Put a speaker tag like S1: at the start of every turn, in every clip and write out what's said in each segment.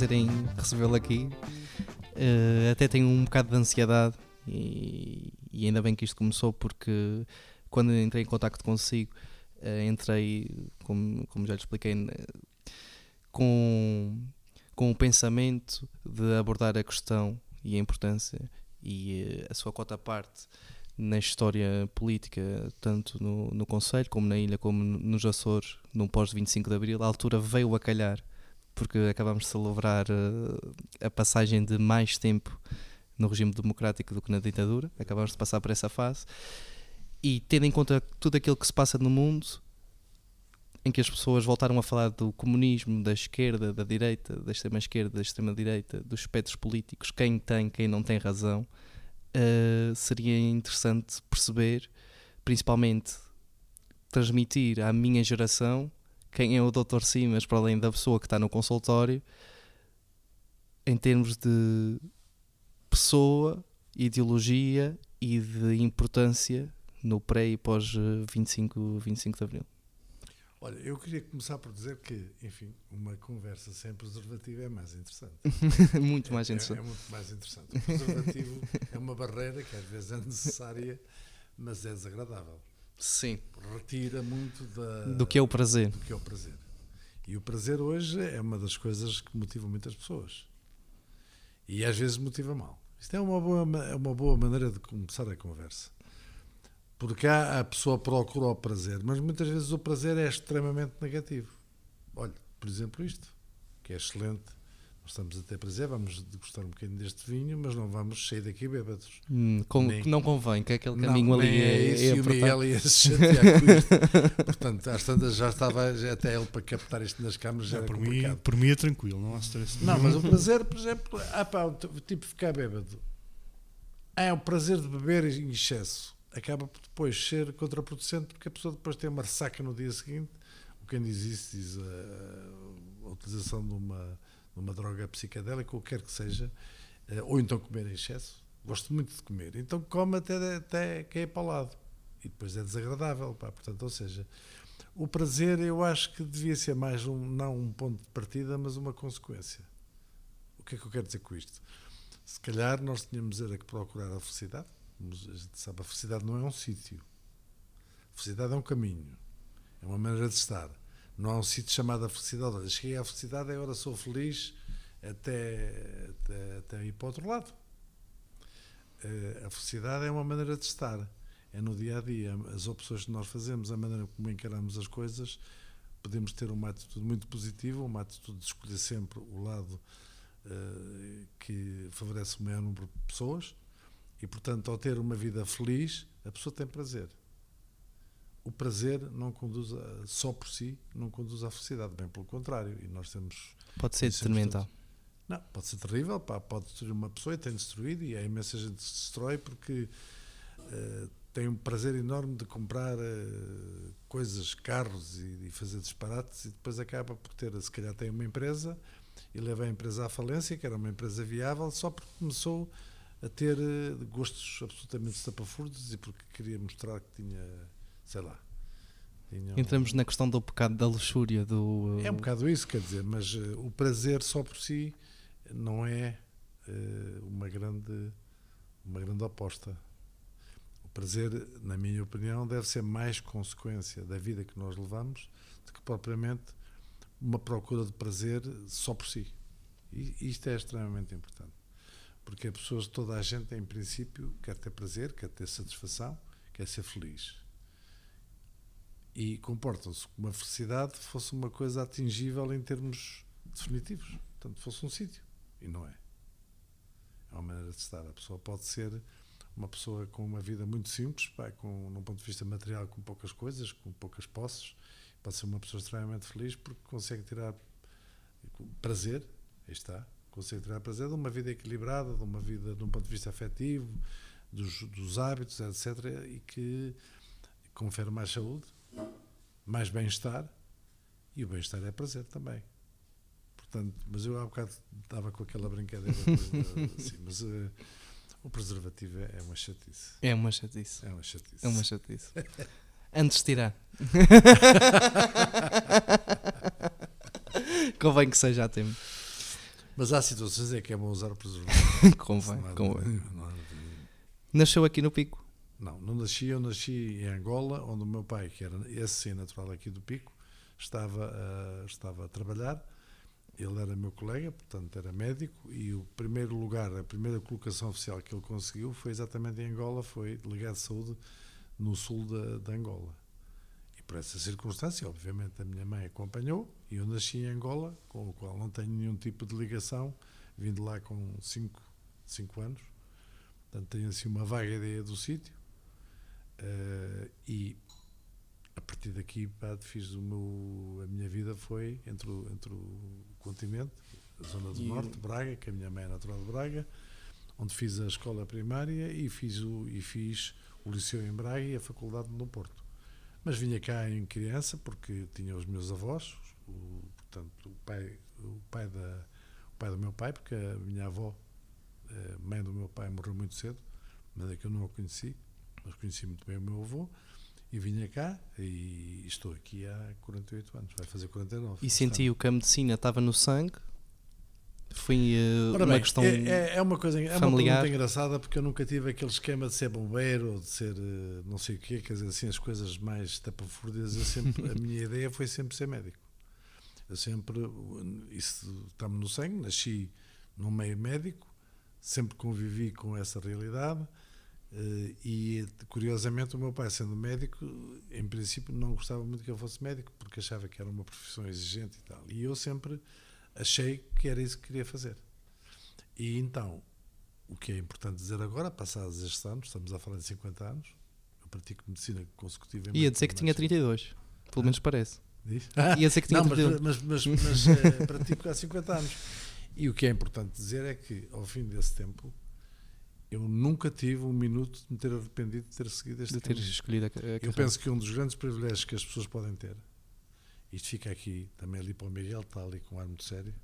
S1: prazer em recebê-lo aqui. Uh, até tenho um bocado de ansiedade e, e, ainda bem que isto começou porque quando entrei em contacto consigo, uh, entrei, como, como já lhe expliquei, com, com o pensamento de abordar a questão e a importância e uh, a sua cota parte na história política, tanto no, no Conselho, como na ilha, como nos Açores, no pós-25 de Abril, a altura veio a calhar, porque acabamos de celebrar uh, a passagem de mais tempo no regime democrático do que na ditadura, acabamos de passar por essa fase, e tendo em conta tudo aquilo que se passa no mundo, em que as pessoas voltaram a falar do comunismo, da esquerda, da direita, da extrema-esquerda, da extrema-direita, dos espectros políticos, quem tem, quem não tem razão, uh, seria interessante perceber, principalmente transmitir à minha geração quem é o Dr. Simas, para além da pessoa que está no consultório, em termos de pessoa, ideologia e de importância no pré e pós 25, 25 de Abril.
S2: Olha, eu queria começar por dizer que, enfim, uma conversa sem preservativo é mais interessante.
S1: muito mais interessante.
S2: É, é, muito mais interessante. O preservativo é uma barreira que às vezes é necessária, mas é desagradável.
S1: Sim.
S2: Retira muito da,
S1: do que é o prazer.
S2: Do que é o prazer. E o prazer hoje é uma das coisas que motiva muitas pessoas. E às vezes motiva mal. Isto é uma boa, é uma boa maneira de começar a conversa. Porque há, a pessoa procura o prazer, mas muitas vezes o prazer é extremamente negativo. Olha, por exemplo, isto, que é excelente. Estamos a ter prazer, vamos degustar um bocadinho deste vinho, mas não vamos sair daqui bêbados.
S1: Hum, com, nem, não convém, que aquele caminho não, ali é,
S2: é isso, é e o Miguel ia se chatear com isto. Portanto, às tantas já estava já até ele para captar isto nas câmaras. Já,
S3: por, mim, por mim é tranquilo, não há stress.
S2: Não, mas o prazer, por exemplo, ah, pá, o tipo ficar bêbado. É o prazer de beber em excesso acaba por depois ser contraproducente porque a pessoa depois tem uma ressaca no dia seguinte. O quem diz isso diz a, a utilização de uma, uma droga psicadélica, ou quer que seja, eh, ou então comer em excesso. Gosto muito de comer, então come até, até cair para o lado. E depois é desagradável, pá. portanto, ou seja, o prazer eu acho que devia ser mais um, não um ponto de partida, mas uma consequência. O que é que eu quero dizer com isto? Se calhar nós tínhamos era que procurar a felicidade, a gente sabe, a felicidade não é um sítio. A felicidade é um caminho. É uma maneira de estar. Não há um sítio chamado a felicidade. Olha, cheguei à felicidade, agora sou feliz até, até, até ir para o outro lado. Uh, a felicidade é uma maneira de estar. É no dia a dia. As opções que nós fazemos, a maneira como encaramos as coisas, podemos ter uma atitude muito positiva, uma atitude de escolher sempre o lado uh, que favorece o maior número de pessoas e, portanto, ao ter uma vida feliz, a pessoa tem prazer. O prazer não conduz a, só por si, não conduz à felicidade, bem pelo contrário. E nós temos.
S1: Pode ser detrimental.
S2: Não, pode ser terrível, pá, pode destruir uma pessoa e tem destruído, e a imensa gente se destrói porque uh, tem um prazer enorme de comprar uh, coisas, carros e, e, fazer disparates, e depois acaba por ter, se calhar, tem uma empresa e leva a empresa à falência, que era uma empresa viável, só porque começou a ter eh, gostos absolutamente estapafurdos e porque queria mostrar que tinha, sei lá.
S1: Tinha Entramos na questão do pecado da luxúria. Do...
S2: É um bocado isso, quer dizer, mas uh, o prazer só por si não é uh, uma, grande, uma grande aposta. O prazer, na minha opinião, deve ser mais consequência da vida que nós levamos do que propriamente uma procura de prazer só por si. E isto é extremamente importante. Porque as pessoas, toda a gente, em princípio, quer ter prazer, quer ter satisfação, quer ser feliz. E comportam-se como a felicidade fosse uma coisa atingível em termos definitivos. Portanto, fosse um sítio. E não é. É uma maneira de estar. A pessoa pode ser uma pessoa com uma vida muito simples, pá, com, num ponto de vista material, com poucas coisas, com poucas posses. Pode ser uma pessoa extremamente feliz porque consegue tirar prazer, aí está, consegue tirar prazer de uma vida equilibrada, de uma vida de um ponto de vista afetivo, dos, dos hábitos, etc. E que confere mais saúde, mais bem-estar e o bem-estar é prazer também. Portanto, mas eu há bocado estava com aquela brincadeira, assim, mas uh, o preservativo é, é uma chatice.
S1: É uma chatice.
S2: É uma chatice.
S1: É uma chatice. Antes de tirar. Convém que seja a tempo.
S2: Mas há situações em que é bom usar o preservativo.
S1: convém, convém. Nasceu aqui no Pico.
S2: Não, não nasci, eu nasci em Angola, onde o meu pai, que era esse sim natural aqui do Pico, estava, a- estava a trabalhar. Ele era meu colega, portanto era médico, e o primeiro lugar, a primeira colocação oficial que ele conseguiu foi exatamente em Angola, foi delegado de saúde no sul da, de Angola. E por essa circunstância, obviamente, a minha mãe acompanhou, e eu nasci em Angola, com o qual não tenho nenhum tipo de ligação, vindo lá com 5 cinco anos, portanto tenho assim uma vaga ideia do sítio. Eh, e a partir daqui pá, fiz o meu, a minha vida foi entre o, entre o continente, a zona do
S1: E
S2: norte, Braga, que a minha mãe é natural de Braga, onde fiz a escola primária e fiz o, e fiz o liceu em Braga e a faculdade no Porto. Mas vinha cá em criança porque tinha os meus avós, o, portanto o pai, o pai da o pai do meu pai, porque a minha avó, a mãe do meu pai, morreu muito cedo, mas é que eu não a conheci, mas conheci muito bem o meu avô. E vinha cá e estou aqui há 48 anos, vai fazer 49.
S1: E sentiu que a medicina estava no sangue. Foi eh,
S2: Ora
S1: uma
S2: bem,
S1: questão.
S2: é, é- é uma coisa, é uma
S1: familiar.
S2: pergunta engraçada porque eu nunca tive aquele esquema de ser bombeiro ou de ser eh, não sei o quê, quer dizer, assim, as coisas mais tapafúrdias, eu sempre, a minha ideia foi sempre ser médico. Eu sempre, isso está-me no sangue, nasci num meio médico, sempre convivi com essa realidade e, curiosamente, o meu pai, sendo médico, em princípio não gostava muito que eu fosse médico porque achava que era uma profissão exigente e tal. E eu sempre achei que era isso que queria fazer. E então, o que é importante dizer agora, passados estes anos, estamos a falar de 50 anos, eu pratico medicina consecutivamente.
S1: Ia dizer que tinha
S2: mais-
S1: 32. Pelo menos parece.
S2: Diz?
S1: Ia dizer que tinha
S2: Não, mas,
S1: 32.
S2: mas, mas, mas eh, pratico há 50 anos. E o que é importante dizer é que, ao fim desse tempo, eu nunca tive um minuto de me ter arrependido de ter seguido este
S1: De ter
S2: caminho.
S1: escolhido a, a
S2: Eu
S1: carreira.
S2: penso que um dos grandes privilégios que as pessoas podem ter, isto fica aqui também ali para o Miguel, está ali com um ar muito sério,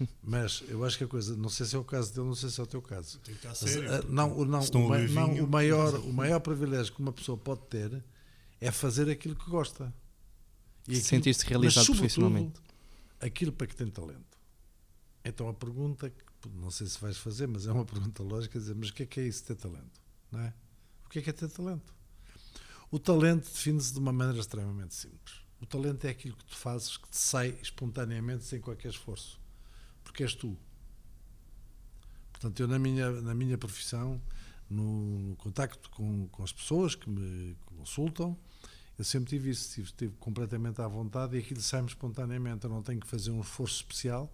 S2: mas eu acho que a coisa, não sei se é o caso dele, não sei se é o teu caso.
S3: Tem que estar sério.
S2: ah, não, o- não, o, ma- não, maior, o maior privilégio que uma pessoa pode ter é fazer aquilo que gosta. E aquilo-
S1: Sentir-se realizado
S2: mas,
S1: profissionalmente.
S2: aquilo para que tem talento. Então a pergunta, que não sei se vais fazer, mas é uma pergunta lógica, dizer, mas o que é que é isso ter talento? Não é? O que é que é ter talento? O talento define-se de uma maneira extremamente simples. O talento é aquilo que tu fazes que te sai espontaneamente sem qualquer esforço. Porque és tu. Portanto, eu na minha, na minha profissão, no, no contacto com, com as pessoas que me consultam, eu sempre tive isso, estive, estive completamente à vontade e aquilo sai-me espontaneamente. Eu não tenho que fazer um esforço especial,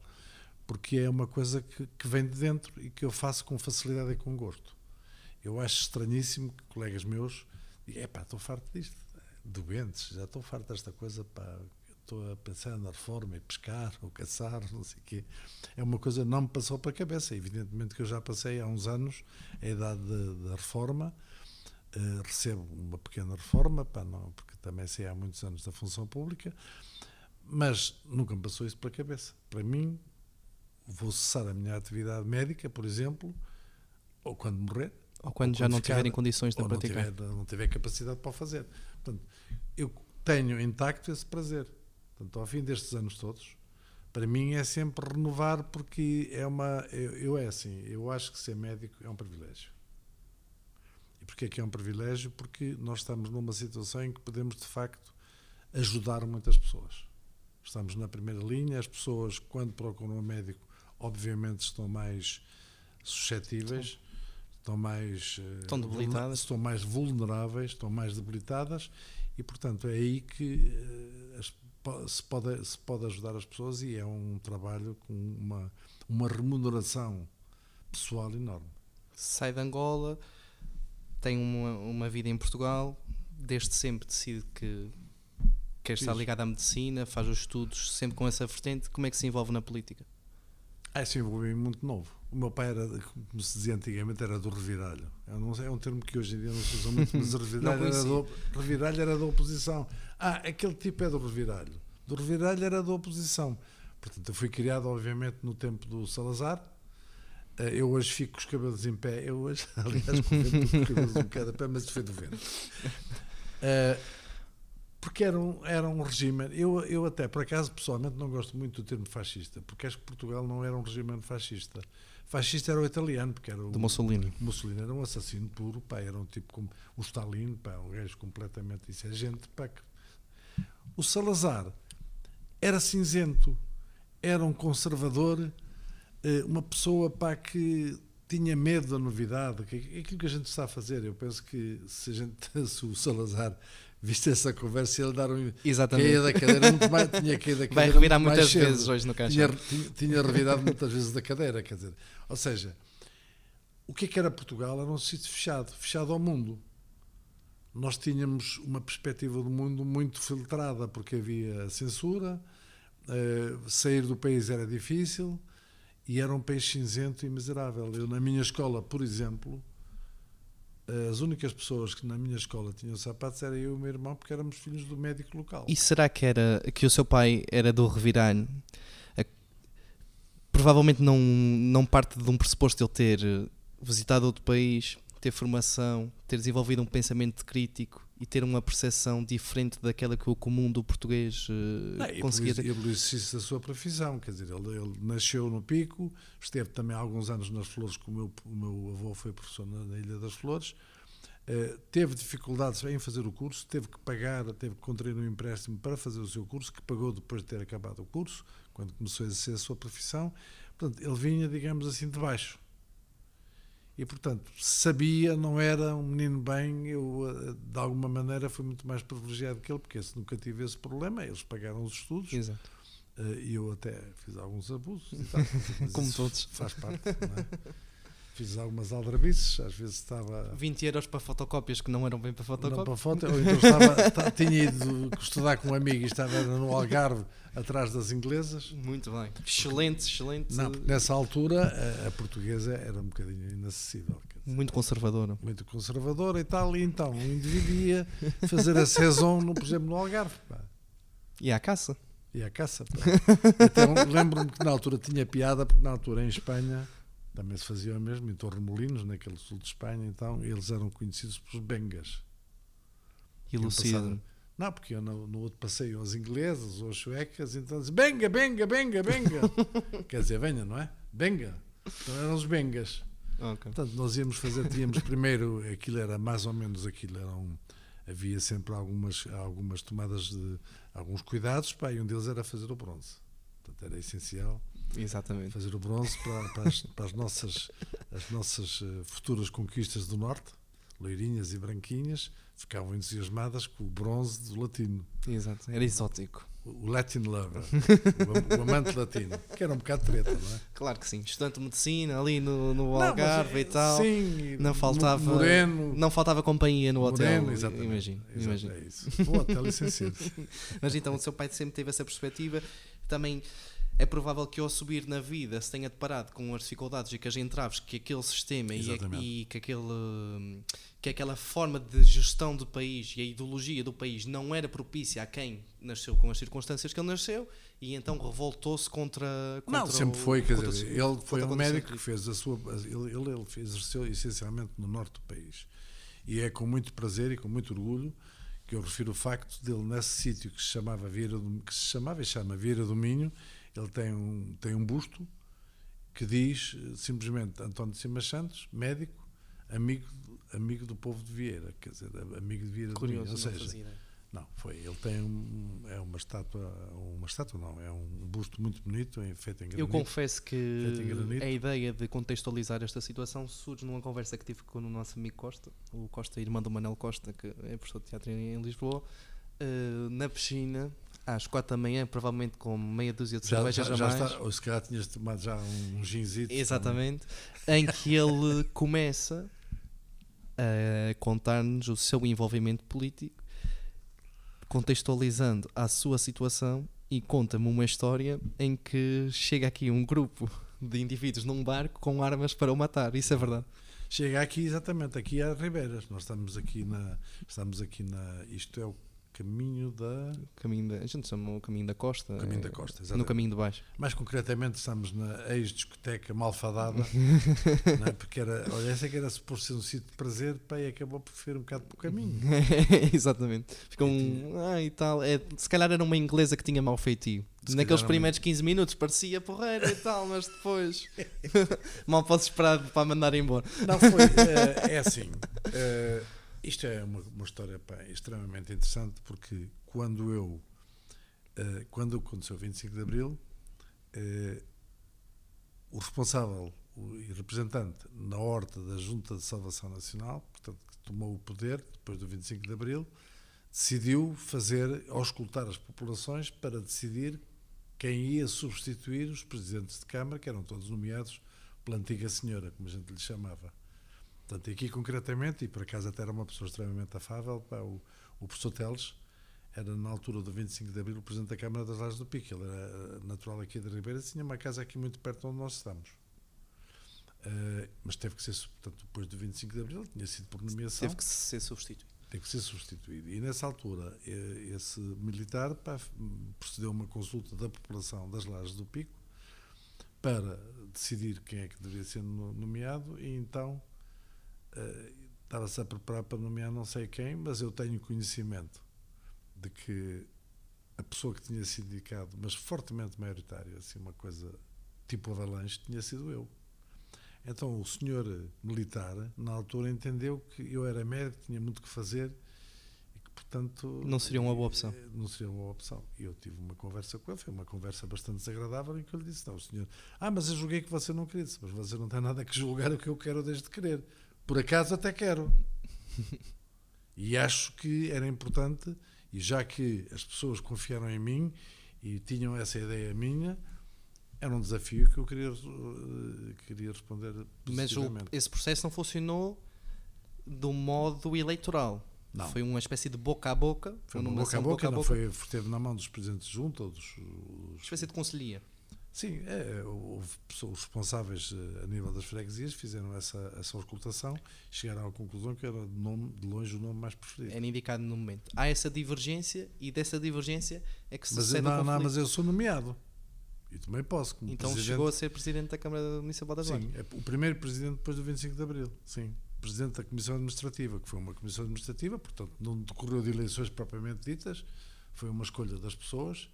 S2: porque é uma coisa que, que vem de dentro e que eu faço com facilidade e com gosto. Eu acho estranhíssimo que colegas meus digam: epá, estou farto disto, doentes, já estou farto desta coisa, pá, estou a pensar na reforma e pescar ou caçar, não sei o quê. É uma coisa que não me passou para a cabeça. Evidentemente que eu já passei há uns anos a idade da- reforma, eh, recebo uma pequena reforma, pá, não, porque também sei há muitos anos da função pública, mas nunca me passou isso pela cabeça. Para mim, vou cessar a minha atividade médica, por exemplo, ou quando morrer,
S1: Ou quando
S2: ou
S1: já
S2: quando
S1: não
S2: ficar-
S1: tiverem condições de
S2: ou não
S1: praticar.
S2: tiver, não tiver capacidade para o fazer. Portanto, eu tenho intacto esse prazer. Portanto, ao fim destes anos todos, para mim é sempre renovar, porque é uma. Eu, eu é assim, eu acho que ser médico é um privilégio. E porquê é que é um privilégio? Porque nós estamos numa situação em que podemos, de facto, ajudar muitas pessoas. Estamos na primeira linha, as pessoas, quando procuram um médico, obviamente estão mais suscetíveis, estão mais eh,
S1: Estão debilitadas.
S2: estão mais vulneráveis, estão mais debilitadas e, portanto, é aí que eh, se, pode, se pode ajudar as pessoas e é um trabalho com uma, uma remuneração pessoal enorme.
S1: Sai de Angola, tem uma, uma vida em Portugal, desde sempre decide que quer estar ligado à medicina, faz os estudos sempre com essa vertente. Como é que se envolve na política?
S2: Ah, sim, envolvi muito novo. O meu pai era, como se dizia antigamente, era do reviralho. Eu não sei, é um termo que hoje em dia não se usa muito, mas reviralho, era, do, reviralho era da oposição. Ah, aquele tipo é do reviralho. Do reviralho era da oposição. Portanto, eu fui criado, obviamente, no tempo do Salazar. Eh, Eu hoje fico com os cabelos em pé. Eu hoje, aliás, com os cabelos um bocado a pé, mas foi do vento. Eh, Porque era um, era um regime. Eu, eu, até, por acaso, pessoalmente, não gosto muito do termo fascista, porque acho que Portugal não era um regime fascista. Fascista era o italiano, porque era o.
S1: De Mussolini.
S2: Mussolini era um assassino puro, pá, era um tipo como o Stalin, pá, um gajo completamente. Isso é gente, pá. Que... O Salazar era cinzento, era um conservador, eh, uma pessoa, pá, que tinha medo da novidade, que, aquilo que a gente está a fazer. Eu penso que se, a gente, se o Salazar viste essa conversa ele dar um
S1: Exatamente.
S2: caía da cadeira muito mais, tinha caído da cadeira
S1: Vai revirar
S2: muito
S1: muitas
S2: mais
S1: vezes
S2: cedo.
S1: hoje no caixa.
S2: tinha, tinha, tinha revirado muitas vezes da cadeira, quer dizer, ou seja, o que é que era Portugal? Era um sítio fechado, fechado ao mundo. Nós tínhamos uma perspectiva do mundo muito filtrada, porque havia censura, eh, sair do país era difícil e era um país cinzento e miserável. Eu, na minha escola, por exemplo, as únicas pessoas que na minha escola tinham sapatos era eu e o meu irmão, porque éramos filhos do médico local.
S1: E será que era que o seu pai era do reviralho? Provavelmente não, não parte de um pressuposto de ele ter eh, visitado outro país, ter formação, ter desenvolvido um pensamento crítico e ter uma percepção diferente daquela que o comum do português
S2: Não, e
S1: conseguia ter.
S2: e exercício da sua profissão, quer dizer, ele, ele nasceu no Pico, esteve também há alguns anos nas Flores, que o meu, o meu avô foi professor na, na Ilha das Flores, eh, teve dificuldades em fazer o curso, teve que pagar, teve que contrair um empréstimo para fazer o seu curso, que pagou depois de ter acabado o curso, quando começou a exercer a sua profissão. Portanto, ele vinha, digamos assim, de baixo. E, portanto, sabia, não era um menino bem, eu, eh, de alguma maneira, fui muito mais privilegiado que ele, porque esse nunca tive esse problema, eles pagaram os estudos,
S1: Exato.
S2: eh, e eu até fiz alguns abusos, tal,
S1: Como todos.
S2: Faz parte, não é? Fiz algumas aldrabices, às vezes estava
S1: 20 euros para fotocópias que não eram bem para
S2: não
S1: fotocópias.
S2: para foto, ou então estava, ta- tinha ido estudar com um amigo e estava no Algarve, atrás das inglesas.
S1: Muito bem. Excelente, excelente.
S2: Não, nessa altura a, a portuguesa era um bocadinho inacessível.
S1: Muito conservadora.
S2: muito conservadora e tal, e então o indivíduo ia fazer a saison, no, por exemplo, no Algarve. pá.
S1: E à caça.
S2: E à caça. pá. Então lembro-me que na altura tinha piada, porque na altura em Espanha também se fazia o mesmo, em Torremolinos, naquele sul de Espanha, então eles eram conhecidos pelos bengas.
S1: E
S2: passar- Não, porque eu no, no outro passeio aos ingleses ou às suecas, então dizem benga, benga, benga, benga. Quer dizer, venha, não é? Benga. Então eram os bengas.
S1: Ok.
S2: Portanto, nós íamos fazer, tínhamos primeiro, aquilo era mais ou menos aquilo, eram, havia sempre algumas, algumas tomadas de, alguns cuidados, pá, e um deles era fazer o bronze. Portanto, era essencial
S1: Exatamente.
S2: fazer o bronze para, para, as, para as nossas, as nossas eh, futuras conquistas do Norte, loirinhas e branquinhas, ficavam entusiasmadas com o bronze do latino,
S1: Exato. Era exótico.
S2: o Latin Lover, o, am- o amante latino, que era um bocado treta, não é?
S1: Claro que sim. Estudante de medicina ali no, no
S2: Não,
S1: Algarve
S2: eh,
S1: e tal.
S2: Sim,
S1: Não faltava-
S2: Moreno,
S1: Não faltava companhia no hotel.
S2: Moreno, exatamente.
S1: Imagino. Imagino.
S2: É isso. O hotel licenciado.
S1: Mas então o seu pai sempre teve essa perspectiva. Também é provável que ao subir na vida se tenha deparado com as dificuldades e com as entraves que aquele sistema e,
S2: Exatamente.
S1: e que, aquele, hum, que aquela forma de gestão do país e a ideologia do país não era propícia a quem nasceu com as circunstâncias que ele nasceu e então revoltou-se contra, contra
S2: Não, sempre
S1: o-
S2: foi, quer dizer,
S1: o-
S2: ele foi um médico que fez a sua. Ele, ele, ele exerceu essencialmente no norte do país. E é com muito prazer e com muito orgulho que eu refiro o facto dele, nesse sítio que se chamava Vieira do, que se chamava e chama Vieira do Minho, ele tem um, tem um busto que diz eh, simplesmente António de Simas Santos, médico, amigo, amigo do povo de Vieira, quer dizer, amigo de Vieira
S1: Curioso,
S2: do Minho. Ou
S1: não
S2: seja,
S1: fazia
S2: não, foi. Ele tem um, é uma estátua, uma estátua não, é um busto muito bonito, em- feito em
S1: Eu
S2: granito.
S1: confesso que a ideia de contextualizar esta situação surge numa conversa que tive com o nosso amigo Costa, o Costa, irmão do Manel Costa, que é professor de teatro em Lisboa, eh, na piscina, às quatro da manhã, provavelmente com meia dúzia de
S2: já,
S1: cervejas
S2: já,
S1: a
S2: já
S1: mais.
S2: está, ou se calhar tinhas tomado já um, ginzito.
S1: Exatamente, em que ele começa a contar-nos o seu envolvimento político, contextualizando a sua situação e conta-me uma história em que chega aqui um grupo de indivíduos num barco com armas para o matar. Isso é verdade.
S2: Chega aqui, exatamente, aqui às Ribeiras. Nós estamos aqui na. Estamos aqui na. Isto é o caminho da.
S1: Caminho da, a gente chama o caminho da costa.
S2: Caminho da
S1: é,
S2: Costa,
S1: No
S2: exatamente.
S1: caminho de baixo.
S2: Mais concretamente, estamos na ex-discoteca Malfadada, é? porque era, olha, essa é que era suposto ser um sítio de prazer, pá, e acabou por ser um bocado pelo caminho.
S1: Exatamente. Fica um. Ah, e tal. É, se calhar era uma inglesa que tinha mau feitio.
S2: Se
S1: Naqueles primeiros 15 minutos parecia porreira e tal, mas depois. mal posso esperar para mandar embora.
S2: Não foi, eh, é assim. eh, isto é uma, uma história pá, extremamente interessante porque quando eu, eh, quando aconteceu o 25 de Abril, eh, o responsável e representante na horta da Junta de Salvação Nacional, portanto, que tomou o poder depois do 25 de Abril, decidiu fazer, auscultar as populações para decidir quem ia substituir os presidentes de Câmara, que eram todos nomeados pela antiga senhora, como a gente lhe chamava. Portanto, aqui concretamente, e por acaso até era uma pessoa extremamente afável, pá, o, o professor Teles era na altura do 25 de Abril o presidente da Câmara das Lajes do Pico, ele era eh, natural aqui de Ribeira, tinha uma casa aqui muito perto de onde nós estamos. Eh, mas teve que ser, portanto, depois do 25 de Abril, tinha sido por nomeação,
S1: Teve que ser substituído.
S2: teve que ser substituído. E nessa altura, esse militar pá, procedeu a uma consulta da população das Lajes do Pico para decidir quem é que deveria ser no- nomeado e então estava-se a preparar para nomear não sei quem, mas eu tenho conhecimento de que a pessoa que tinha sido indicado, mas fortemente maioritária, assim uma coisa tipo avalanche, tinha sido eu. Então o senhor militar, na altura, entendeu que eu era médico, tinha muito que fazer e que, portanto.
S1: Não seria uma boa opção.
S2: eh, Não seria uma boa opção. E eu tive uma conversa com ele, foi uma conversa bastante desagradável, em que eu lhe disse: Não, o senhor. Ah, mas eu julguei que você não queria. Disse, Mas você não tem nada que julgar o que eu quero desde querer. Por acaso até quero. E acho que era importante, e já que as pessoas confiaram em mim e tinham essa ideia minha, era um desafio que eu queria, eh, queria responder
S1: Mas o- esse processo não funcionou do modo eleitoral.
S2: Não.
S1: Foi uma espécie de boca a boca.
S2: Foi
S1: uma
S2: boca a
S1: nomeação
S2: boca, não foi, esteve na mão dos presidentes de junta, ou dos,
S1: espécie de conselhia.
S2: Sim, é, houve pessoas os responsáveis eh, a nível das freguesias fizeram essa, essa auscultação e chegaram à conclusão que era de, nome, de longe o nome mais preferido.
S1: Era indicado no momento. Há essa divergência e dessa divergência é que
S2: mas, eu,
S1: o
S2: não, não, mas eu sou nomeado. E também posso, como
S1: Então
S2: presidente.
S1: chegou a ser presidente da Câmara Municipal Lajes.
S2: Sim, é o primeiro presidente depois do 25 de Abril, sim. Presidente da Comissão Administrativa, que foi uma comissão administrativa, portanto não decorreu de eleições propriamente ditas, foi uma escolha das pessoas,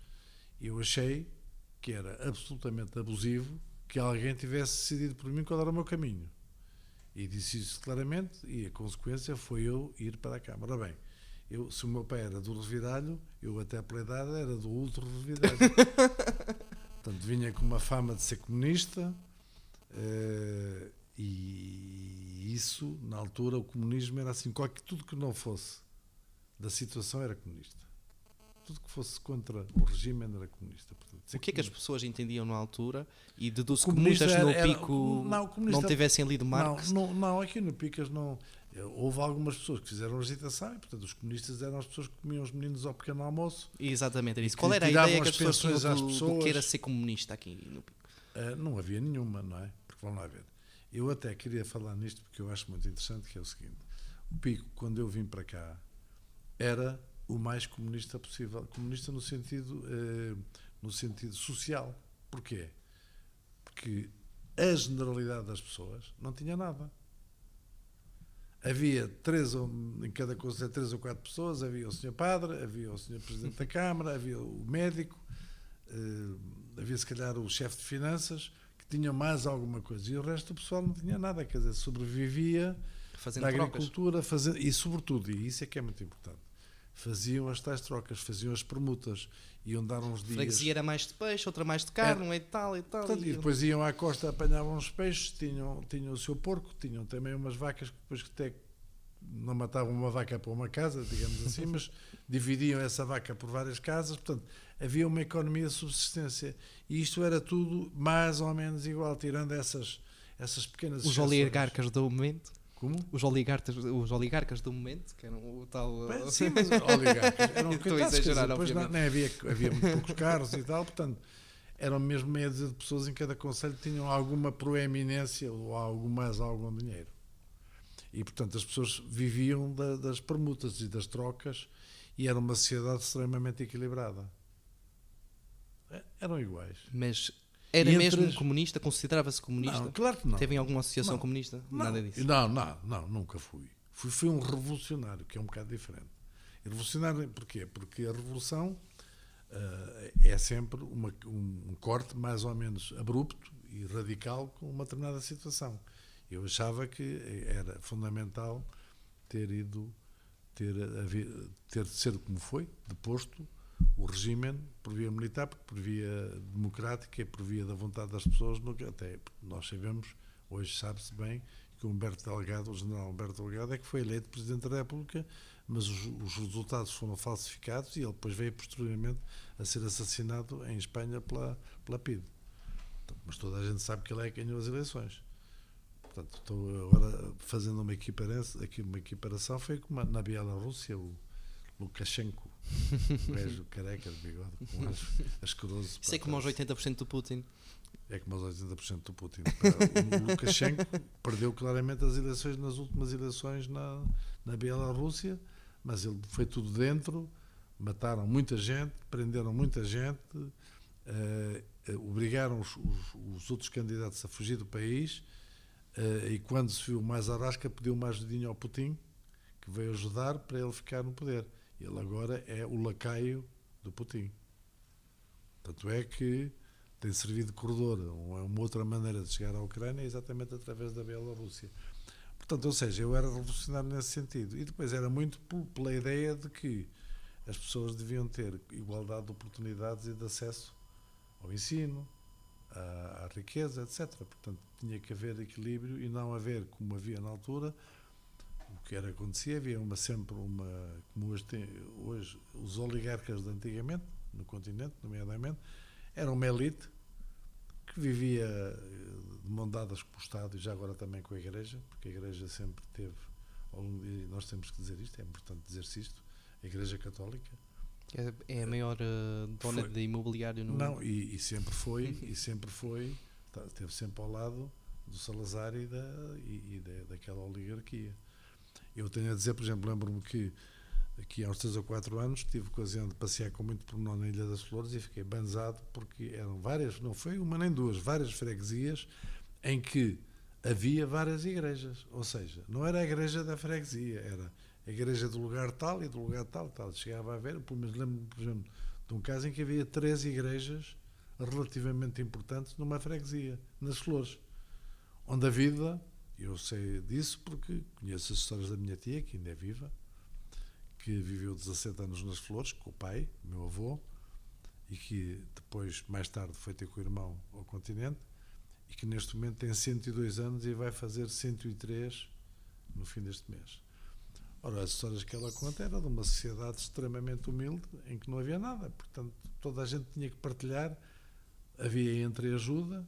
S2: e eu achei que era absolutamente abusivo que alguém tivesse decidido por mim qual era o meu caminho. E disse isso claramente, e a consequência foi eu ir para a Câmara. Ora bem, eu, se o meu pai era do Reviralho, eu até pela idade era do Ultra Reviralho. Portanto, vinha com uma fama de ser comunista, eh, e isso, na altura, o comunismo era assim: qualquer, tudo que não fosse da situação era comunista. Tudo que fosse contra o regime era comunista. Portanto,
S1: O que é que as pessoas entendiam na altura? E deduz que
S2: Comunista
S1: muitas no
S2: era- era-
S1: pico
S2: não,
S1: não, tivessem lido Marx.
S2: Não, não, não, aqui no Picas não. Houve algumas pessoas que fizeram agitação e, portanto, os comunistas eram as pessoas que comiam os meninos ao pequeno almoço.
S1: Exatamente, era isso. Qual era a ideia que
S2: as
S1: as pessoas tinham do, do
S2: pessoas.
S1: que era ser comunista aqui no pico?
S2: Uh, não havia nenhuma, não é? Porque vamos lá ver. Eu até queria falar nisto porque eu acho muito interessante, que é o seguinte. O Pico, quando eu vim para cá, era o mais comunista possível. Comunista no sentido, eh, no sentido social. Porquê? Porque a generalidade das pessoas não tinha nada. Havia três, ou- em cada conselho, três ou quatro pessoas, havia o senhor padre, havia o senhor presidente da Câmara, havia o médico, eh, havia se calhar o chefe de finanças, que tinha mais alguma coisa. E o resto do pessoal não tinha nada, quer dizer, sobrevivia
S1: Fazendo
S2: da
S1: trocas.
S2: agricultura, fazendo, e sobretudo, e isso é que é muito importante, faziam as tais trocas, faziam as permutas, iam dar uns dias.
S1: freguesia era mais de peixe, outra mais de carne, um e tal e tal.
S2: Portanto,
S1: e-
S2: e depois iam à costa, apanhavam os peixes, tinham, tinham o seu porco, tinham também umas vacas que depois que até não matavam uma vaca para uma casa, digamos assim, mas dividiam essa vaca por várias casas, portanto, havia uma economia de subsistência. E isto era tudo mais ou menos igual, tirando essas, essas pequenas
S1: Os
S2: exceções.
S1: oligarcas do momento.
S2: Como?
S1: Os oligarcas, os oligarcas do momento, que eram o tal.
S2: Sim, mas oligarcas eram
S1: Estou a exagerar,
S2: depois não, nem havia, havia muito poucos carros e tal, portanto, eram mesmo meia dúzia de pessoas em cada conselho que tinham alguma proeminência ou algumas algum dinheiro. E, portanto, as pessoas viviam da- das permutas e das trocas e era uma sociedade extremamente equilibrada. É, Eram iguais.
S1: Mas era mesmo
S2: entre as-
S1: comunista? Considerava-se comunista?
S2: Não, claro que não.
S1: Teve em alguma associação
S2: Não.
S1: comunista?
S2: Não,
S1: Nada disso.
S2: Não, não, não, nunca fui. Fui, fui um revolucionário, que é um bocado diferente. Revolucionário porquê? Porque a revolução eh, é sempre uma- um, corte mais ou menos abrupto e radical com uma determinada situação. Eu achava que era fundamental ter ido, ter, havi- ter de ser como foi, deposto o regime por via militar, por via democrática por via da vontade das pessoas, até nós sabemos, hoje sabe-se bem, que o Humberto Delgado, o general Humberto Delgado, é que foi eleito Presidente da República, mas os, os resultados foram falsificados e ele depois veio posteriormente a ser assassinado em Espanha pela, pela PIDE. Então, Mas toda a gente sabe que ele é que ganhou as eleições. Portanto, estou agora fazendo uma equiparação, aqui uma equiparação, foi como na Bielorrússia, o Lukashenko, o gajo careca de bigode, com as, asqueroso.
S1: Isso é como aos
S2: parece-
S1: 80% do Putin.
S2: é como aos 80% do Putin. O Lukashenko perdeu claramente as eleições nas últimas eleições na, na Bielorrússia, mas ele foi tudo dentro, mataram muita gente, prenderam muita gente, eh, eh, obrigaram os, os- os outros candidatos a fugir do país eh, e quando se viu mais arasca pediu uma ajudinha ao Putin, que veio ajudar para ele ficar no poder. Ele agora é o lacaio do Putin. Tanto é que tem servido de corredor. Uma, uma outra maneira de chegar à Ucrânia é exatamente através da Bielorrússia. Portanto, ou seja, eu era revolucionário nesse sentido. E depois era muito pela ideia de que as pessoas deviam ter igualdade de oportunidades e de acesso ao ensino, à, à riqueza, etc. Portanto, tinha que haver equilíbrio e não haver, como havia na altura, era acontecia, havia uma, sempre uma, como hoje, tem, hoje os oligarcas de antigamente, no continente, nomeadamente, era uma elite que vivia eh, de mão dadas com o Estado e já agora também com a Igreja, porque a Igreja sempre teve, ao longo de, nós temos que dizer isto, é importante dizer-se isto, a Igreja Católica,
S1: É, é a maior eh, dona
S2: Foi.
S1: de imobiliário no
S2: não, e, e sempre foi, e sempre foi, tá, esteve sempre ao lado do Salazar e, da, e, e da, daquela oligarquia. Eu tenho a dizer, por exemplo, lembro-me que aqui há uns 3 ou 4 anos tive ocasião de passear com muito pormenor na Ilha das Flores e fiquei banzado porque eram várias, não foi uma nem duas, várias freguesias em que havia várias igrejas. Ou seja, não era a igreja da freguesia, era a igreja do lugar tal e do lugar tal, tal. Chegava a ver, pelo menos lembro-me, por exemplo, de um caso em que havia três igrejas relativamente importantes numa freguesia, nas Flores, onde a vida, eu sei disso porque conheço as histórias da minha tia, que ainda é viva, que viveu 17 anos nas Flores, com o pai, meu avô, e que depois, mais tarde, foi ter com o irmão ao continente, e que neste momento tem 102 anos e vai fazer 103 no fim deste mês. Ora, as histórias que ela conta era de uma sociedade extremamente humilde, em que não havia nada, portanto, toda a gente tinha que partilhar, havia entreajuda.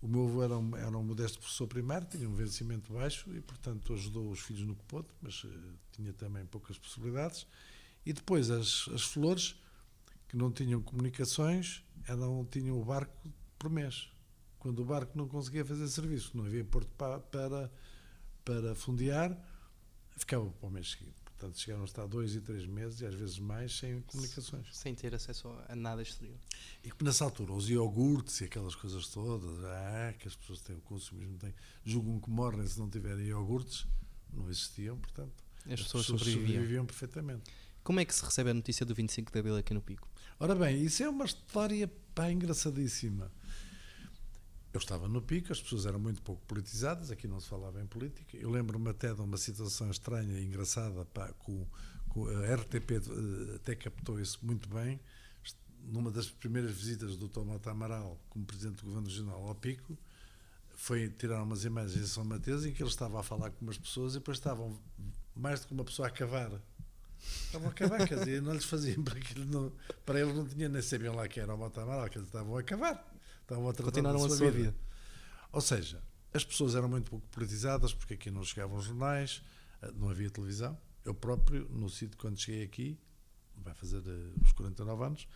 S2: O meu avô era um, era um modesto professor primário, tinha um vencimento baixo e, portanto, ajudou os filhos no Copoto, mas eh, tinha também poucas possibilidades. E depois as, as flores, que não tinham comunicações, eram, tinham o barco por mês. Quando o barco não conseguia fazer serviço, não havia porto pa- para, para fundear, ficava para o mês seguinte. Portanto, chegaram a estar dois e três meses, e às vezes mais, sem comunicações.
S1: sem ter acesso a nada exterior.
S2: E que nessa altura os iogurtes e aquelas coisas todas, ah, que as pessoas têm o consumismo, têm, julgam que morrem se não tiverem iogurtes, não existiam, portanto.
S1: As, pessoas, sobreviviam.
S2: sobreviviam perfeitamente.
S1: Como é que se recebe a notícia do 25 de Abril aqui no Pico?
S2: Ora bem, isso é uma história pá, engraçadíssima. Eu estava no pico, as pessoas eram muito pouco politizadas, aqui não se falava em política. Eu lembro-me até de uma situação estranha e engraçada, pá, com, com a RTP eh, até captou isso muito bem. Numa das primeiras visitas do Tomate Amaral como Presidente do Governo Regional ao Pico, foi tirar umas imagens em São Mateus em que ele estava a falar com umas pessoas e depois estavam mais do que uma pessoa a cavar. Estavam a cavar, quer dizer, não lhes faziam para aquilo, não, para eles não tinham nem sabiam lá que era o Mata Amaral, quer dizer, estavam a cavar, estavam a tratar
S1: Continuaram
S2: da
S1: a
S2: sua,
S1: sua
S2: vida.
S1: vida.
S2: Ou seja, as pessoas eram muito pouco politizadas porque aqui não chegavam jornais, eh, não havia televisão. Eu próprio, no sítio quando cheguei aqui, vai fazer eh, os 49 anos,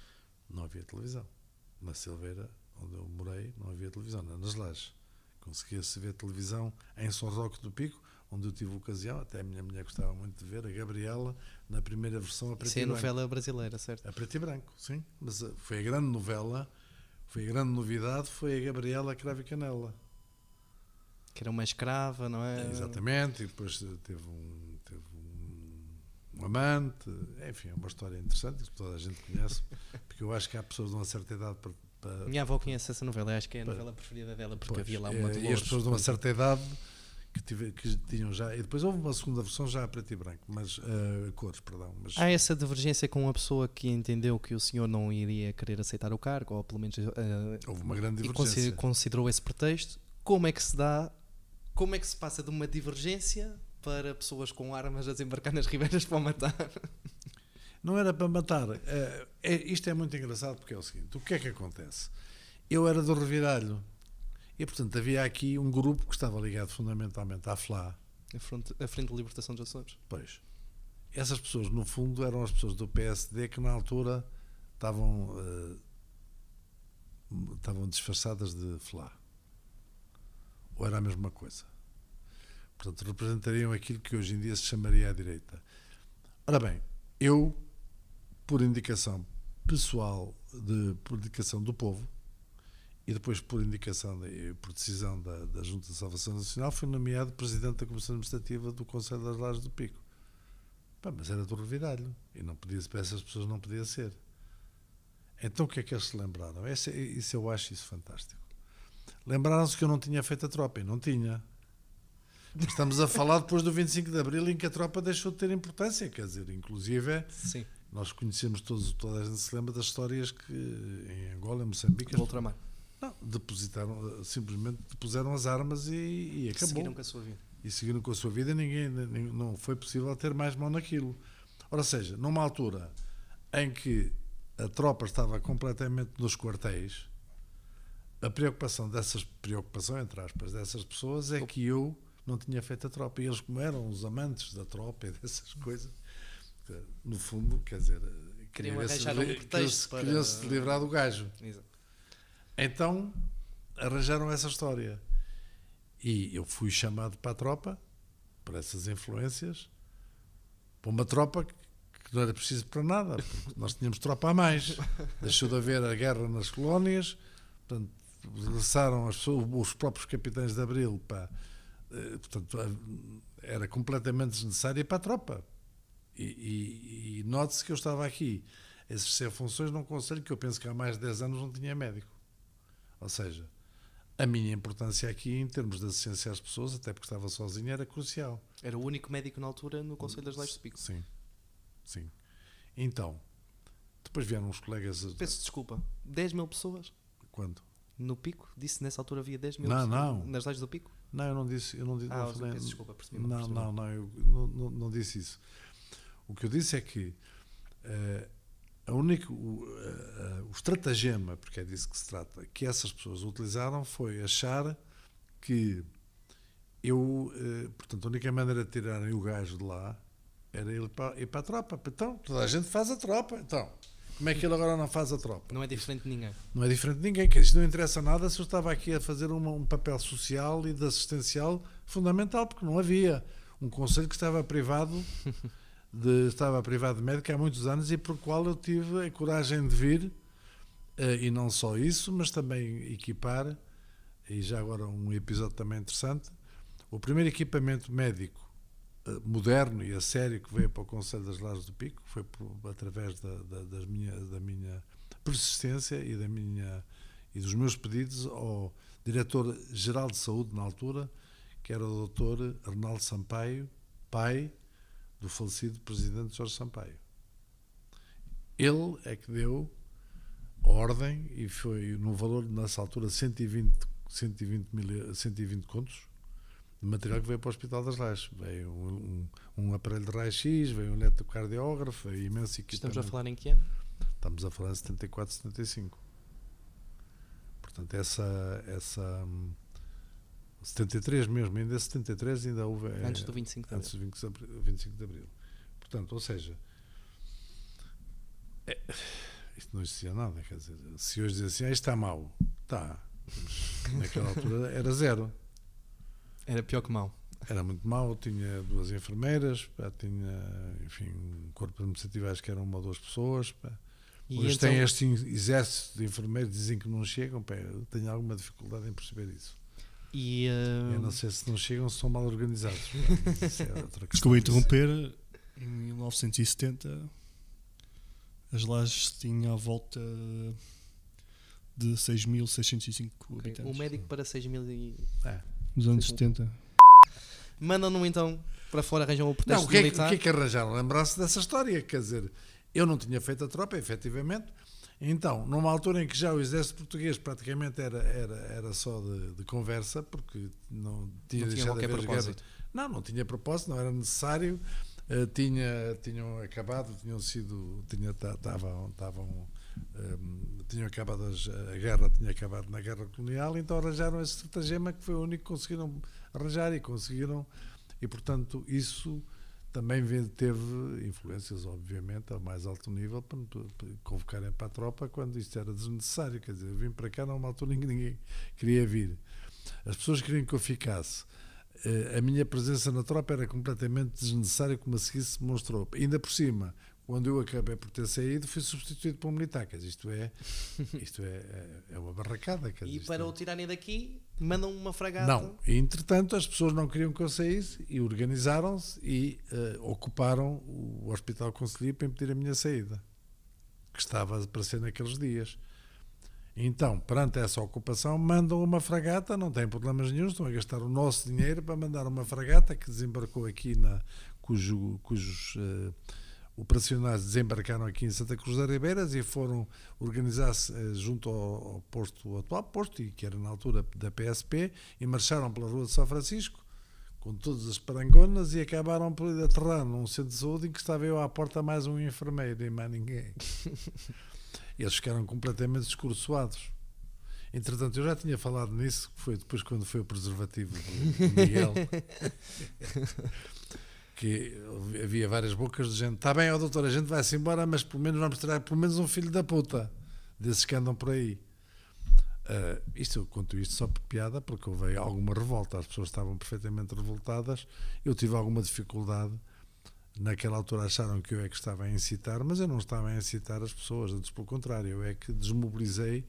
S2: não havia televisão. Na Silveira, onde eu morei, não havia televisão, não, nas lajes. Conseguia-se ver televisão em São Roque do Pico, onde eu tive ocasião, até a minha mulher gostava muito de ver, a Gabriela, na primeira versão a preto
S1: é
S2: e
S1: a
S2: branco.
S1: novela brasileira, certo?
S2: A preto e branco, sim. Mas uh, foi a grande novela, foi a grande novidade, foi a Gabriela Cravo e Canela.
S1: Que era uma escrava, não é?
S2: Exatamente, e depois teve um, teve um, um amante, enfim, é uma história interessante que toda a gente conhece, porque eu acho que há pessoas de uma certa idade para. para
S1: Minha avó conhece essa novela, acho que é a novela preferida dela, porque
S2: pois,
S1: havia lá uma de
S2: E as pessoas de uma certa idade que, tive, que tinham já. E depois houve uma segunda versão já a preto e branco, mas uh, cores, perdão. Mas,
S1: Há essa divergência com a pessoa que entendeu que o senhor não iria querer aceitar o cargo, ou pelo menos eh,
S2: houve uma grande
S1: e
S2: divergência.
S1: consi- considerou esse pretexto. Como é que se dá, como é que se passa de uma divergência para pessoas com armas a desembarcar nas ribeiras para matar?
S2: Não era para matar. Eh, é- isto é muito engraçado porque é o seguinte: o que é que acontece? Eu era do Reviralho e, portanto, havia aqui um grupo que estava ligado fundamentalmente à FLA.
S1: A Frente, a Frente de Libertação dos Açores.
S2: Pois. Essas pessoas, no fundo, eram as pessoas do PSD que, na altura, estavam, eh, estavam disfarçadas de FLA. Ou era a mesma coisa. Portanto, representariam aquilo que hoje em dia se chamaria a direita. Ora bem, eu, por indicação pessoal, de, por indicação do povo, e depois por indicação e por decisão da, da Junta de Salvação Nacional, fui nomeado Presidente da Comissão Administrativa do Conselho das Lajes do Pico. Pá, mas era do Reviralho, e não podia, para essas pessoas não podia ser. Então o que é que eles se lembraram? Esse, isso eu acho isso fantástico. Lembraram-se que eu não tinha feito a tropa, e não tinha. Estamos a falar depois do 25 de Abril, em que a tropa deixou de ter importância, quer dizer, inclusive
S1: Sim,
S2: nós conhecemos todos, toda a gente se lembra das histórias que em Angola, Moçambique, as-. Não, depositaram, simplesmente depuseram as armas e, e acabou.
S1: Seguiram com a sua vida.
S2: E seguiram com a sua vida, ninguém, nem- não foi possível ter mais mão naquilo. Ora seja, numa altura em que a tropa estava completamente nos quartéis, a preocupação dessas, preocupação entre aspas, dessas pessoas é que eu não tinha feito a tropa. E eles, como eram os amantes da tropa e dessas coisas, no fundo, quer dizer,
S1: Queriam
S2: queriam-se
S1: arranjar um pretexto para-
S2: queriam-se livrar do gajo.
S1: Exato.
S2: Então arranjaram essa história. E eu fui chamado para a tropa, por essas influências, para uma tropa que não era preciso para nada, porque nós tínhamos tropa a mais. Deixou de haver a guerra nas colónias, portanto, regressaram as os próprios capitães de Abril para. eh, Portanto, era completamente desnecessária para a tropa. E, e- e note-se que eu estava aqui a exercer funções num conselho que eu penso que há mais de 10 anos não tinha médico. Ou seja, a minha importância aqui, em termos de assistência às pessoas, até porque estava sozinho, era crucial.
S1: Era o único médico na altura no Conselho das Leis do Pico.
S2: Sim, sim. Então, depois vieram uns colegas.
S1: Peço desculpa, 10 mil pessoas
S2: Quando?
S1: no Pico? Disse nessa altura havia 10 mil
S2: Não,
S1: pessoas
S2: não.
S1: nas Leis do Pico?
S2: Não, eu não disse. Eu não, disse,
S1: Ah,
S2: não falei-
S1: peço desculpa, percebi.
S2: Não, não, não, eu não, não, não disse isso. O que eu disse é que eh, a única, o, eh, o estratagema, porque é disso que se trata, que essas pessoas utilizaram foi achar que eu, eh, portanto, a única maneira de tirarem o gajo de lá era ele para, ir para a tropa. Então, toda a gente faz a tropa. Então, como é que ele agora não faz a tropa?
S1: Não é diferente de ninguém.
S2: Não é diferente de ninguém, que isto não interessa nada se eu estava aqui a fazer uma- um papel social e de assistencial fundamental, porque não havia um conselho que estava privado de, estava privado de médico há muitos anos e por qual eu tive a coragem de vir eh, e não só isso, mas também equipar e já agora um episódio também interessante o primeiro equipamento médico eh, moderno e a sério que veio para o Conselho das Lajes do Pico foi por- através da, da, das minha, da minha persistência e da minha e dos meus pedidos ao diretor-geral de saúde na altura, que era o Dr. Arnaldo Sampaio, pai do falecido presidente Jorge Sampaio. Ele é que deu ordem e foi no valor nessa altura 120 120 mil 120 contos de material que veio para o Hospital das Lajes. Veio um, um, um aparelho de raio-x, veio um eletrocardiógrafo, veio imenso equipamento.
S1: Estamos a falar em que ano?
S2: Estamos a falar em 74, 75. Portanto, essa. essa hum, 73 mesmo, ainda 73 ainda houve. é,
S1: Antes do 25 de
S2: antes
S1: abril.
S2: do 25 de abril. 25 de abril. Portanto, ou seja. é- isto não existia nada, quer dizer, se hoje diz assim, ah, isto está mau, está. Naquela altura era zero.
S1: Era pior que mau.
S2: Era muito mau, tinha duas enfermeiras, pá, tinha, enfim, um corpo administrativo, acho que eram uma ou duas pessoas. Pá.
S1: E
S2: Hoje
S1: então,
S2: tem este exército de enfermeiros, dizem que não chegam, pá, eu tenho alguma dificuldade em perceber isso.
S1: E, ah,
S2: Eu não sei se não chegam, se são mal organizados. é.
S3: Desculpa interromper. Em 1970, as lajes tinham à volta de 6.605
S1: ok,
S3: habitantes.
S1: o médico para 6 mil e...
S2: É.
S3: Nos anos
S1: Sim.
S3: 70.
S1: Mandam-no então para fora, arranjam o
S2: Não,
S1: pretexto
S2: o que, é que, o
S1: militar.
S2: que é que arranjaram? Lembrar-se dessa história, quer dizer, eu não tinha feito a tropa, efetivamente. Então, numa altura em que já o exército português praticamente era, era, era só de, de conversa, porque não tinha
S1: não tinha qualquer propósito.
S2: Não, não tinha propósito, não era necessário. eh, tinha, tinham acabado, tinham sido, tinha, ta- estavam, estavam, ehm, tinham acabado as- a guerra, tinha acabado na guerra colonial, então arranjaram esse estratagema que foi o único que conseguiram arranjar e conseguiram, e portanto isso também ve- teve influências, obviamente, ao mais alto nível, para, para convocarem para a tropa quando isto era desnecessário. Quer dizer, eu vim para cá numa altura em que ninguém queria vir. As pessoas queriam que eu ficasse. Eh, A minha presença na tropa era completamente desnecessária, como a seguir se mostrou. Ainda por cima, quando eu acabei por ter saído, fui substituído por um militar. Quer dizer, isto é, isto é, é- uma barracada. Dizer,
S1: E para
S2: é-
S1: o tirarem daqui, mandam uma fragata.
S2: não, e, entretanto as pessoas não queriam que eu saísse e organizaram-se e eh, ocuparam o Hospital Conselheiro para impedir a minha saída, que estava para ser naqueles dias. Então, perante essa ocupação, mandam uma fragata, não tem problemas nenhum, estão a gastar o nosso dinheiro para mandar uma fragata que desembarcou aqui, na, cujo, cujos eh, operacionais desembarcaram aqui em Santa Cruz das Ribeiras e foram organizar-se eh, junto ao, posto, ao atual posto, e que era na altura da PSP, e marcharam pela Rua de São Francisco, com todas as parangonas, e acabaram por aterrar num centro de saúde em que estava eu à porta mais um enfermeiro e mais ninguém. Eles ficaram completamente descursoados. Entretanto, eu já tinha falado nisso, que foi depois quando foi o preservativo do Miguel, que havia várias bocas de gente. Está bem, ó doutor, a gente vai-se embora, mas pelo menos vamos tirar pelo menos um filho da puta desses que andam por aí. Ah, isto eu conto isto só por piada, porque houve alguma revolta, as pessoas estavam perfeitamente revoltadas. Eu tive alguma dificuldade. Naquela altura acharam que eu é que estava a incitar, mas eu não estava a incitar as pessoas, antes pelo contrário, eu é que desmobilizei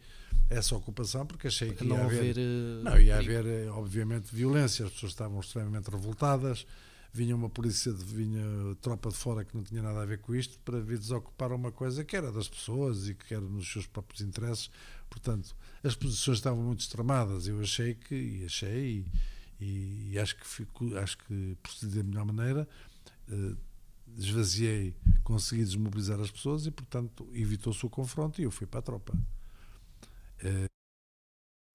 S2: essa ocupação porque achei que
S1: Para
S2: ia
S1: não
S2: haver
S1: haver. eh,
S2: não, ia haver, eh, obviamente, violência, as pessoas estavam extremamente revoltadas, vinha uma polícia, de, vinha tropa de fora que não tinha nada a ver com isto, para vir desocupar uma coisa que era das pessoas e que era nos seus próprios interesses. Portanto, as posições estavam muito extremadas. Eu achei que, e achei, e, e acho, que fico, acho que procedi da melhor maneira, eh, esvaziei, consegui desmobilizar as pessoas e, portanto, evitou-se o confronto e eu fui para a tropa. Eh,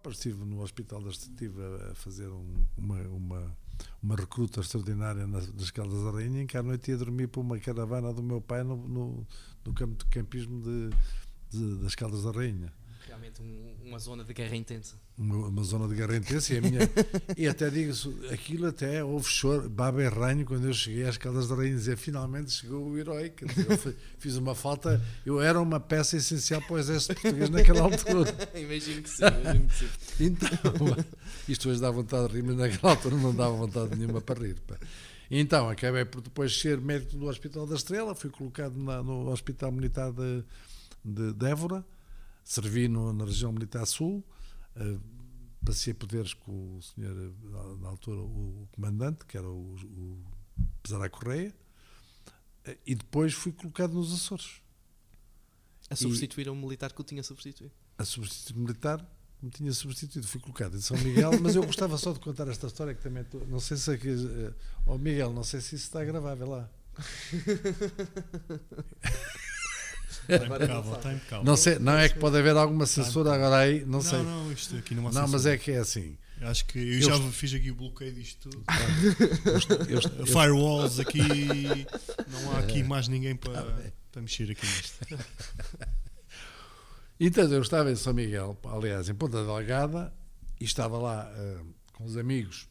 S2: estive no hospital da estive a a fazer um- uma, uma, uma recruta extraordinária nas, nas Caldas da Rainha em que à noite ia dormir para uma caravana do meu pai no, no, no campo de campismo de, de- das Caldas da Rainha.
S1: Realmente um- uma zona de guerra intensa.
S2: Uma, uma zona de guerra intensa e, a minha, e até digo aquilo até houve choro, baba e ranho quando eu cheguei às Caldas da Rainha dizer finalmente chegou o herói dizer, fiz uma falta eu era uma peça essencial para o exército português naquela altura
S1: imagino que sim, imagino que sim.
S2: Então, isto hoje dá vontade de rir, mas naquela altura não dava vontade nenhuma para rir. pá. Então, acabei por depois ser médico do Hospital da Estrela, fui colocado na- no Hospital Militar de, de, de Évora, servi no- na região Militar Sul, eh, passei poderes com o senhor, na, na altura, o, comandante, que era o, o Pesará Correia, eh, e depois fui colocado nos Açores.
S1: A substituir um militar que o tinha substituído.
S2: a substituto militar me tinha substituído, fui colocado em São Miguel, mas eu gostava só de contar esta história que também tô- não sei se aqui, eh, oh Miguel, não sei se isso está gravável lá.
S3: Está impecável.
S2: Não sei, não é que pode haver alguma censura agora aí, não,
S3: não,
S2: sei.
S3: não, isto aqui não há
S2: Não, mas é que é assim.
S3: Acho que eu,
S2: Eu
S3: já
S2: est-
S3: fiz aqui o bloqueio disto tudo.
S2: Eu,
S3: Firewalls aqui. Não há aqui mais ninguém para, para mexer aqui nisto.
S2: Então, eu estava em São Miguel, aliás, em Ponta Delgada, e estava lá eh, com os amigos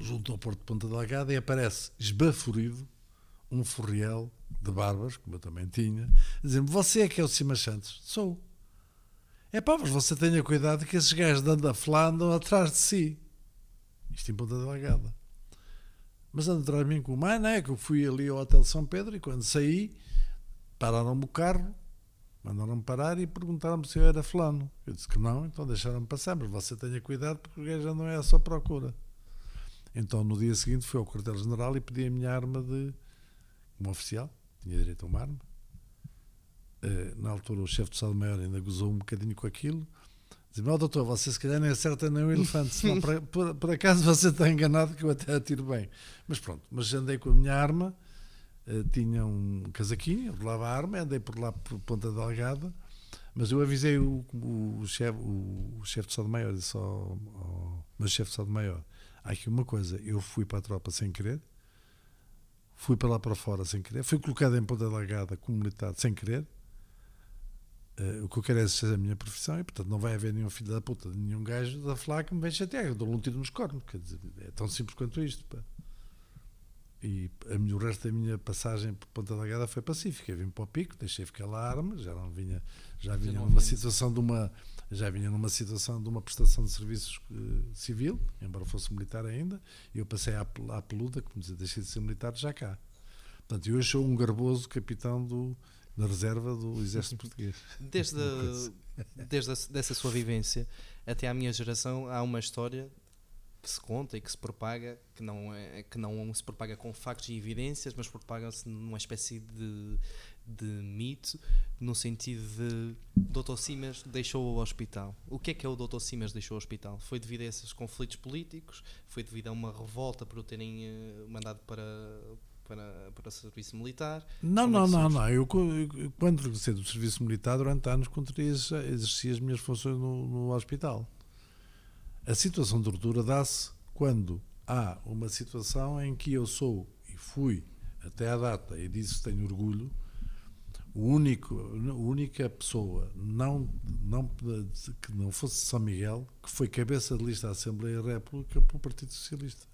S2: junto ao Porto de Ponta Delgada e aparece esbaforido um furriel de barbas, como eu também tinha, dizendo-me, você é que é o Simas Santos? Sou. É pá, mas você tenha cuidado que esses gajos andam a falar andam atrás de si. Isto em Ponta Delgada. Mas andam atrás de mim com o mãe, não é? Que eu fui ali ao Hotel São Pedro e quando saí, pararam-me o carro, mandaram-me parar e perguntaram-me se eu era fulano. Eu disse que não, então deixaram-me passar, mas você tenha cuidado porque o gajo não é a sua procura. Então no dia seguinte fui ao quartel-general e pedi a minha arma de como oficial, tinha direito a uma arma. Uh, na altura o chefe de Estado-Maior ainda gozou um bocadinho com aquilo. Dizia-me, oh, doutor, você se calhar nem acerta nem o elefante, senão por, por, por, acaso você está enganado que eu até atiro bem. Mas pronto, mas andei com a minha arma, uh, tinha um casaquinho, eu levava a arma, andei por lá por Ponta Delgada, mas eu avisei o, o, o chefe o, o chef de Estado-Maior, disse ao, ao meu chefe de Estado-Maior, há aqui uma coisa, eu fui para a tropa sem querer, fui para lá para fora sem querer, fui colocado em Ponta Delgada como militar sem querer, Uh, o que eu quero é exercer a minha profissão e, portanto, não vai haver nenhum filho da puta, nenhum gajo da FLA que me venha chatear. Eu dou-lhe um tiro nos cornos. Quer dizer, é tão simples quanto isto. Pá. E a minha, o resto da minha passagem por Ponta Delgada foi pacífica. Eu vim para o pico, deixei ficar lá a arma, já não vinha, já vinha numa situação de uma já vinha numa situação de uma prestação de serviços uh, civil, embora fosse militar ainda, e eu passei à, à peluda, como dizia, deixei de ser militar já cá. Portanto, eu hoje sou um garboso capitão do, da reserva do exército português.
S1: Desde, desde a, dessa sua vivência até à minha geração há uma história que se conta e que se propaga, que não, é, que não se propaga com factos e evidências, mas propaga-se numa espécie de, de mito, no sentido de Dr. Simas deixou o hospital. O que é que é o Dr. Simas deixou o hospital? Foi devido a esses conflitos políticos? Foi devido a uma revolta por o terem uh, mandado para, para, para o serviço militar?
S2: Não, Como não, é não, não. Eu, quando regressei do serviço militar, durante anos, exerci as minhas funções no, no hospital. A situação de tortura dá-se quando há uma situação em que eu sou e fui até à data, e disso tenho orgulho, o único, única pessoa não, não, que não fosse São Miguel que foi cabeça de lista da Assembleia da República pelo Partido Socialista.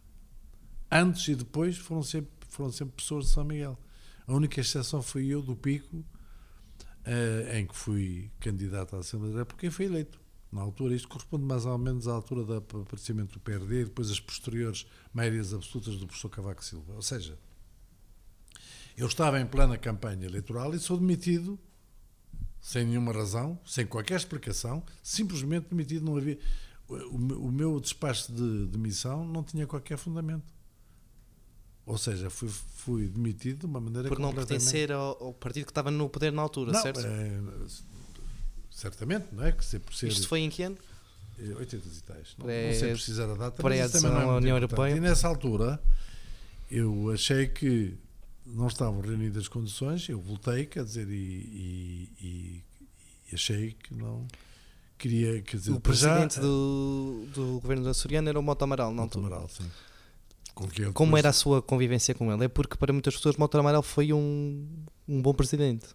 S2: Antes e depois foram sempre foram sempre pessoas de São Miguel. A única exceção foi eu, do Pico, uh, em que fui candidato à Assembleia da República e fui eleito. Na altura, isto corresponde mais ou menos à altura do aparecimento do PRD e depois as posteriores maiorias absolutas do professor Cavaco Silva. Ou seja, eu estava em plena campanha eleitoral e sou demitido sem nenhuma razão, sem qualquer explicação, simplesmente demitido. Não havia, o, meu despacho de demissão não tinha qualquer fundamento. Ou seja, fui, fui demitido de uma maneira
S1: Por não pertencer ao, ao, partido que estava no poder na altura,
S2: não,
S1: certo?
S2: É, certamente, não é? Que por ser,
S1: Isto foi em que ano?
S2: 80 e tais. Não, não sei precisar a data,
S1: mas também não é União Europeia.
S2: E nessa altura eu achei que não estavam reunidas as condições, eu voltei, quer dizer, e, e, e achei que não queria, quer dizer,
S1: o presidente já, do, do governo da Soriana era o Mota Amaral, não
S2: Mota Amaral, sim.
S1: Como era a sua convivência com ele? É porque para muitas pessoas Mota Amaral foi um, um bom presidente.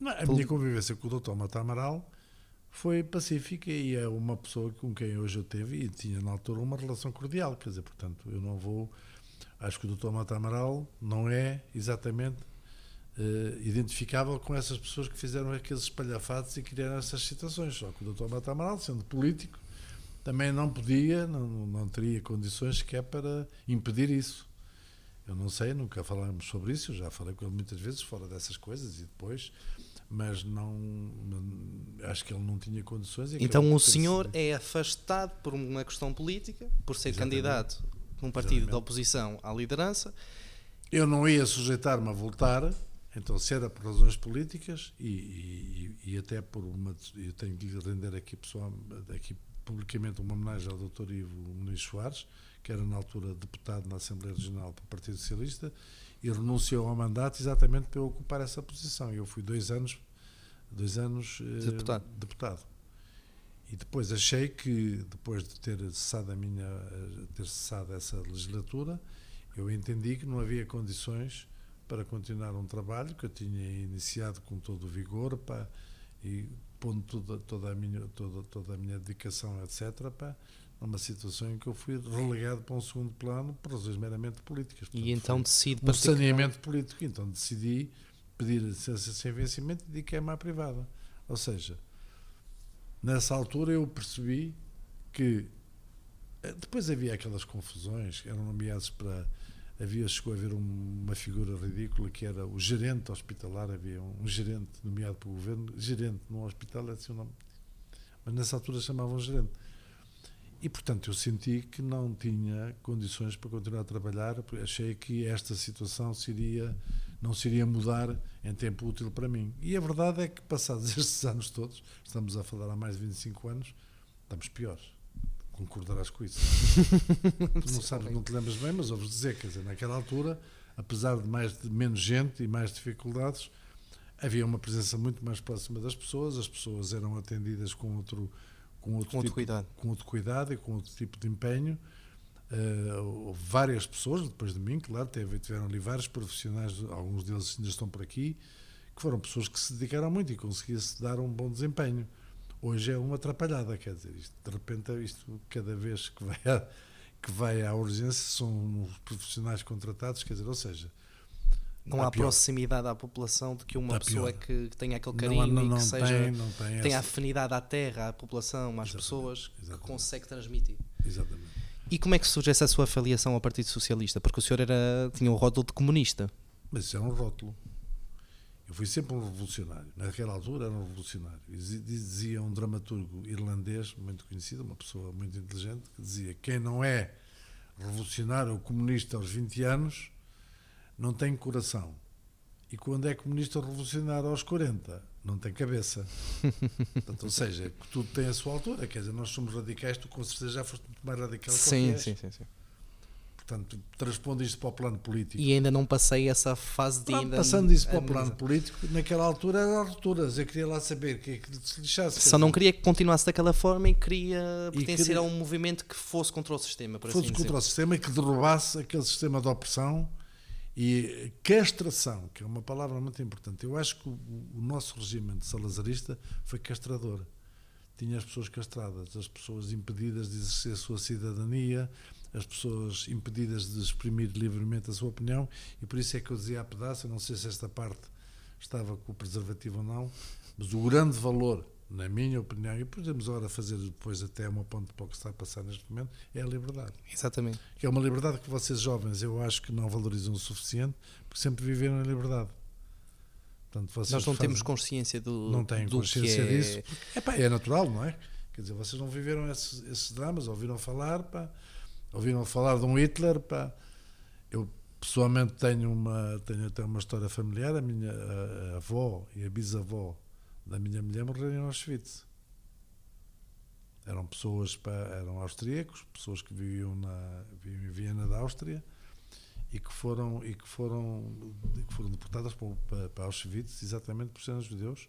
S2: Não, a minha convivência com o Dr. Mota Amaral foi pacífica e é uma pessoa com quem hoje eu teve e tinha na altura uma relação cordial, quer dizer, portanto, eu não vou acho que o Dr. Mota Amaral não é exatamente uh, identificável com essas pessoas que fizeram aqueles espalhafatos e criaram essas situações, só que o Dr. Mota Amaral, sendo político, também não podia, não, não teria condições sequer para impedir isso. Eu não sei, nunca falamos sobre isso, eu já falei com ele muitas vezes fora dessas coisas e depois, mas não, não acho que ele não tinha condições.
S1: Então o senhor é afastado por uma questão política, por ser Exatamente. candidato num partido Exatamente. da oposição à liderança.
S2: Eu não ia sujeitar-me a voltar, então se era por razões políticas e, e, e até por uma, eu tenho que lhe render aqui pessoal, aqui publicamente uma homenagem ao Dr. Ivo Muniz Soares, que era na altura deputado na Assembleia Regional do Partido Socialista, e renunciou ao mandato exatamente para eu ocupar essa posição. Eu fui dois anos, dois anos
S1: eh, deputado.
S2: E depois achei que, depois de ter cessado a minha, ter cessado essa legislatura, eu entendi que não havia condições para continuar um trabalho que eu tinha iniciado com todo o vigor, para e pondo toda, toda, a minha, toda, toda a minha dedicação, etc., para numa situação em que eu fui relegado para um segundo plano por razões meramente políticas.
S1: Portanto, e então decidi
S2: um saneamento político. Então decidi pedir licença sem vencimento e dediquei-me à privada. Ou seja, nessa altura eu percebi que eh, depois havia aquelas confusões, eram nomeados para. Havia, chegou a haver um- uma figura ridícula que era o gerente hospitalar, havia um, gerente nomeado pelo governo, gerente num hospital, é assim o nome. Mas nessa altura chamavam gerente. E portanto eu senti que não tinha condições para continuar a trabalhar, porque achei que esta situação se iria, não se iria mudar em tempo útil para mim. E a verdade é que passados estes anos todos, estamos a falar há mais de 25 anos, estamos piores. Concordarás com isso. não sabes, não te lembras bem, mas ouves dizer, quer dizer, naquela altura, apesar de mais de menos gente e mais dificuldades, havia uma presença muito mais próxima das pessoas, as pessoas eram atendidas com outro com outro,
S1: Com outro
S2: tipo,
S1: cuidado.
S2: com outro cuidado e com outro tipo de empenho. Houve várias pessoas, depois de mim, claro, teve, tiveram ali vários profissionais, alguns deles ainda estão por aqui, que foram pessoas que se dedicaram muito e conseguia-se dar um bom desempenho. Hoje é uma atrapalhada, quer dizer, isto, de repente, isto cada vez que vai, à, que vai à urgência são os profissionais contratados, quer dizer, ou seja,
S1: Não
S2: Está
S1: há
S2: pior.
S1: proximidade à população de que uma
S2: Está
S1: pessoa que, que tenha aquele
S2: não,
S1: carinho
S2: não,
S1: e
S2: não
S1: que seja,
S2: tem, não tem
S1: tenha afinidade à terra, à população, às
S2: Exatamente,
S1: pessoas, que
S2: exatamente.
S1: consegue transmitir.
S2: Exatamente.
S1: E como é que surge essa sua filiação ao Partido Socialista? Porque o senhor era, tinha o rótulo de comunista.
S2: Mas isso é um rótulo. Eu fui sempre um revolucionário. Naquela altura era um revolucionário. E dizi- Dizia um dramaturgo irlandês, muito conhecido, uma pessoa muito inteligente, que dizia: quem não é revolucionário ou comunista aos 20 anos não tem coração. E quando é comunista revolucionário aos 40, não tem cabeça. Portanto, ou seja, que tudo tem a sua altura. Quer dizer, nós somos radicais, tu com certeza já foste muito mais radical que o que
S1: Sim, sim, sim, sim.
S2: Portanto, transpondo isto para o plano político.
S1: E ainda não passei essa fase de ainda
S2: passando isso para o plano político, naquela altura eram rupturas. Eu queria lá saber que, que se lixasse.
S1: Só não queria que continuasse daquela forma e queria
S2: E
S1: pertencer
S2: queria-
S1: a um movimento que fosse contra o sistema, por
S2: fosse
S1: assim
S2: contra
S1: dizer.
S2: o sistema e que derrubasse aquele sistema de opressão e castração, que é uma palavra muito importante. Eu acho que o, o nosso regime de salazarista foi castrador. Tinha as pessoas castradas, as pessoas impedidas de exercer a sua cidadania, as pessoas impedidas de exprimir livremente a sua opinião, e por isso é que eu dizia a pedaço, não sei se esta parte estava com o preservativo ou não, mas o grande valor, na minha opinião, e podemos agora fazer depois até uma ponte para o que está a passar neste momento, é a liberdade
S1: Exatamente.
S2: que é uma liberdade que vocês jovens eu acho que não valorizam o suficiente porque sempre viveram em liberdade. Portanto,
S1: Nós não
S2: fazem-
S1: temos consciência do,
S2: não têm
S1: do
S2: consciência
S1: que é...
S2: disso. Epá, é natural, não é? Quer dizer, vocês não viveram esses, esses dramas, ouviram falar, pá, ouviram falar de um Hitler, pá. Eu pessoalmente tenho uma tenho até uma história familiar, a minha a- a avó e a bisavó da minha mulher morreram em Auschwitz. Eram pessoas, pá, eram austríacos, pessoas que viviam na viviam em Viena da Áustria e que foram e que foram que foram deportadas para, para, para Auschwitz exatamente por serem judeus.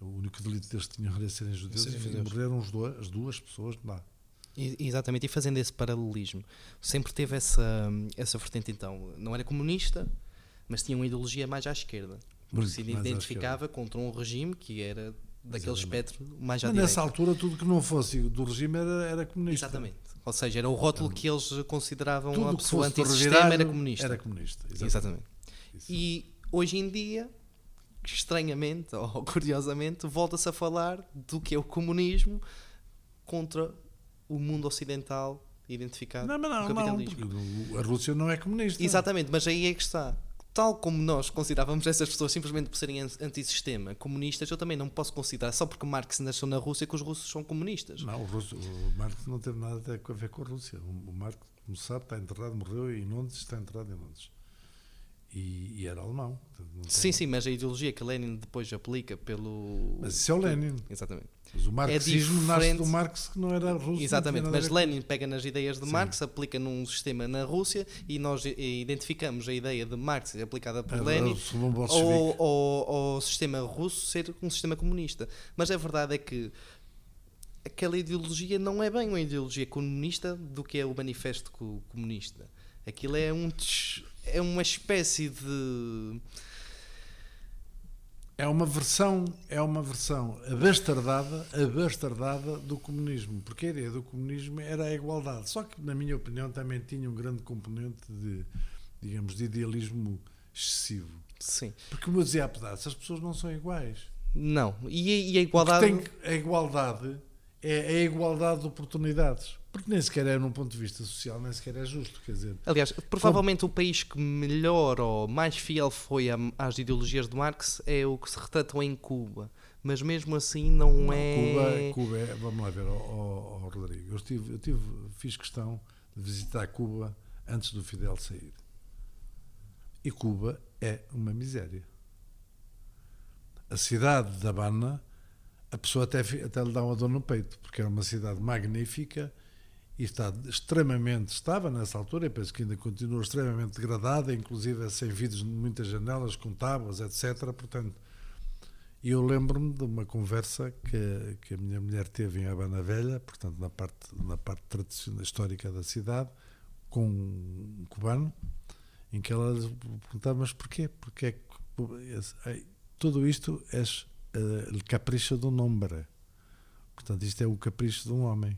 S2: O único delito deles que tinham era serem judeus e
S1: judeus.
S2: morreram dois, as duas pessoas lá.
S1: Exatamente, e fazendo esse paralelismo, sempre teve essa, essa vertente então, não era comunista, mas tinha uma ideologia mais à esquerda, porque se identificava contra um regime que era daquele
S2: Exatamente.
S1: espectro mais à
S2: Mas nessa altura tudo que não fosse do regime era, era comunista.
S1: Exatamente. Ou seja, era o rótulo que eles consideravam
S2: Tudo
S1: uma pessoa antissistema
S2: revirar
S1: era comunista.
S2: Era comunista.
S1: Exatamente.
S2: Isso.
S1: E hoje em dia, estranhamente ou curiosamente, volta-se a falar do que é o comunismo contra o mundo ocidental identificado
S2: Não, mas
S1: com
S2: não,
S1: o
S2: não,
S1: capitalismo.
S2: porque o- a Rússia não é comunista.
S1: Exatamente, mas aí é que está. Tal como nós considerávamos essas pessoas simplesmente por serem an- antissistema comunistas, eu também não posso considerar, só porque Marx nasceu na Rússia, que os russos são comunistas.
S2: Não, o, russo, o Marx não teve nada a ver com a Rússia. O, Marx, como sabe, está enterrado, morreu em Londres, está enterrado em Londres. E, e era alemão. tem-
S1: Sim, sim, mas a ideologia que Lenin depois aplica pelo.
S2: Mas isso é o Lenin.
S1: Exatamente.
S2: Mas o marxismo nasce
S1: diferente.
S2: do Marx que não era russo.
S1: Exatamente, mas Lenin pega nas ideias de
S2: Sim.
S1: Marx, aplica num sistema na Rússia e nós identificamos a ideia de Marx aplicada por
S2: com-
S1: Lenin
S2: Era o Salão bolchevique.
S1: ou, ou, ou o sistema russo ser um sistema comunista. Mas a verdade é que aquela ideologia não é bem uma ideologia comunista do que é o manifesto co- comunista. Aquilo é um é uma espécie de
S2: É uma versão, é uma versão abastardada, abastardada do comunismo, porque a ideia do comunismo era a igualdade. Só que, na minha opinião, também tinha um grande componente de, digamos, de idealismo excessivo.
S1: sim,
S2: Porque, como eu dizia a pedaço, as pessoas não são iguais.
S1: Não. E, a- e a igualdade.
S2: tem a igualdade é a igualdade de oportunidades. Porque nem sequer é, num ponto de vista social, nem sequer é justo. Quer dizer,
S1: Aliás, provavelmente o país que melhor ou mais fiel foi a- às ideologias de Marx é o que se retratam em Cuba. Mas mesmo assim não,
S2: Não,
S1: é.
S2: Cuba, Cuba é, vamos lá ver, ó, ó, Rodrigo, eu, estive, eu tive, fiz questão de visitar Cuba antes do Fidel sair. E Cuba é uma miséria. A cidade de Habana, a pessoa até, até lhe dá uma dor no peito, porque é uma cidade magnífica e está extremamente, estava nessa altura, e penso que ainda continua extremamente degradada, inclusive sem vidros em muitas janelas, com tábuas, etc. Portanto, eu lembro-me de uma conversa que, que a minha mulher teve em Habana Velha, portanto, na parte, na parte tradicional, histórica da cidade, com um cubano, em que ela perguntava: Mas porquê? Porque é que esse- ai, tudo isto é o capricho de um homem. Portanto, isto é o capricho de um homem.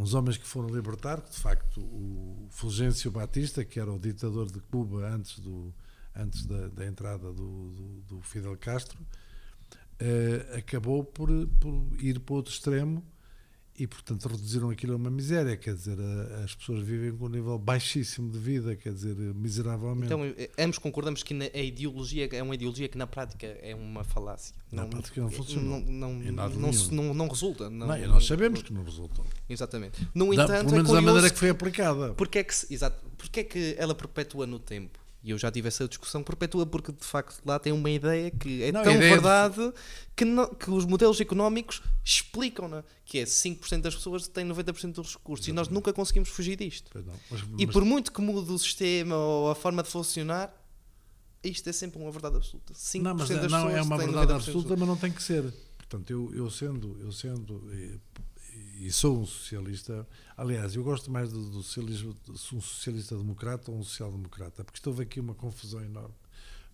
S2: Uns homens que foram libertar, de facto o Fulgêncio Batista, que era o ditador de Cuba antes, do, antes da, da entrada do, do, do Fidel Castro, eh, acabou por, por ir para outro extremo e, portanto, reduziram aquilo a uma miséria. Quer dizer, a- as pessoas vivem com um nível baixíssimo de vida, quer dizer, miseravelmente.
S1: Então, eh, ambos concordamos que na- a ideologia é uma ideologia que na prática é uma falácia.
S2: Na prática não funciona.
S1: Não, não, não, não- não resulta. Não,
S2: Não, nós sabemos que não resultou.
S1: Exatamente. No
S2: Da-
S1: entanto,
S2: pelo menos
S1: é
S2: da maneira que foi aplicada.
S1: Porque é que, exato, porque é que ela perpetua no tempo? E eu já tive essa discussão. Perpetua porque de facto lá tem uma ideia que é
S2: Não,
S1: tão
S2: de-
S1: verdade que, não- que os modelos económicos explicam-na. Que é 5% das pessoas têm 90% dos recursos e nós nunca conseguimos fugir disto.
S2: Não, mas-
S1: E
S2: mas-
S1: por muito que mude o sistema ou a forma de funcionar, isto é sempre uma verdade absoluta. 5%
S2: não, mas
S1: das
S2: não,
S1: pessoas
S2: é uma verdade
S1: 90% dos
S2: absoluta, mas não tem que ser. Portanto, eu, eu sendo, eu sendo e, sou um socialista, aliás, eu gosto mais do, do socialismo, se um socialista democrata ou um social-democrata, porque houve aqui uma confusão enorme,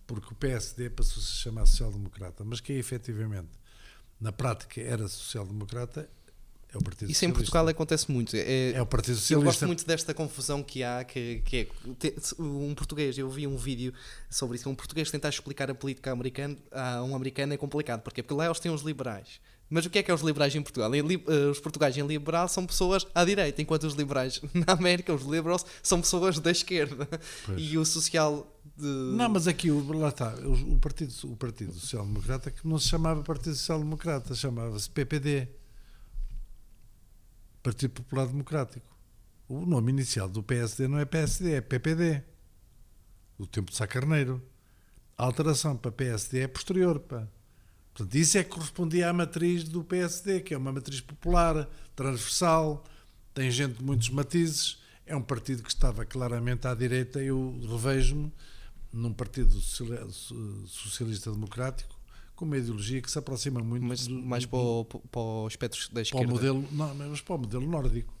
S2: porque o PSD passou-se a chamar social-democrata, mas quem efetivamente, na prática, era social-democrata é o Partido
S1: Isso em
S2: Socialista.
S1: Portugal acontece muito. É,
S2: É o Partido
S1: Eu gosto
S2: Socialista.
S1: muito desta confusão que há, que, que é um português, eu vi um vídeo sobre isso, um português tentar explicar a política americana a um americano é complicado, Porquê? porque lá eles têm os liberais. Mas o que é que é os liberais em Portugal? Eh, os portugueses em liberal são pessoas à direita, enquanto os liberais na América, os liberals, são pessoas da esquerda.
S2: Pois.
S1: E o social de...
S2: Não, mas aqui, o- lá está, o, o Partido, o Partido Social Democrata, que não se chamava Partido Social Democrata, chamava-se PPD Partido Popular Democrático. O nome inicial do PSD não é PSD, é PPD. Do tempo de Sá Carneiro. A alteração para PSD é posterior. Pá. Portanto, isso é que correspondia à matriz do PSD, que é uma matriz popular, transversal, tem gente de muitos matizes, é um partido que estava claramente à direita. Eu revejo-me num partido sociali- so- socialista democrático com uma ideologia que se aproxima muito
S1: mas
S2: do-
S1: mais para o, para o espectro da
S2: para
S1: esquerda.
S2: modelo, não, mas para o modelo nórdico,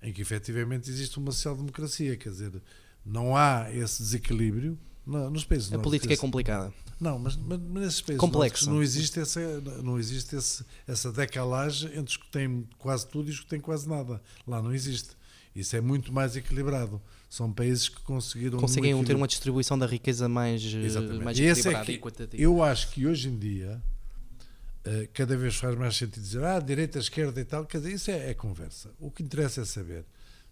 S2: em que efetivamente existe uma social-democracia, quer dizer, não há esse desequilíbrio no- nos países
S1: a política é
S2: nórdicos.
S1: complicada.
S2: Não, mas, mas nesses países
S1: Complexo.
S2: não existe, essa, não existe esse, essa decalagem entre os que têm quase tudo e os que têm quase nada. Lá não existe. Isso é muito mais equilibrado. São países que conseguiram.
S1: Conseguem
S2: num
S1: ter uma distribuição da riqueza mais, eh,
S2: Exatamente.
S1: mais
S2: E é
S1: equilibrada
S2: que
S1: e equitativa.
S2: Eu acho que hoje em dia eh, cada vez faz mais sentido dizer ah, direita, esquerda e tal. Quer dizer, isso é, é conversa. O que interessa é saber.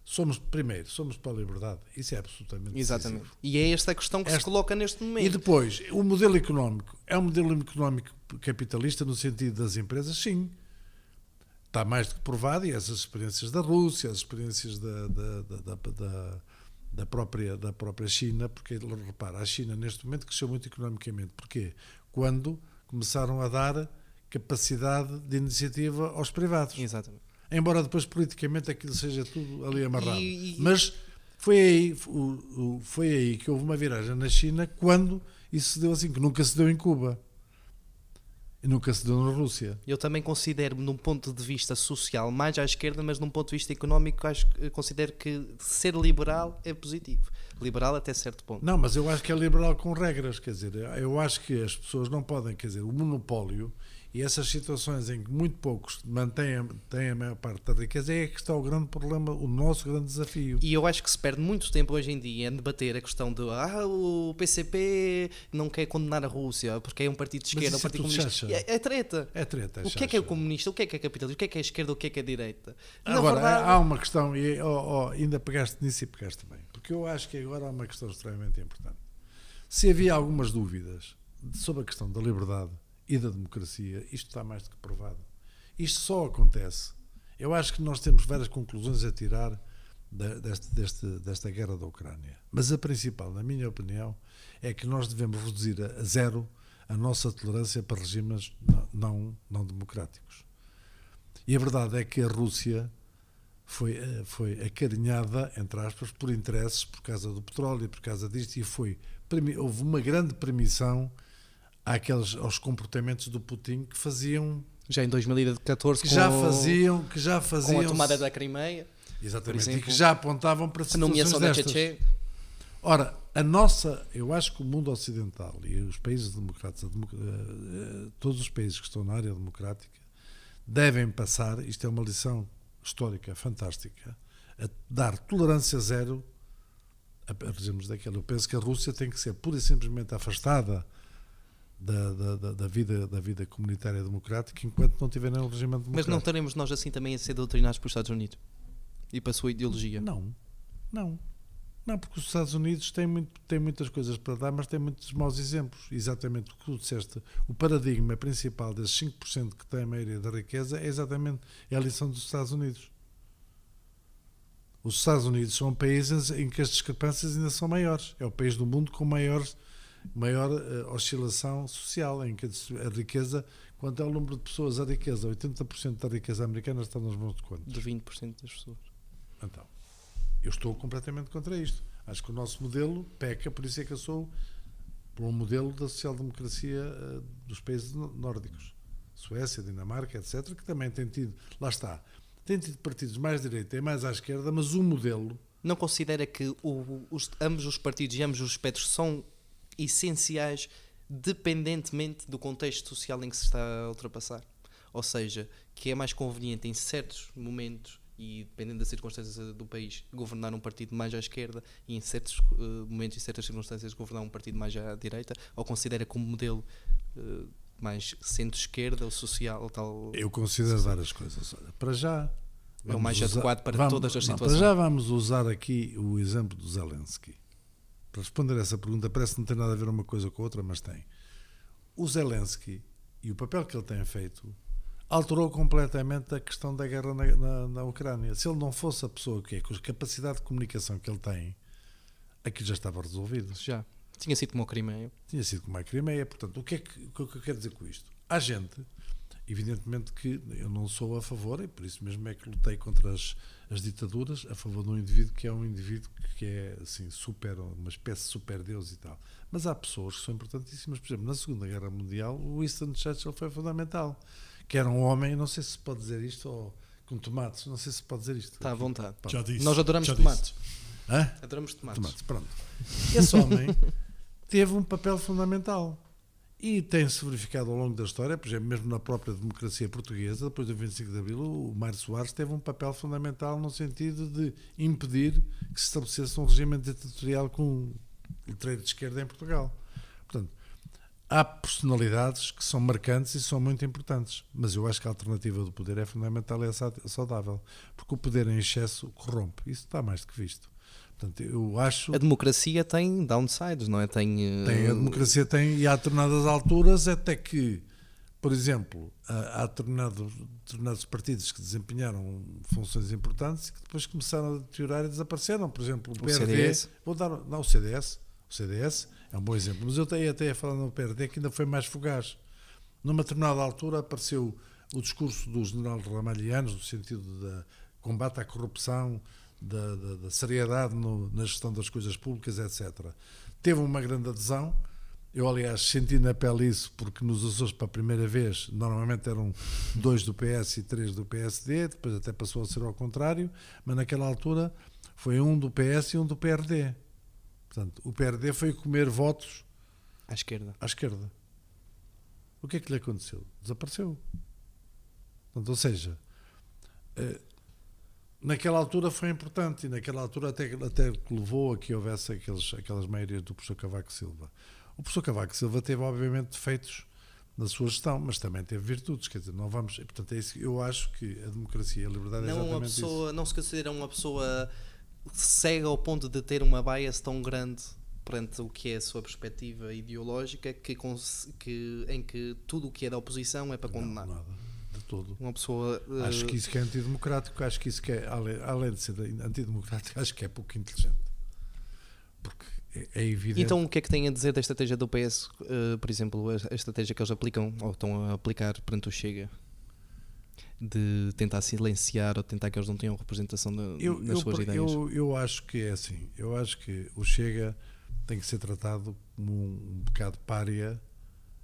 S2: Somos, primeiro, somos para a liberdade. Isso é absolutamente
S1: Exatamente.
S2: decisivo.
S1: E é esta a questão que se
S2: Esta-
S1: coloca neste momento.
S2: E depois, o modelo económico é um modelo económico capitalista no sentido das empresas? Sim. Está mais do que provado, e essas experiências da Rússia, as experiências da, da, da, da- da- da própria, da própria China, porque, repara, a China neste momento cresceu muito economicamente. Porquê? Quando começaram a dar capacidade de iniciativa aos privados.
S1: Exatamente.
S2: Embora depois politicamente aquilo seja tudo ali amarrado.
S1: E- e-
S2: Mas foi aí, foi aí que houve uma viragem na China quando isso se deu assim, que nunca se deu em Cuba. E nunca se deu na Rússia.
S1: Eu também considero, num ponto de vista social, mais à esquerda, mas num ponto de vista económico, acho, considero que ser liberal é positivo. Liberal até certo ponto.
S2: Não, mas eu acho que é liberal com regras, quer dizer, eu acho que as pessoas não podem, quer dizer, o monopólio E essas situações em que muito poucos mantêm a, têm a maior parte da riqueza é que está o grande problema, o nosso grande desafio.
S1: E eu acho que se perde muito tempo hoje em dia em debater a questão de ah, o PCP não quer condenar a Rússia porque é um partido de esquerda, um
S2: é
S1: partido comunista. É, é treta.
S2: É treta.
S1: O que é que é o comunista? O que é que é capitalista? O que é que é esquerda? O que é que é direita? Na
S2: Agora,
S1: verdade-
S2: há uma questão, e oh, oh, ainda pegaste nisso e pegaste bem, porque eu acho que agora há uma questão extremamente importante. Se havia algumas dúvidas sobre a questão da liberdade e da democracia, isto está mais do que provado. Isto só acontece. Eu acho que nós temos várias conclusões a tirar da- deste, deste, desta guerra da Ucrânia. Mas a principal, na minha opinião, é que nós devemos reduzir a, zero a nossa tolerância para regimes não, não, não democráticos. E a verdade é que a Rússia foi, eh, foi acarinhada, entre aspas, por interesses, por causa do petróleo, por causa disto, e foi, houve uma grande permissão àqueles, aos comportamentos do Putin que faziam,
S1: Já em 2014,
S2: que
S1: com,
S2: já faziam, que já
S1: com
S2: faziam,
S1: a tomada da Crimeia,
S2: exatamente,
S1: por
S2: e
S1: exemplo,
S2: que já apontavam para
S1: a
S2: situações
S1: nomeação da
S2: destas.
S1: Tchetché.
S2: Ora, a nossa, eu acho que o mundo ocidental e os países democratas, a democ- eh, eh, todos os países que estão na área democrática, devem passar, isto é uma lição histórica fantástica, a dar tolerância zero a, a regimes daquele. Eu penso que a Rússia tem que ser pura e simplesmente afastada da, da, da, da vida, da vida comunitária democrática enquanto não tiverem um regime democrático.
S1: Mas não estaremos nós assim também a ser doutrinados pelos Estados Unidos e para a sua ideologia.
S2: Não, não. Não, porque os Estados Unidos têm, muito, têm muitas coisas para dar, mas têm muitos maus exemplos. Exatamente o que tu disseste. O paradigma principal desses 5% que têm a maioria da riqueza é exatamente é a lição dos Estados Unidos. Os Estados Unidos são países em que as discrepâncias ainda são maiores. É o país do mundo com maior, maior eh, oscilação social, em que a riqueza, quanto é o número de pessoas, a riqueza, 80% da riqueza americana está nas mãos de quantos?
S1: De 20% das pessoas.
S2: Então, eu estou completamente contra isto. Acho que o nosso modelo peca, por isso é que eu sou por um modelo da social-democracia eh, dos países nó- nórdicos. Suécia, Dinamarca, etc., que também tem tido, lá está, tem tido partidos mais à direita e mais à esquerda, mas o modelo,
S1: Não considera que o- os- ambos os partidos e ambos os espectros são essenciais dependentemente do contexto social em que se está a ultrapassar? Ou seja, que é mais conveniente em certos momentos e dependendo das circunstâncias do país governar um partido mais à esquerda e em certos eh, momentos e certas circunstâncias governar um partido mais à direita ou considera como modelo eh, mais centro-esquerda ou social ou tal
S2: eu considero várias coisas. Olha, para já.
S1: É o mais
S2: usar-
S1: adequado para
S2: vamos-
S1: todas as
S2: não,
S1: situações.
S2: Para já vamos usar aqui o exemplo do Zelensky. Para responder a essa pergunta, parece que não tem nada a ver uma coisa com a outra, mas tem. O Zelensky e o papel que ele tem feito alterou completamente a questão da guerra na, na, na Ucrânia. Se ele não fosse a pessoa que é, com a capacidade de comunicação que ele tem, aquilo já estava resolvido.
S1: já tinha sido como o Crimeia
S2: Tinha sido como a Crimeia. Portanto, o que, é que, o que é que eu quero dizer com isto? Há gente, evidentemente que eu não sou a favor, e por isso mesmo é que lutei contra as, as ditaduras, a favor de um indivíduo que é um indivíduo que é assim, super, uma espécie de super Deus e tal. Mas há pessoas que são importantíssimas. Por exemplo, na Segunda Guerra Mundial, o Winston Churchill foi fundamental. Que era um homem, não sei se pode dizer isto, ou com tomates, não sei se pode dizer isto.
S1: está à vontade
S3: Já disse.
S1: nós adoramos
S3: já
S1: tomates
S2: Hã?
S1: adoramos tomates
S2: Tomates, pronto. Esse homem teve um papel fundamental. E tem-se verificado ao longo da história, por exemplo, mesmo na própria democracia portuguesa, depois do 25 de Abril, o Mário Soares teve um papel fundamental no sentido de impedir que se estabelecesse um regime ditatorial com um letreiro de esquerda em Portugal. Portanto, há personalidades que são marcantes e são muito importantes, mas eu acho que a alternativa do poder é fundamental e é sa- saudável, porque o poder em excesso corrompe. Isso está mais do que visto. Portanto, eu acho
S1: a democracia tem downsides não é tem, eh,
S2: tem, a democracia tem, e há determinadas alturas até que, por exemplo, há, determinado- determinados partidos que desempenharam funções importantes e que depois começaram a deteriorar e desapareceram. Por exemplo, o,
S1: O
S2: PRD.
S1: CDS.
S2: Vou dar, não, o CDS. O CDS é um bom exemplo. Mas eu tenho até a falar no PRD que ainda foi mais fugaz. Numa determinada altura apareceu o discurso do general Ramalhianos, no sentido da combate à corrupção, da, da- da seriedade no- na gestão das coisas públicas, etc. Teve uma grande adesão. Eu, aliás, senti na pele isso, porque nos Açores, para a primeira vez, normalmente eram dois do PS e três do PSD, depois até passou a ser ao contrário, mas naquela altura foi um do PS e um do PRD. Portanto, o PRD foi comer votos
S1: à esquerda
S2: à esquerda. o que é que lhe aconteceu? Desapareceu. Portanto, ou seja, eh, naquela altura foi importante e naquela altura até, até levou a que houvesse aqueles, aquelas meias do professor Cavaco Silva. O professor Cavaco Silva teve, obviamente, defeitos na sua gestão, mas também teve virtudes, quer dizer, não vamos, portanto é isso, eu acho que a democracia e a liberdade é
S1: Não, uma
S2: exatamente
S1: pessoa,
S2: isso.
S1: não se considera uma pessoa cega ao ponto de ter uma bias tão grande perante o que é a sua perspectiva ideológica que, que- em que tudo o que é da oposição é para condenar.
S2: Não, nada, de.
S1: Uma pessoa eh,
S2: Acho que isso que é antidemocrático, acho que isso que é, além, além de ser antidemocrático, acho que é pouco inteligente. Porque é, é evidente.
S1: Então, o que é que tem a dizer da estratégia do PS, eh, por exemplo, a, estratégia que eles aplicam ou estão a aplicar perante o Chega? De tentar silenciar ou tentar que eles não tenham representação na-
S2: eu,
S1: nas
S2: eu,
S1: suas ideias.
S2: eu, eu acho que é assim. Eu acho que o Chega tem que ser tratado como um, um bocado pária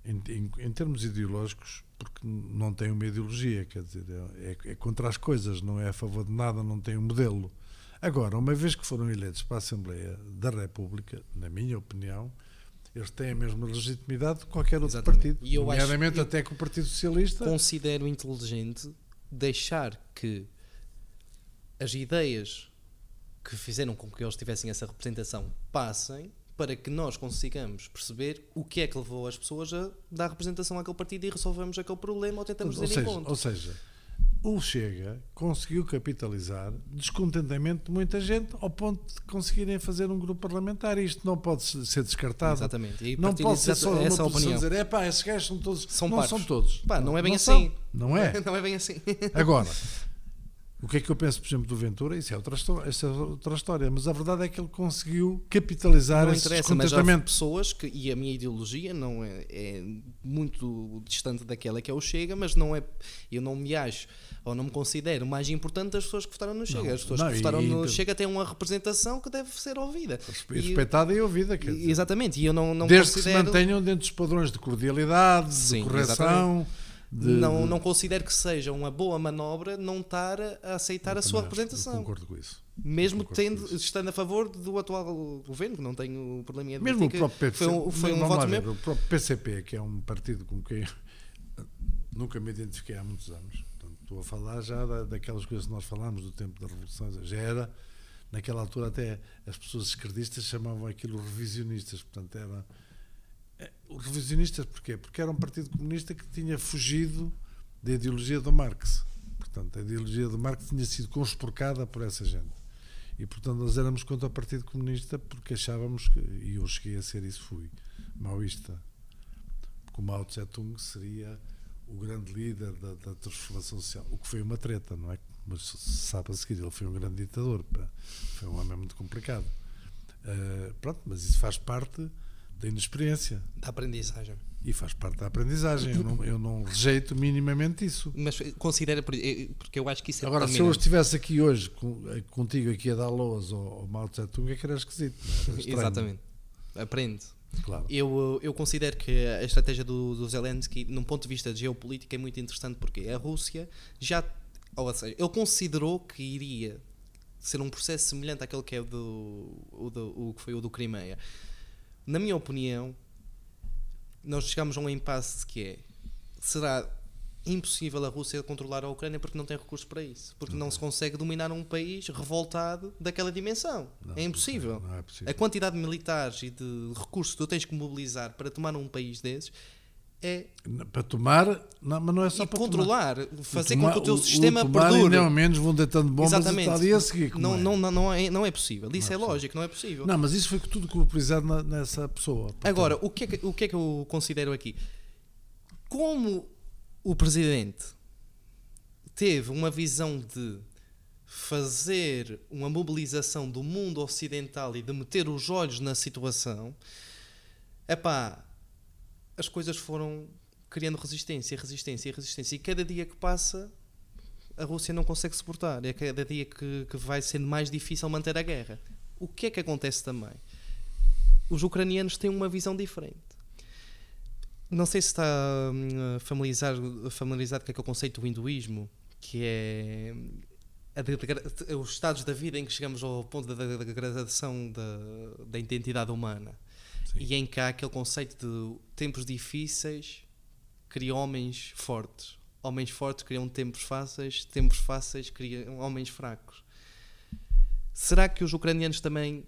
S2: em, em, em termos ideológicos, porque não tem uma ideologia, quer dizer, é, é contra as coisas, não é a favor de nada, não tem um modelo. Agora, uma vez que foram eleitos para a Assembleia da República, na minha opinião, eles têm a mesma legitimidade de qualquer outro
S1: Exatamente.
S2: partido,
S1: E eu acho-
S2: nomeadamente
S1: eu-
S2: até que o Partido Socialista.
S1: considero inteligente deixar que as ideias que fizeram com que eles tivessem essa representação passem para que nós consigamos perceber o que é que levou as pessoas a dar representação àquele partido e resolvemos aquele problema ou tentamos
S2: ou, seja,
S1: conta.
S2: ou seja, o Chega conseguiu capitalizar descontentamento de muita gente ao ponto de conseguirem fazer um grupo parlamentar. Isto não pode se- ser descartado.
S1: Exatamente. E
S2: Não pode ser só uma
S1: essa
S2: posição
S1: opinião.
S2: dizer, é pá, esses gajos são todos.
S1: São
S2: não
S1: parvos.
S2: são todos.
S1: Pá, não é bem
S2: são.
S1: assim.
S2: Não é?
S1: Não é bem assim.
S2: Agora, o que é que eu penso, por exemplo, do Ventura? Isso é outra história, isso é outra história. Mas a verdade é que ele conseguiu capitalizar
S1: não
S2: esse descontentamento.
S1: pessoas que, e a minha ideologia não é, é muito distante daquela que é o Chega, mas não é, eu não me acho ou não me considero mais importante das pessoas que votaram no Chega.
S2: Não,
S1: As pessoas
S2: não,
S1: que
S2: e-
S1: votaram
S2: e-
S1: no Chega têm uma representação que deve ser ouvida.
S2: E respeitada e ouvida. Quer dizer,
S1: Exatamente, e eu não, não
S2: desde que
S1: considero.
S2: se mantenham dentro dos padrões de cordialidade,
S1: Sim,
S2: de correção. De,
S1: não, não considero que seja uma boa manobra não estar a aceitar a sua representação.
S2: Concordo com isso.
S1: Mesmo tendo,
S2: isso.
S1: estando a favor do atual governo, que não tenho problema em
S2: Mesmo o
S1: admitir
S2: próprio PCP,
S1: foi um, foi um voto
S2: ver,
S1: meu.
S2: o próprio PCP, que é um partido com quem nunca me identifiquei há muitos anos. Portanto, estou a falar já da, daquelas coisas que nós falámos do tempo da Revolução. Já era, naquela altura, até as pessoas esquerdistas chamavam aquilo revisionistas. Portanto, era. Revisionistas porquê? Porque era um partido comunista que tinha fugido da ideologia do Marx. Portanto, a ideologia do Marx tinha sido conspurcada por essa gente. E, portanto, nós éramos contra o Partido Comunista porque achávamos que, e eu cheguei a ser isso, fui maoísta. Porque o Mao Tse Tung seria o grande líder da, da transformação social, o que foi uma treta, não é? Mas se sabe a seguir, ele foi um grande ditador, foi um homem muito complicado. Ah, pronto, mas isso faz parte da inexperiência
S1: Da aprendizagem.
S2: e faz parte da aprendizagem. Eu não, eu não rejeito minimamente isso.
S1: Mas considera, por- eh, porque eu acho que isso é
S2: Agora, se eu estivesse aqui hoje eh, contigo aqui a dar loas ao, ao Mao Tse Tung, é que era esquisito. Era.
S1: Exatamente. Aprende.
S2: Claro.
S1: Eu, eu considero que a estratégia do, do Zelensky, num ponto de vista de geopolítica, é muito interessante porque a Rússia já. Ou seja, ele considerou que iria ser um processo semelhante àquele que é do, o, do- o que foi o do Crimeia. Na minha opinião, nós chegamos a um impasse que é: será impossível a Rússia controlar a Ucrânia porque não tem recursos para isso, porque não se consegue dominar um país revoltado daquela dimensão.
S2: Não,
S1: é impossível.
S2: Não é possível.
S1: A quantidade de militares e de recursos que tu tens que mobilizar para tomar um país desses é
S2: Para tomar, não, mas não é só
S1: e
S2: para
S1: controlar,
S2: tomar.
S1: fazer
S2: tomar-
S1: com que o teu
S2: o-
S1: sistema
S2: o tomar
S1: perdure.
S2: ao menos vão deitando bombas
S1: Exatamente.
S2: e ali a seguir.
S1: não,
S2: é.
S1: não, não, não, é, não é possível. Isso
S2: Não é
S1: é,
S2: possível.
S1: lógico, não é possível.
S2: Não, mas isso foi tudo corporizado na- nessa pessoa. Portanto,
S1: Agora, o que, é que, o que é que eu considero aqui? Como o presidente teve uma visão de fazer uma mobilização do mundo ocidental e de meter os olhos na situação, epá, as coisas foram criando resistência, resistência, resistência. E cada dia que passa, a Rússia não consegue suportar. É cada dia que, que vai sendo mais difícil manter a guerra. O que é que acontece também? Os ucranianos têm uma visão diferente. Não sei se está hum, familiarizado, familiarizado com aquele conceito do hinduísmo, que é os estados da vida em que chegamos ao ponto da degradação da, da identidade humana.
S2: Sim.
S1: E em que há aquele conceito de tempos difíceis cria homens fortes. Homens fortes criam tempos fáceis, tempos fáceis criam homens fracos. Será que os ucranianos também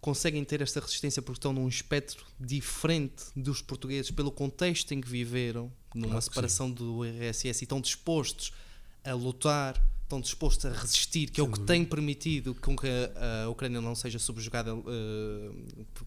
S1: conseguem ter esta resistência porque estão num espectro diferente dos portugueses pelo contexto em que viveram, numa
S2: Claro que
S1: separação do RSS e estão dispostos a lutar, estão dispostos a resistir, que é o que tem permitido com que a, a Ucrânia não seja subjugada uh,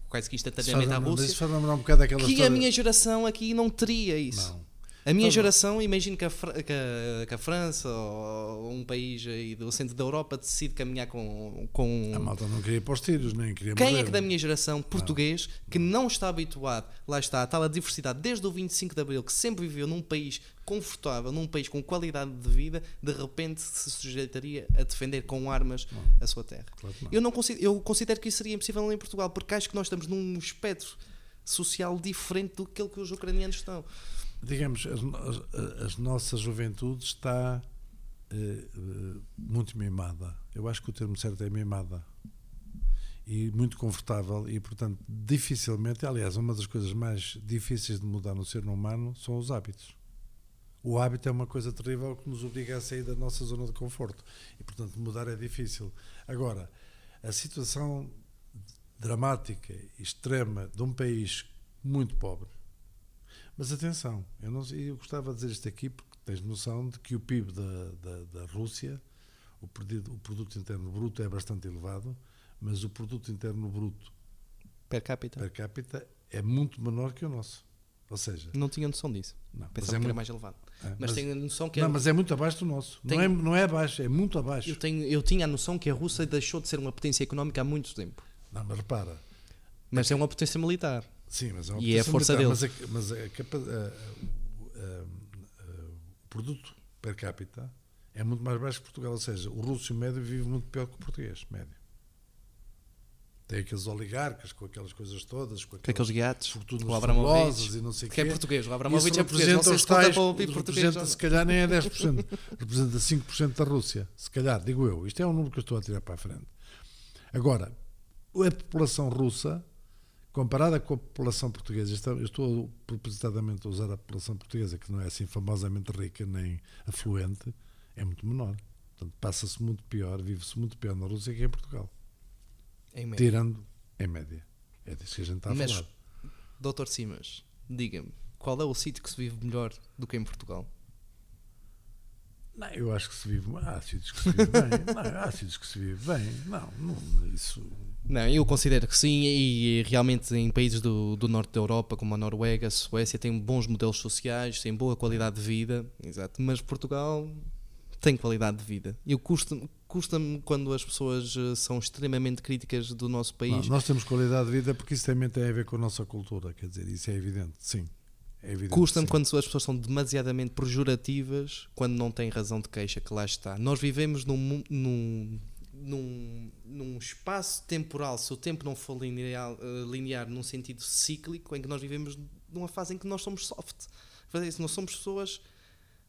S1: quase que instantaneamente à Rússia,
S2: isso faz lembrar um bocado daquela
S1: que a
S2: história.
S1: minha geração aqui não teria isso.
S2: Não.
S1: A minha
S2: Tá bom.
S1: geração, imagino que a, que a- que a França ou um país aí do centro da Europa decide caminhar com, com
S2: A malta não queria ir para os tiros, nem queria
S1: quem
S2: morrer.
S1: é que da minha geração, português, que não está habituado, lá está, a tal a diversidade desde o 25 de Abril, que sempre viveu num país confortável, num país com qualidade de vida, de repente se sujeitaria a defender com armas a sua terra?
S2: Claro não.
S1: Eu, não considero, eu considero que isso seria impossível em Portugal, porque acho que nós estamos num espectro social diferente do que que os ucranianos estão.
S2: Digamos, as, as- nossa juventude está eh, muito mimada. Eu acho que o termo certo é mimada. E muito confortável e, portanto, dificilmente, aliás, uma das coisas mais difíceis de mudar no ser humano são os hábitos. O hábito é uma coisa terrível que nos obriga a sair da nossa zona de conforto. E, portanto, mudar é difícil. Agora, a situação dramática extrema de um país muito pobre. Mas atenção, eu, não, eu gostava de dizer isto aqui porque tens noção de que o PIB da, da, da Rússia, o, perdido, o produto interno bruto é bastante elevado, mas o produto interno bruto
S1: Per capita.
S2: per capita é muito menor que o nosso. Ou seja,
S1: Não tinha noção disso.
S2: não, mas,
S1: Pensava
S2: é
S1: que era
S2: muito,
S1: mais elevado.
S2: é,
S1: Mas,
S2: mas-
S1: tenho a noção que
S2: não,
S1: a-
S2: mas é muito abaixo do nosso. Não,
S1: Tenho-
S2: é, não é abaixo, é muito abaixo.
S1: eu, tenho, eu tinha a noção que a Rússia deixou de ser uma potência económica há muito tempo.
S2: Não, mas repara,
S1: Mas é uma potência militar.
S2: Sim, mas é uma
S1: E é a força
S2: militar, Mas, a, mas a a- o produto per capita é muito mais baixo que Portugal. Ou seja, o russo médio vive muito pior que o português médio. Tem aqueles oligarcas com aquelas coisas todas, com
S1: aqueles gatos,
S2: fortunas fabulosas e não sei o
S1: que é português. O Abramovich é português. Não
S2: representa
S1: sei se
S2: tais,
S1: para português.
S2: representa, calhar nem é 10%, representa 5% da Rússia, se calhar, digo eu. Isto é um número que eu estou a tirar para a frente. Agora, a população russa, comparada com a população portuguesa, eu estou propositadamente a usar a população portuguesa, que não é assim famosamente rica nem afluente, é muito menor. Portanto, passa-se muito pior, vive-se muito pior na Rússia que em Portugal.
S1: Em.
S2: Tirando, em média. É disso que a gente está a
S1: Mas-
S2: falar.
S1: Doutor Simas, diga-me, qual é o sítio que se vive melhor do que em Portugal?
S2: Não, eu acho que se vive. Há sítios que se vive bem. Não, há sítios que se vive bem. Não, não isso.
S1: Não, eu considero que sim, e realmente em países do, do norte da Europa, como a Noruega, a Suécia, têm bons modelos sociais, têm boa qualidade de vida, exato, mas Portugal tem qualidade de vida. Eu custa-me custa-me quando as pessoas eh, são extremamente críticas do nosso
S2: Não,
S1: país.
S2: nós temos qualidade de vida porque isso também tem a ver com a nossa cultura. Quer dizer, isso é evidente. Sim. É.
S1: Custa-me quando as pessoas são demasiadamente pejorativas quando não têm razão de queixa, que lá está. Nós vivemos num, num, num, num espaço temporal, se o tempo não for linear, eh, linear num sentido cíclico, em que nós vivemos numa fase em que nós somos soft. Isso, nós somos pessoas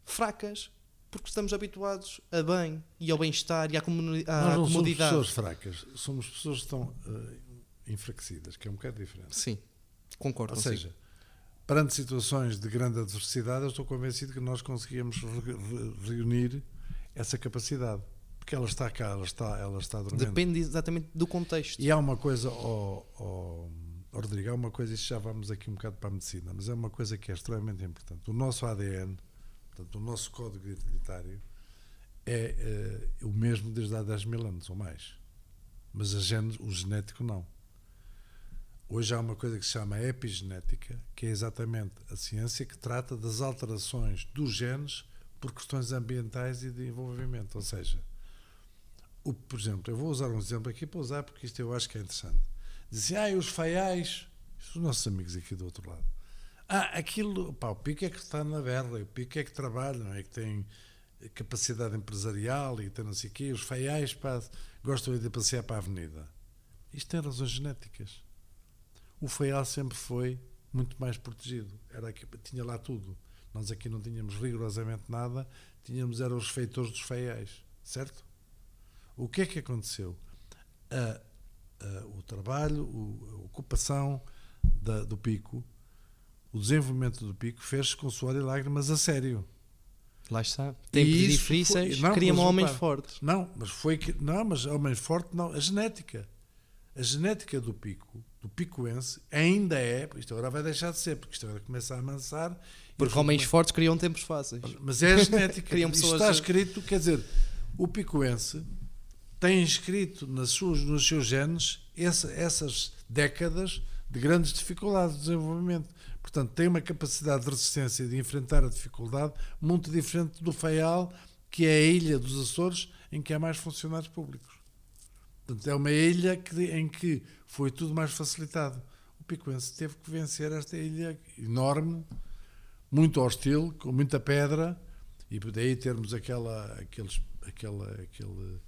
S1: fracas porque estamos habituados a bem e ao bem-estar e à, comuni à
S2: Nós não somos
S1: comodidade.
S2: pessoas fracas, somos pessoas que estão eh, enfraquecidas, que é um bocado diferente.
S1: Sim, concordo.
S2: Ou
S1: consigo.
S2: seja, perante situações de grande adversidade, eu estou convencido que nós re- reunir essa capacidade. Porque ela está cá, ela está, ela está dormente.
S1: Depende exatamente do contexto.
S2: E há uma coisa, ó- ó, Rodrigo, há uma coisa, isto já vamos aqui um bocado para a medicina, mas é uma coisa que é extremamente importante. O nosso ADN, portanto, o nosso código identitário, é eh, o mesmo desde há 10 mil anos ou mais. Mas a gene, o genético não. Hoje há uma coisa que se chama epigenética, que é exatamente a ciência que trata das alterações dos genes por questões ambientais e de envolvimento. Ou seja, o, por exemplo, eu vou usar um exemplo aqui para usar porque isto eu acho que é interessante. Dizem, ah, e os faiais, os nossos amigos aqui do outro lado. Ah, aquilo, pá, o pico é que está na berra, o pico é que trabalha, não é que tem capacidade empresarial e tem não sei o quê. Os faiais, pá, gostam de passear para a avenida. Isto tem razões genéticas. O faial sempre foi muito mais protegido. Era aqui, tinha lá tudo. Nós aqui não tínhamos rigorosamente nada, tínhamos eram os feitores dos faiais, certo? O que é que aconteceu? A- a- o trabalho, o- a ocupação da- do pico o desenvolvimento do pico fez-se com suor e lágrimas a sério.
S1: Lá está. Tempos difíceis
S2: foi- não,
S1: criam homens fortes.
S2: Não, mas foi que. Não, mas homens forte não. A genética. A genética do pico, do picoense, ainda é. Isto agora vai deixar de ser, porque isto agora começa a amansar.
S1: Porque homens fortes criam tempos fáceis.
S2: Mas é a genética.
S1: Criam
S2: Isto
S1: pessoas-
S2: está escrito, quer dizer, o picoense tem escrito nas suas, nos seus genes essa- essas décadas de grandes dificuldades de desenvolvimento. Portanto, tem uma capacidade de resistência de enfrentar a dificuldade muito diferente do Faial, que é a ilha dos Açores em que há mais funcionários públicos. Portanto, é uma ilha que- em que foi tudo mais facilitado. O picoense teve que vencer esta ilha enorme, muito hostil, com muita pedra, e daí termos aquela, aqueles, aquela, aquele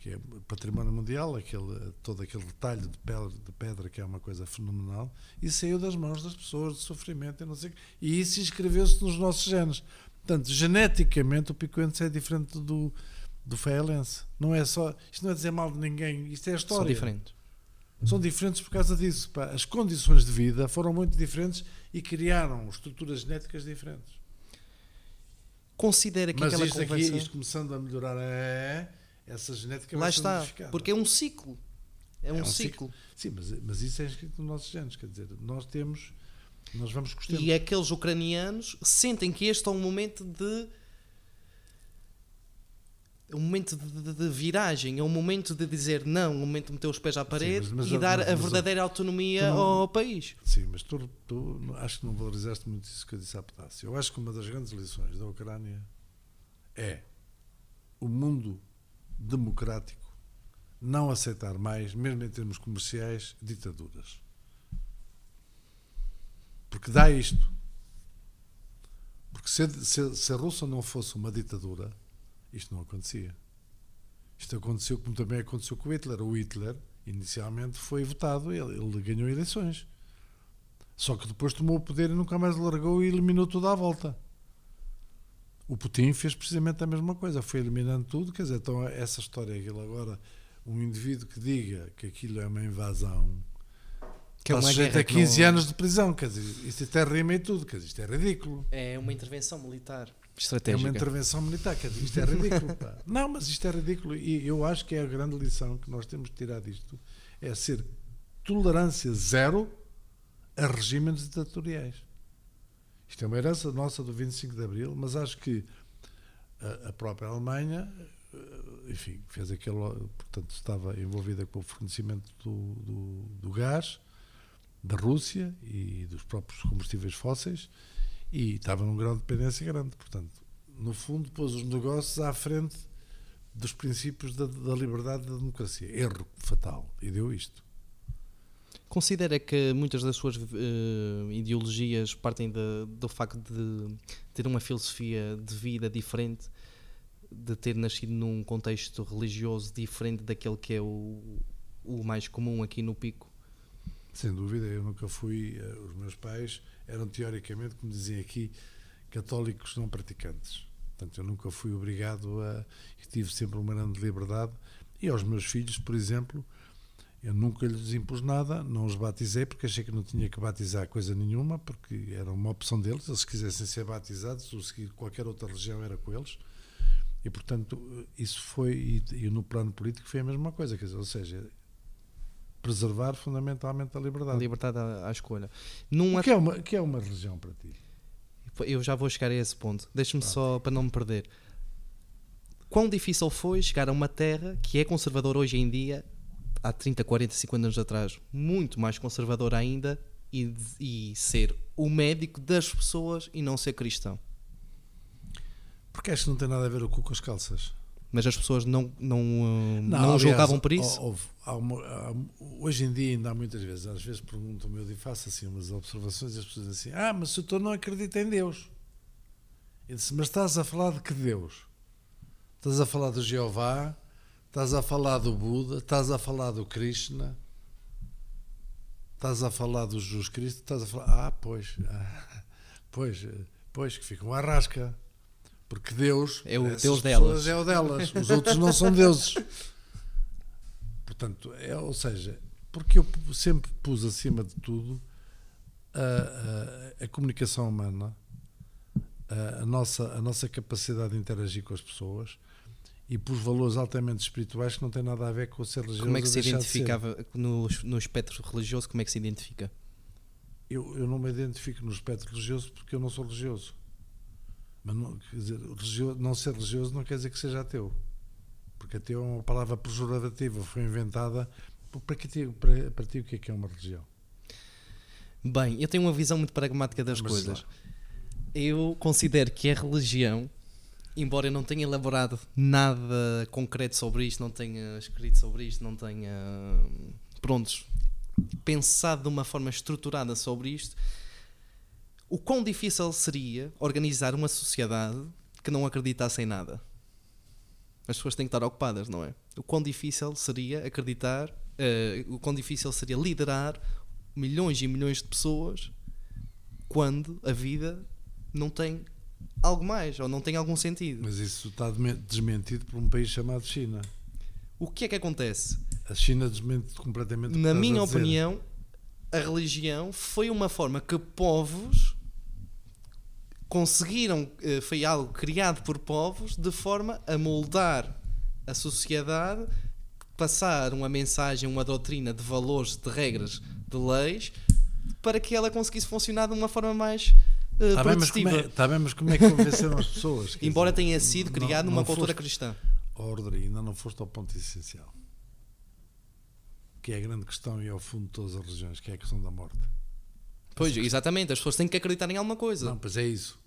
S2: que é património mundial, aquele, todo aquele retalho de pedra, de pedra que é uma coisa fenomenal, e saiu das mãos das pessoas, de sofrimento e não sei. E isso inscreveu-se nos nossos genes. Portanto, geneticamente, o picoense é diferente do, do faelense. Não é só, isto não é dizer mal de ninguém, isto é a história.
S1: São diferentes.
S2: São diferentes por causa disso. pá. As condições de vida foram muito diferentes e criaram estruturas genéticas diferentes.
S1: Considera que
S2: Mas
S1: aquela
S2: isto
S1: conversa...
S2: aqui, isto começando a melhorar, é, essa genética
S1: Lá
S2: vai ser
S1: está.
S2: modificada.
S1: Porque é um ciclo. É um,
S2: um
S1: ciclo.
S2: Sim, mas, mas isso é escrito nos nossos genes, quer dizer, nós temos, nós vamos gostando.
S1: E aqueles ucranianos sentem que este é um momento de. É um momento de, de- de viragem, é um momento de dizer não, um momento de meter os pés à parede
S2: mas- mas-
S1: e dar
S2: mas-
S1: a verdadeira autonomia
S2: não-
S1: ao país.
S2: Sim, mas tu, tu acho que não valorizaste muito isso que eu disse há pedaço. Eu acho que uma das grandes lições da Ucrânia é o mundo democrático não aceitar mais, mesmo em termos comerciais, ditaduras. Porque dá isto. Porque se, se, se a Rússia não fosse uma ditadura, isto não acontecia. Isto aconteceu como também aconteceu com o Hitler. O Hitler, inicialmente, foi votado, ele, ele ganhou eleições. Só que depois tomou o poder e nunca mais largou e eliminou tudo à volta. O Putin fez precisamente a mesma coisa, foi eliminando tudo. Quer dizer, então essa história, aquilo agora, um indivíduo que diga que aquilo é uma invasão,
S1: Que é uma
S2: sujeito
S1: guerra
S2: a
S1: que
S2: 15
S1: não-
S2: anos de prisão. Quer dizer, isto até rima e tudo, quer dizer, isto é ridículo.
S1: É uma intervenção militar.
S2: É uma
S1: Estratégica.
S2: intervenção militar, quer dizer, isto é ridículo. pá. Não, mas isto é ridículo e eu acho que é a grande lição que nós temos de tirar disto é ser tolerância zero a regimes ditatoriais. Isto é uma herança nossa do 25 de Abril, mas acho que a, a própria Alemanha, eh, enfim, fez aquele, portanto, estava envolvida com o fornecimento do, do, do gás da Rússia e dos próprios combustíveis fósseis e estava num grau de dependência grande. Portanto, no fundo, pôs os negócios à frente dos princípios da, da liberdade e da democracia. Erro fatal. E deu isto.
S1: Considera que muitas das suas eh, ideologias partem de- do facto de ter uma filosofia de vida diferente, de ter nascido num contexto religioso diferente daquele que é o, o mais comum aqui no Pico?
S2: Sem dúvida, eu nunca fui. eh, Os meus pais eram teoricamente, como dizem aqui, católicos não praticantes. Portanto, eu nunca fui obrigado a. Tive sempre uma grande liberdade. E aos meus filhos, por exemplo, eu nunca lhes impus nada, não os batizei porque achei que não tinha que batizar coisa nenhuma, porque era uma opção deles. Eles, se quisessem ser batizados ou seguir qualquer outra religião, era com eles. E, portanto, isso foi. E, e no plano político foi a mesma coisa. Quer dizer, ou seja, preservar fundamentalmente a
S1: A
S2: liberdade.
S1: liberdade à, à escolha.
S2: O que é, uma, que é uma religião para ti?
S1: Eu já vou chegar a esse ponto. Deixa-me só para não me perder. Quão difícil foi chegar a uma terra que é conservadora hoje em dia, há 30, 40, 50 anos atrás, muito mais conservadora ainda, e, e ser o médico das pessoas e não ser cristão?
S2: Porque acho que não tem nada a ver o cu com as calças.
S1: Mas as pessoas não, não, uh, não,
S2: aliás,
S1: julgavam por isso?
S2: houve- há uma- há- hoje em dia ainda há muitas vezes, às vezes perguntam-me, eu faço assim umas observações e as pessoas dizem assim, ah, mas se tu não acredita em Deus. Eu disse, mas estás a falar de que Deus? Estás a falar do Jeová? Estás a falar do Buda? Estás a falar do Krishna? Estás a falar do Jesus Cristo? Estás a falar, ah, pois, ah, pois, eh, pois, que ficam à rasca. Porque Deus
S1: É o Deus delas.
S2: É o delas. Os outros não são deuses. Portanto, é, ou seja, porque eu sempre pus acima de tudo a, a, a comunicação humana, a, a nossa, a nossa capacidade de interagir com as pessoas e por valores altamente espirituais que não têm nada a ver com o ser religioso.
S1: Como é que se identificava no, no espectro religioso? Como é que se identifica?
S2: Eu, eu não me identifico no espectro religioso porque eu não sou religioso. Mas não, dizer, não ser religioso não quer dizer que seja ateu. Porque ateu é uma palavra pejorativa, foi inventada. Para, ti, para, para ti, o que é que é uma religião?
S1: Bem, eu tenho uma visão muito pragmática das
S2: Mas
S1: coisas. Eu considero que a religião, embora eu não tenha elaborado nada concreto sobre isto, não tenha escrito sobre isto, não tenha, prontos, pensado de uma forma estruturada sobre isto, o quão difícil seria organizar uma sociedade que não acreditasse em nada. As pessoas têm que estar ocupadas, não é? O quão difícil seria acreditar, eh, o quão difícil seria liderar milhões e milhões de pessoas quando a vida não tem algo mais ou não tem algum sentido.
S2: Mas isso está desmentido por um país chamado China.
S1: O que é que acontece?
S2: A China desmente completamente
S1: Na minha
S2: a
S1: opinião, a religião foi uma forma que povos conseguiram, eh, foi algo criado por povos de forma a moldar a sociedade, passar uma mensagem, uma doutrina de valores, de regras, de leis, para que ela conseguisse funcionar de uma forma mais eh,
S2: Está bem, mas como é, tá bem, mas como é que convenceram as pessoas?
S1: Embora
S2: dizer,
S1: tenha sido
S2: não-
S1: criado
S2: não
S1: numa cultura
S2: foste-
S1: cristã.
S2: Oh, Rodrigo, ainda não foste ao ponto essencial. Que é a grande questão e é o fundo de todas as religiões, que é a questão da morte.
S1: Pois, exatamente, as pessoas têm que acreditar em alguma coisa.
S2: Não, pois é isso.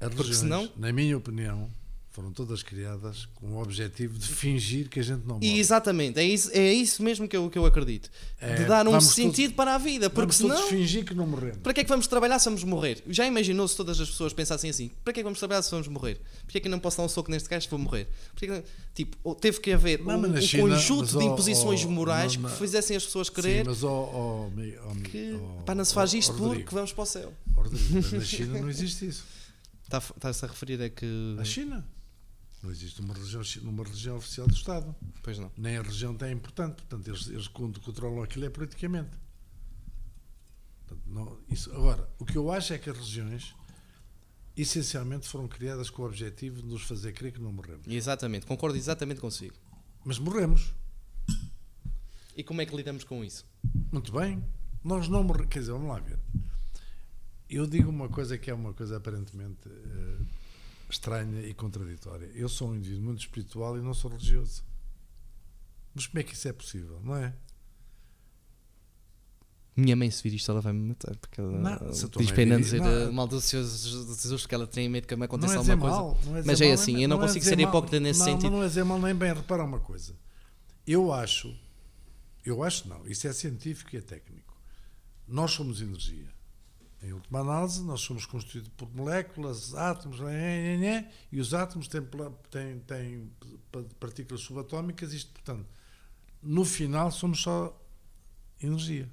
S2: As
S1: Porque
S2: religiões,
S1: senão-
S2: na minha opinião, foram todas criadas com o objetivo de fingir que a gente não morre.
S1: Exatamente, é isso, é isso mesmo que eu, que eu acredito.
S2: É,
S1: de dar um sentido para a vida, porque
S2: Vamos todos
S1: senão.
S2: fingir que não morremos.
S1: Para que é que vamos trabalhar se vamos morrer? Já imaginou se todas as pessoas pensassem assim? Para que é que vamos trabalhar se vamos morrer? Porquê é que eu não posso dar um soco neste gajo se vou morrer? Porquê que, tipo, teve que haver
S2: Não,
S1: um,
S2: mas
S1: um
S2: China-
S1: conjunto
S2: mas,
S1: de imposições
S2: ó,
S1: morais
S2: não,
S1: que fizessem as pessoas
S2: Sim,
S1: crer
S2: mas ó, mi- ó, mi-
S1: que pá, não se faz isto porque vamos para o céu.
S2: Rodrigo, mas na China não existe isso.
S1: Está- Está-se a referir a que.
S2: Na China não existe uma religião, chi- uma religião oficial do Estado.
S1: Pois não.
S2: Nem a religião é importante. Portanto, eles, eles controlam aquilo é politicamente. Portanto, não- isso, agora, o que eu acho é que as religiões essencialmente foram criadas com o objetivo de nos fazer crer que não morremos.
S1: Exatamente, concordo exatamente consigo.
S2: Mas morremos.
S1: E como é que lidamos com isso?
S2: Muito bem. Nós não morremos. Quer dizer, vamos lá ver. Eu digo uma coisa que é uma coisa aparentemente eh, estranha e contraditória. Eu sou um indivíduo muito espiritual e não sou religioso. Mas como é que isso é possível? Não é?
S1: Minha mãe, se vir isto, ela vai me matar. Porque ela
S2: Não,
S1: diz para não dizer
S2: não,
S1: eh, mal do Senhor Jesus, que ela tem medo que me
S2: Não
S1: aconteça
S2: é
S1: alguma coisa.
S2: mal. Não é
S1: Mas é
S2: mal,
S1: assim, eu não
S2: é
S1: consigo
S2: dizer
S1: ser
S2: mal.
S1: hipócrita nesse
S2: não,
S1: sentido.
S2: Não é dizer mal nem bem. Repara uma coisa. Eu acho, eu acho não, isso é científico e é técnico. Nós somos energia. Em última análise, nós somos constituídos por moléculas, átomos, nhé, nhé, nhé, e os átomos têm, têm, têm pa- partículas subatómicas, isto, portanto, no final somos só energia.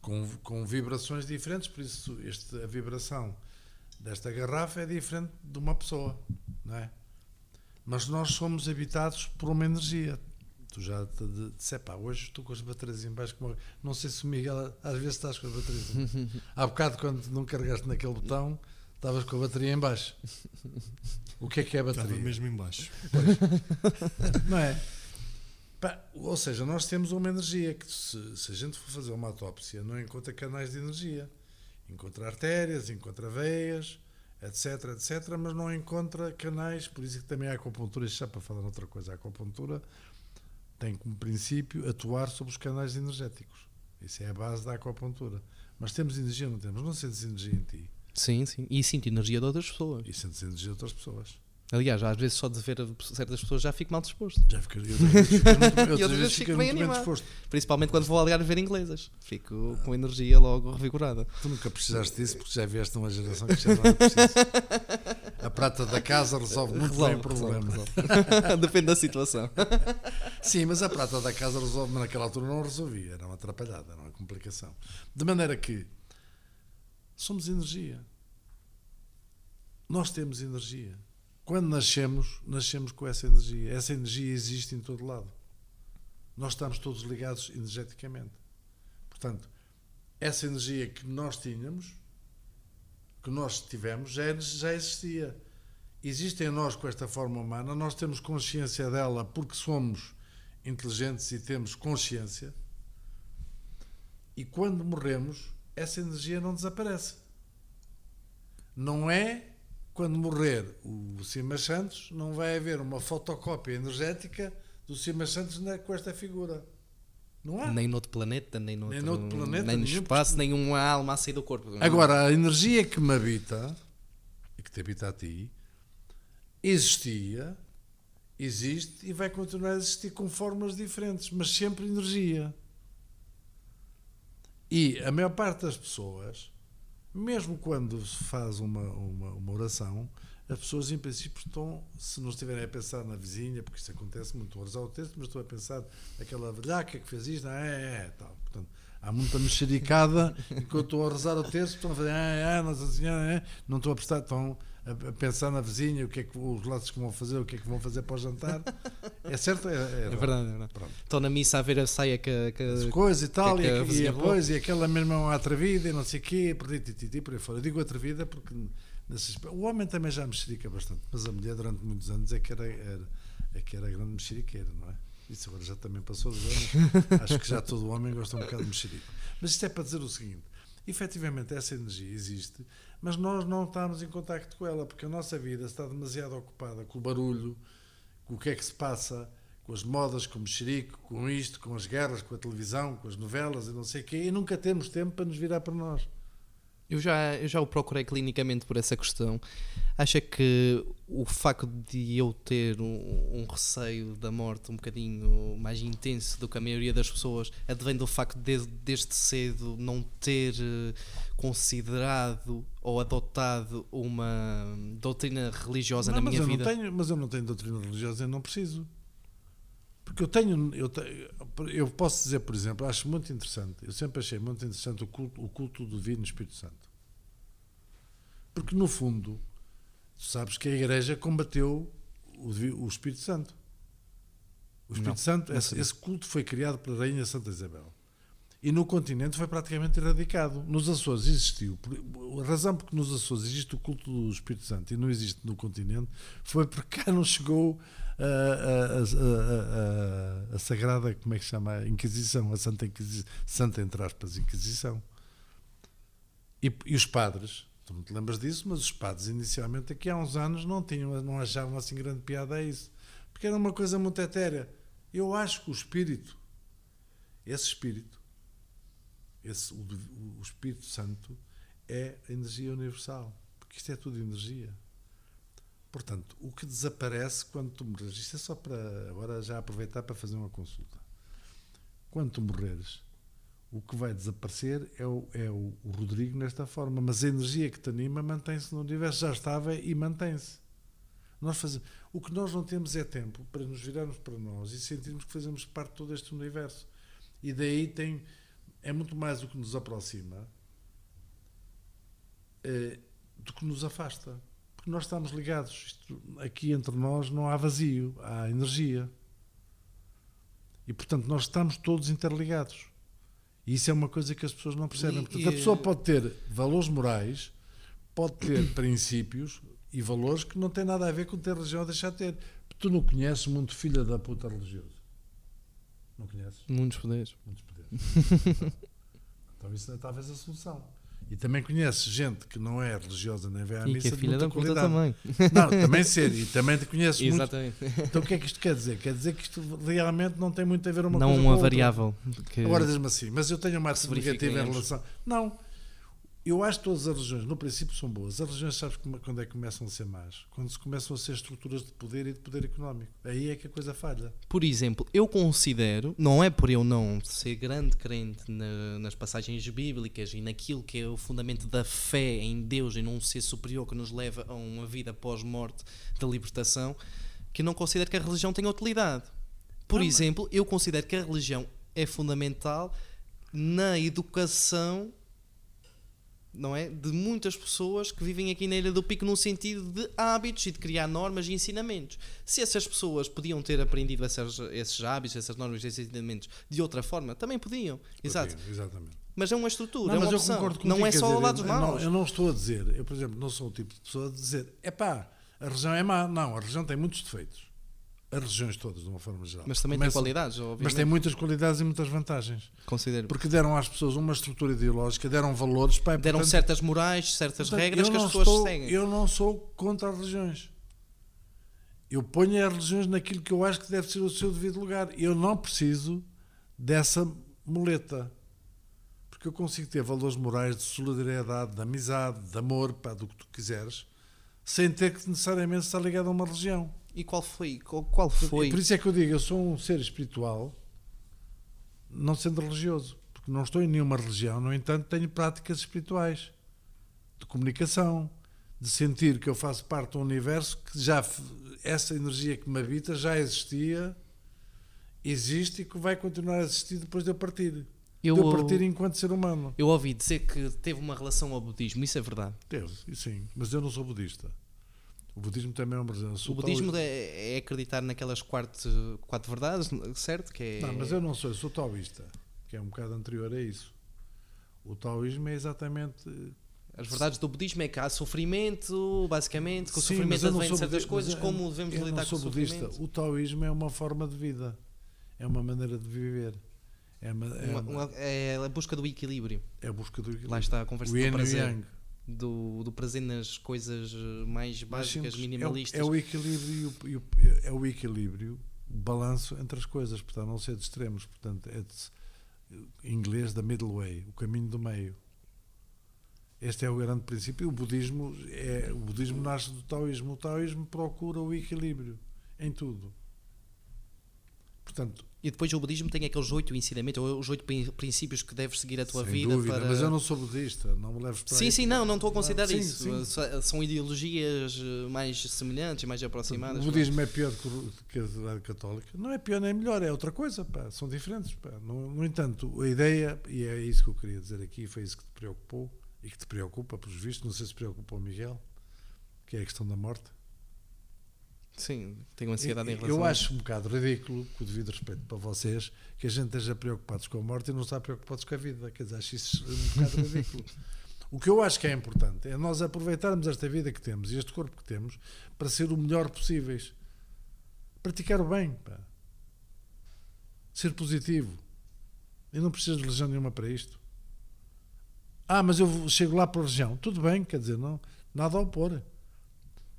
S2: Com, com vibrações diferentes, por isso este, a vibração desta garrafa é diferente de uma pessoa, não é? Mas nós somos habitados por uma energia. Tu já te de- disse, pá, hoje estou com as baterias em baixo. Como... Não sei se o Miguel, às vezes estás com as baterias em baixo. Há bocado, quando não carregaste naquele botão, estavas com a bateria em baixo. O que é que é a
S3: Estava
S2: bateria?
S3: mesmo em baixo.
S2: Não é? Pá, ou seja, nós temos uma energia que, se, se a gente for fazer uma autópsia, não encontra canais de energia. Encontra artérias, encontra veias, etc, etc, mas não encontra canais. Por isso que também a acupuntura, isto já para falar outra coisa, a acupuntura tem como princípio atuar sobre os canais energéticos. Isso é a base da acupuntura. Mas temos energia, não temos? Não sentes energia em ti
S1: Sim, sim. E sinto energia de outras pessoas.
S2: e sentes energia de outras pessoas.
S1: Aliás, às vezes só de ver certas pessoas já fico mal disposto.
S2: Já fica, eu vezes fico muito, outras vezes
S1: vezes
S2: fico
S1: fico bem animado.
S2: disposto.
S1: Principalmente quando vou aliar ver inglesas. Fico com energia logo revigorada.
S2: Tu nunca precisaste disso porque já vieste uma geração que já não é preciso. A prata da casa resolve muito bem o problema.
S1: Depende da situação.
S2: Sim, mas a prata da casa resolve, mas naquela altura não resolvia, era uma atrapalhada, era uma complicação. De maneira que somos energia. Nós temos energia. Quando nascemos, nascemos com essa energia. Essa energia existe em todo lado. Nós estamos todos ligados energeticamente. Portanto, essa energia que nós tínhamos, que nós tivemos, já, já existia. Existe em nós com esta forma humana, nós temos consciência dela porque somos inteligentes e temos consciência. E quando morremos, essa energia não desaparece. Não é quando morrer o Simas Santos, não vai haver uma fotocópia energética do Simas Santos com esta figura. Não há.
S1: Nem noutro planeta, nem noutro,
S2: Nem noutro planeta,
S1: nem no
S2: nenhum,
S1: espaço, nem uma alma a sair do corpo.
S2: Agora, a energia que me habita, e que te habita a ti, existia, existe e vai continuar a existir com formas diferentes, mas sempre energia. E a maior parte das pessoas, mesmo quando se faz uma, uma, uma oração, as pessoas em princípio estão, se não estiverem a pensar na vizinha, porque isso acontece muito, a rezar o texto, mas estão a pensar naquela velhaca que fez isto, ah, é, é, tal. Portanto, há muita mexericada enquanto estou a rezar o texto, estão a fazer, ah, é, Nossa Senhora, é, não estou a prestar, estão a, pensar na vizinha, o que é que os lados que vão fazer, o que é que vão fazer para o jantar. É certo? É, é,
S1: É verdade, é verdade. Estão na missa a ver a saia que, que,
S2: As coisas e tal,
S1: que
S2: e, e, depois, e aquela mesma atrevida e não sei o quê, tititi, por aí fora. Eu digo atrevida porque nesses, o homem também já mexerica bastante, mas a mulher durante muitos anos é que era, era, é que era grande mexeriqueira, não é? Isso agora já também passou dos anos. Acho que já todo homem gosta um bocado de mexerico. Mas isto é para dizer o seguinte: efetivamente essa energia existe, mas nós não estamos em contacto com ela, porque a nossa vida está demasiado ocupada com o barulho, com o que é que se passa, com as modas, com o mexerico, com isto, com as guerras, com a televisão, com as novelas e não sei o quê, e nunca temos tempo para nos virar para nós.
S1: Eu já, eu já o procurei clinicamente por essa questão. Acha que o facto de eu ter um, um, receio da morte um bocadinho mais intenso do que a maioria das pessoas advém do facto de, desde cedo não ter eh, considerado ou adotado uma doutrina religiosa
S2: não,
S1: na minha
S2: eu
S1: vida?
S2: Não tenho, mas eu não tenho doutrina religiosa e não preciso. Porque eu tenho, eu tenho, eu posso dizer, por exemplo, acho muito interessante, eu sempre achei muito interessante o culto, o culto do Divino Espírito Santo. Porque, no fundo, tu sabes que a Igreja combateu o, o Espírito Santo. O Espírito
S1: Não,
S2: Santo,
S1: não
S2: esse, esse culto foi criado pela Rainha Santa Isabel. E no continente foi praticamente erradicado. Nos Açores existiu. por- A razão porque nos Açores existe o culto do Espírito Santo e não existe no continente foi porque cá não chegou a, a- a- Sagrada, como é que chama? A Inquisição, a Santa Inquisição, Santa entre aspas, Inquisição. E, e os padres, tu não te lembras disso, mas os padres inicialmente aqui há uns anos não tinham, não achavam assim grande piada a isso. Porque era uma coisa muito etérea. Eu acho que o espírito, esse espírito, esse, o, o Espírito Santo, é a energia universal. Porque isto é tudo energia. Portanto, o que desaparece quando tu morres, isto é só para agora já aproveitar para fazer uma consulta. Quando tu morreres, o que vai desaparecer é o, é o, o Rodrigo nesta forma, mas a energia que te anima mantém-se no universo, já estava e mantém-se. Nós o que nós não temos é tempo para nos virarmos para nós e sentirmos que fazemos parte de todo este universo. E daí tem, é muito mais o que nos aproxima eh, do que nos afasta. Porque nós estamos ligados. Isto, aqui entre nós não há vazio, há energia. E portanto nós estamos todos interligados. E isso é uma coisa que as pessoas não percebem.
S1: E-
S2: Portanto, a
S1: e-
S2: pessoa pode ter valores morais, pode ter princípios e valores que não têm nada a ver com ter religião ou deixar de ter. Tu não conheces muito filha da puta religioso. Não conheces?
S1: Muitos poderes.
S2: Muitos poderes. então isso é talvez a solução. E também conheces gente que não é religiosa nem vai à
S1: E
S2: missa
S1: que é
S2: de
S1: filha da puta também.
S2: Não, também ser. E também te conheces muito.
S1: Exatamente.
S2: Então o que é que isto quer dizer? Quer dizer que isto realmente não tem muito a ver uma
S1: não
S2: coisa com
S1: uma
S2: a outra.
S1: variável. Que...
S2: Agora diz-me assim, mas eu tenho uma
S1: verifica
S2: negativa em relação. Não. Eu acho que todas as religiões, no princípio, são boas. As religiões, sabes como- quando é que começam a ser más? Quando se começam a ser estruturas de poder e de poder económico. Aí é que a coisa falha.
S1: Por exemplo, eu considero, não é por eu não ser grande crente na- nas passagens bíblicas e naquilo que é o fundamento da fé em Deus e num ser superior que nos leva a uma vida pós-morte da libertação, que não considero que a religião tenha utilidade. Por
S2: Não,
S1: exemplo, eu considero que a religião é fundamental na educação não é? De muitas pessoas que vivem aqui na Ilha do Pico no sentido de hábitos e de criar normas e ensinamentos. Se essas pessoas podiam ter aprendido essas- esses hábitos, essas normas, esses ensinamentos de outra forma, também podiam. Exato.
S2: Exatamente.
S1: Mas é uma estrutura,
S2: Não,
S1: é
S2: mas
S1: uma
S2: eu
S1: opção.
S2: concordo
S1: Não
S2: contigo,
S1: é só
S2: dizer,
S1: lados
S2: eu,
S1: maus.
S2: Não, eu não estou a dizer, eu, por exemplo, não sou o tipo de pessoa a dizer, é pá, a religião é má. Não, a religião tem muitos defeitos. As religiões todas, de uma forma geral.
S1: Mas também tem
S2: Começam-
S1: qualidades, obviamente.
S2: Mas tem muitas qualidades e muitas vantagens.
S1: Considero.
S2: Porque deram às pessoas uma estrutura ideológica, deram valores. Pá, e,
S1: Deram
S2: portanto,
S1: certas morais, certas
S2: portanto,
S1: regras que as pessoas
S2: estou-
S1: seguem.
S2: Eu não sou contra as religiões. Eu ponho as religiões naquilo que eu acho que deve ser o seu devido lugar. Eu não preciso dessa muleta. Porque eu consigo ter valores morais de solidariedade, de amizade, de amor, pá, do que tu quiseres, sem ter que necessariamente estar ligado a uma religião.
S1: E qual foi? Qual, qual foi?
S2: Por isso é que eu digo, eu sou um ser espiritual, não sendo religioso, porque não estou em nenhuma religião, no entanto, tenho práticas espirituais de comunicação, de sentir que eu faço parte um universo que já essa energia que me habita já existia, existe e que vai continuar a existir depois de eu partir.
S1: Eu,
S2: de eu partir enquanto ser humano.
S1: eu ouvi dizer que teve uma relação ao budismo, isso é verdade.
S2: Teve, sim, mas eu não sou budista. O budismo também é uma religião.
S1: O budismo é, é acreditar naquelas quatro, quatro verdades, certo? Que é...
S2: Não, mas eu não sou, eu sou taoísta, que é um bocado anterior a isso. O taoísmo é exatamente.
S1: As verdades do budismo é que há sofrimento, basicamente, que o
S2: Sim,
S1: sofrimento vem de certas coisas, como devemos
S2: eu
S1: lidar
S2: não sou
S1: com o
S2: budista.
S1: sofrimento.
S2: O taoísmo é uma forma de vida, é uma maneira de viver, é, uma, é,
S1: Uma-
S2: uma-
S1: é a busca do equilíbrio.
S2: é a busca do equilíbrio.
S1: Lá está a conversa
S2: o
S1: do prazer.
S2: yang.
S1: Do, do prazer nas coisas mais básicas,
S2: simples. É o-
S1: minimalistas.
S2: É o, equilíbrio, e o- e o- é o equilíbrio, o balanço entre as coisas, portanto, não ser de extremos. Portanto, é de, em inglês, da middle way, o caminho do meio. Este é o grande princípio. O budismo, é, o budismo nasce do taoísmo. O taoísmo procura o equilíbrio em tudo. Portanto,
S1: E depois o budismo tem aqueles oito ensinamentos, ou os oito prin- princípios que deves seguir a tua
S2: sem
S1: vida
S2: dúvida,
S1: para.
S2: mas eu não sou budista, não me leves para
S1: Sim,
S2: aí.
S1: sim, não, não estou a considerar
S2: Sim,
S1: isso.
S2: sim.
S1: S- São ideologias eh, mais semelhantes, mais aproximadas.
S2: O budismo é pior que a católica. Não é pior nem melhor, é outra coisa. Pá. São diferentes. Pá. No, no entanto, a ideia, e é isso que eu queria dizer aqui, foi isso que te preocupou e que te preocupa, pelos vistos, não sei se preocupa o Miguel, que é a questão da morte.
S1: Sim, tenho ansiedade em
S2: Eu-
S1: relação
S2: Eu
S1: a
S2: acho um bocado ridículo, com o devido respeito para vocês, que a gente esteja preocupados com a morte e não está preocupados com a vida. Quer dizer, acho isso um bocado ridículo. O que eu acho que é importante é nós aproveitarmos esta vida que temos e este corpo que temos para ser o melhor possíveis. Praticar o bem. Pá. Ser positivo. Eu não preciso de religião nenhuma para isto. Ah, mas eu chego lá para a religião. Tudo bem, quer dizer, não, nada a opor.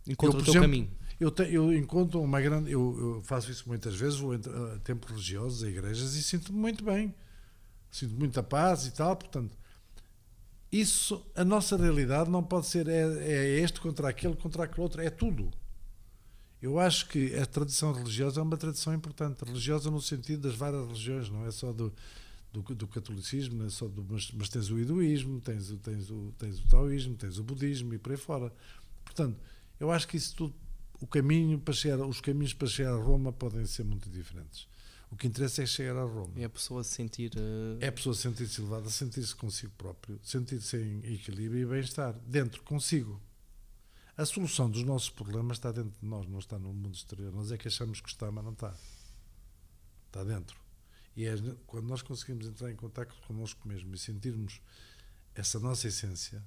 S1: Encontra
S2: Eu,
S1: o teu
S2: exemplo,
S1: caminho.
S2: Eu, te- eu encontro uma grande. Eu, eu faço isso muitas vezes, vou a templos religiosos, a igrejas, e sinto-me muito bem. Sinto muita paz e tal. Portanto, isso, a nossa realidade não pode ser é, é este contra aquele, contra aquele outro, é tudo. Eu acho que a tradição religiosa é uma tradição importante. Religiosa no sentido das várias religiões, não é só do, do, do catolicismo, não é só do, mas, mas tens o hinduísmo, tens tens, o, tens o taoísmo, tens o budismo e por aí fora. Portanto, eu acho que isso tudo, o caminho para chegar, os caminhos para chegar a Roma podem ser muito diferentes. O que interessa é chegar a Roma.
S1: É a pessoa se sentir. eh,
S2: É a pessoa sentir-se elevada, sentir-se consigo próprio, sentir-se em equilíbrio e bem-estar, dentro, consigo. A solução dos nossos problemas está dentro de nós, não está no mundo exterior. Nós é que achamos que está, mas não está. Está dentro. E é quando nós conseguimos entrar em contato connosco mesmo e sentirmos essa nossa essência,